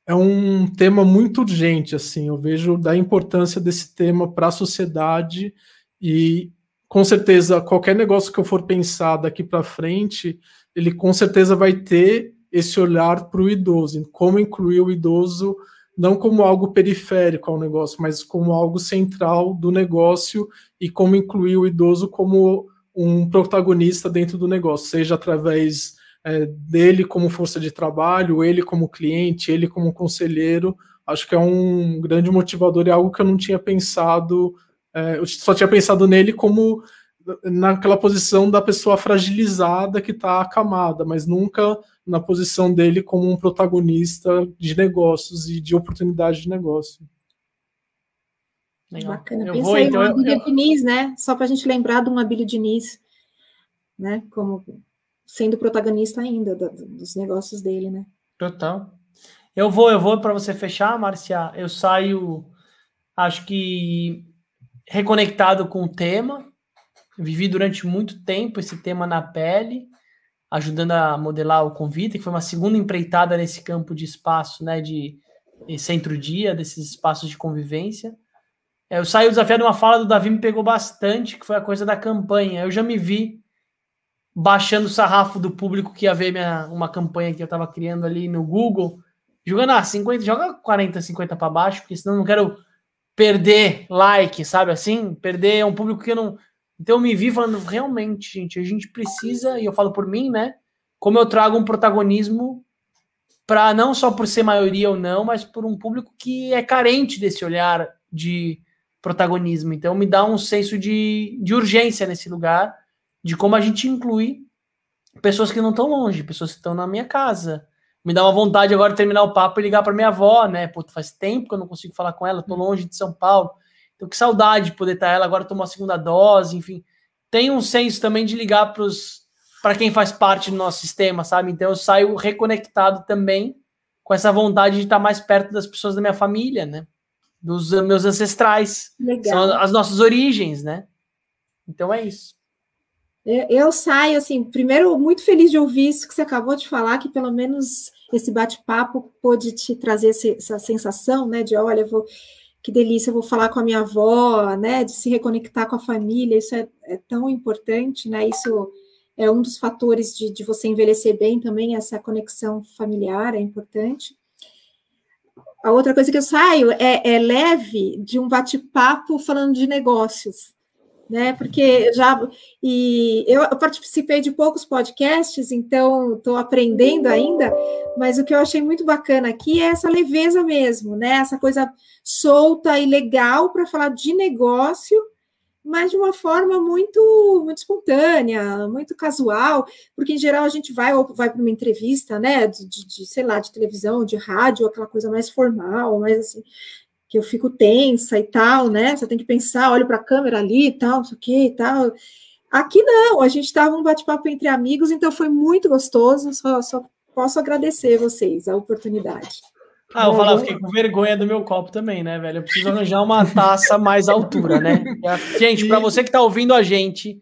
é um tema muito urgente, assim, eu vejo da importância desse tema para a sociedade e com certeza qualquer negócio que eu for pensar daqui para frente, ele com certeza vai ter esse olhar para o idoso, como incluir o idoso não como algo periférico ao negócio, mas como algo central do negócio e como incluir o idoso como um protagonista dentro do negócio, seja através é, dele como força de trabalho, ele como cliente, ele como conselheiro. Acho que é um grande motivador, é algo que eu não tinha pensado, é, eu só tinha pensado nele como naquela posição da pessoa fragilizada que está acamada, mas nunca na posição dele como um protagonista de negócios e de oportunidade de negócio. Legal. Bacana. Eu vou, então, Abílio eu... Diniz, né? Só para a gente lembrar de um Abílio Diniz, né? Como sendo protagonista ainda do, dos negócios dele, né? Total. Eu vou, eu vou para você fechar, Marcia. Eu saio, acho que reconectado com o tema. Vivi durante muito tempo esse tema na pele ajudando a modelar o Convite, que foi uma segunda empreitada nesse campo de espaço, né, de centro-dia, desses espaços de convivência. É, eu saí desafiado de uma fala do Davi, me pegou bastante, que foi a coisa da campanha. Eu já me vi baixando o sarrafo do público que ia ver minha, uma campanha que eu estava criando ali no Google, jogando ah, 50, joga 40, 50 para baixo, porque senão eu não quero perder like, sabe assim? Perder um público que eu não. Então eu me vi falando, realmente, gente, a gente precisa, e eu falo por mim, né? Como eu trago um protagonismo para não só por ser maioria ou não, mas por um público que é carente desse olhar de protagonismo. Então me dá um senso de, de urgência nesse lugar, de como a gente inclui pessoas que não estão longe, pessoas que estão na minha casa, me dá uma vontade agora de terminar o papo e ligar para minha avó, né? Pô, faz tempo que eu não consigo falar com ela, tô longe de São Paulo. Que saudade de poder estar ela agora tomou a segunda dose, enfim. Tem um senso também de ligar para quem faz parte do nosso sistema, sabe? Então eu saio reconectado também com essa vontade de estar mais perto das pessoas da minha família, né? Dos meus ancestrais. Legal. São as nossas origens, né? Então é isso. Eu saio, assim, primeiro, muito feliz de ouvir isso que você acabou de falar, que pelo menos esse bate-papo pôde te trazer essa sensação, né, de olha, vou, que delícia, vou falar com a minha avó, né, de se reconectar com a família, isso é, é tão importante, né, isso é um dos fatores de, de você envelhecer bem também, essa conexão familiar é importante. A outra coisa que eu saio é, é leve de um bate-papo falando de negócios, né? Porque já e eu participei de poucos podcasts, então estou aprendendo ainda, mas o que eu achei muito bacana aqui é essa leveza mesmo, né? Essa coisa solta e legal para falar de negócio, mas de uma forma muito muito espontânea, muito casual, porque em geral a gente vai ou vai para uma entrevista, né? De, de, sei lá, de televisão, de rádio, aquela coisa mais formal, mais assim que eu fico tensa e tal, né? Você tem que pensar, olho para a câmera ali e tal, não sei o que e tal. Aqui não, a gente estava um bate-papo entre amigos, então foi muito gostoso. Só, só posso agradecer vocês a oportunidade. Ah, eu vou falar, fiquei com vergonha do meu copo também, né, velho? Eu preciso arranjar uma taça mais altura, né? *laughs* Gente, para você que está ouvindo a gente,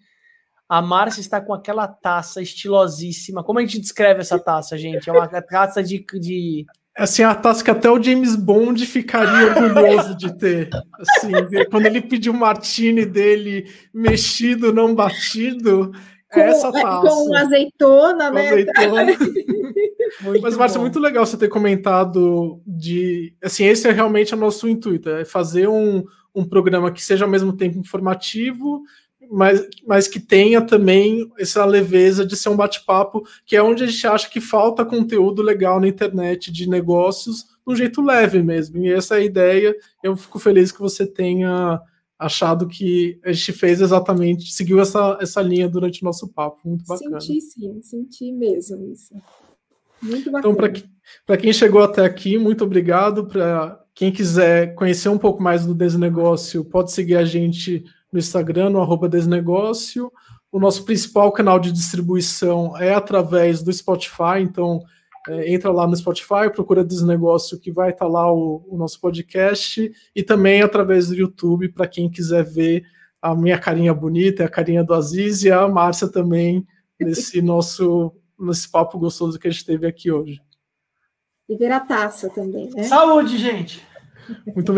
a Márcia está com aquela taça estilosíssima. Como a gente descreve essa taça, gente? É uma taça de, de assim, a taça que até o James Bond ficaria orgulhoso de ter. Assim, quando ele pediu o martini dele mexido, não batido, com, é essa taça. Com azeitona, com né? Azeitona. *laughs* Mas, Márcia, muito legal você ter comentado de. Assim, esse é realmente o nosso intuito: é fazer um, um programa que seja ao mesmo tempo informativo mas, mas que tenha também essa leveza de ser um bate-papo, que é onde a gente acha que falta conteúdo legal na internet de negócios, de um jeito leve mesmo. E essa é a ideia. Eu fico feliz que você tenha achado que a gente fez exatamente, seguiu essa, essa linha durante o nosso papo. Muito bacana. Senti sim, senti mesmo isso. Muito então, bacana. Então, para quem chegou até aqui, muito obrigado. Para quem quiser conhecer um pouco mais do Desnegócio, pode seguir a gente no Instagram, no arroba desnegócio. O nosso principal canal de distribuição é através do Spotify, então é, entra lá no Spotify, procura Desnegócio que vai estar tá lá o, o, nosso podcast, e também através do YouTube, para quem quiser ver a minha carinha bonita, a carinha do Aziz e a Márcia também, *laughs* nesse nosso nesse papo gostoso que a gente teve aqui hoje. E ver a taça também, né? Saúde, gente! Muito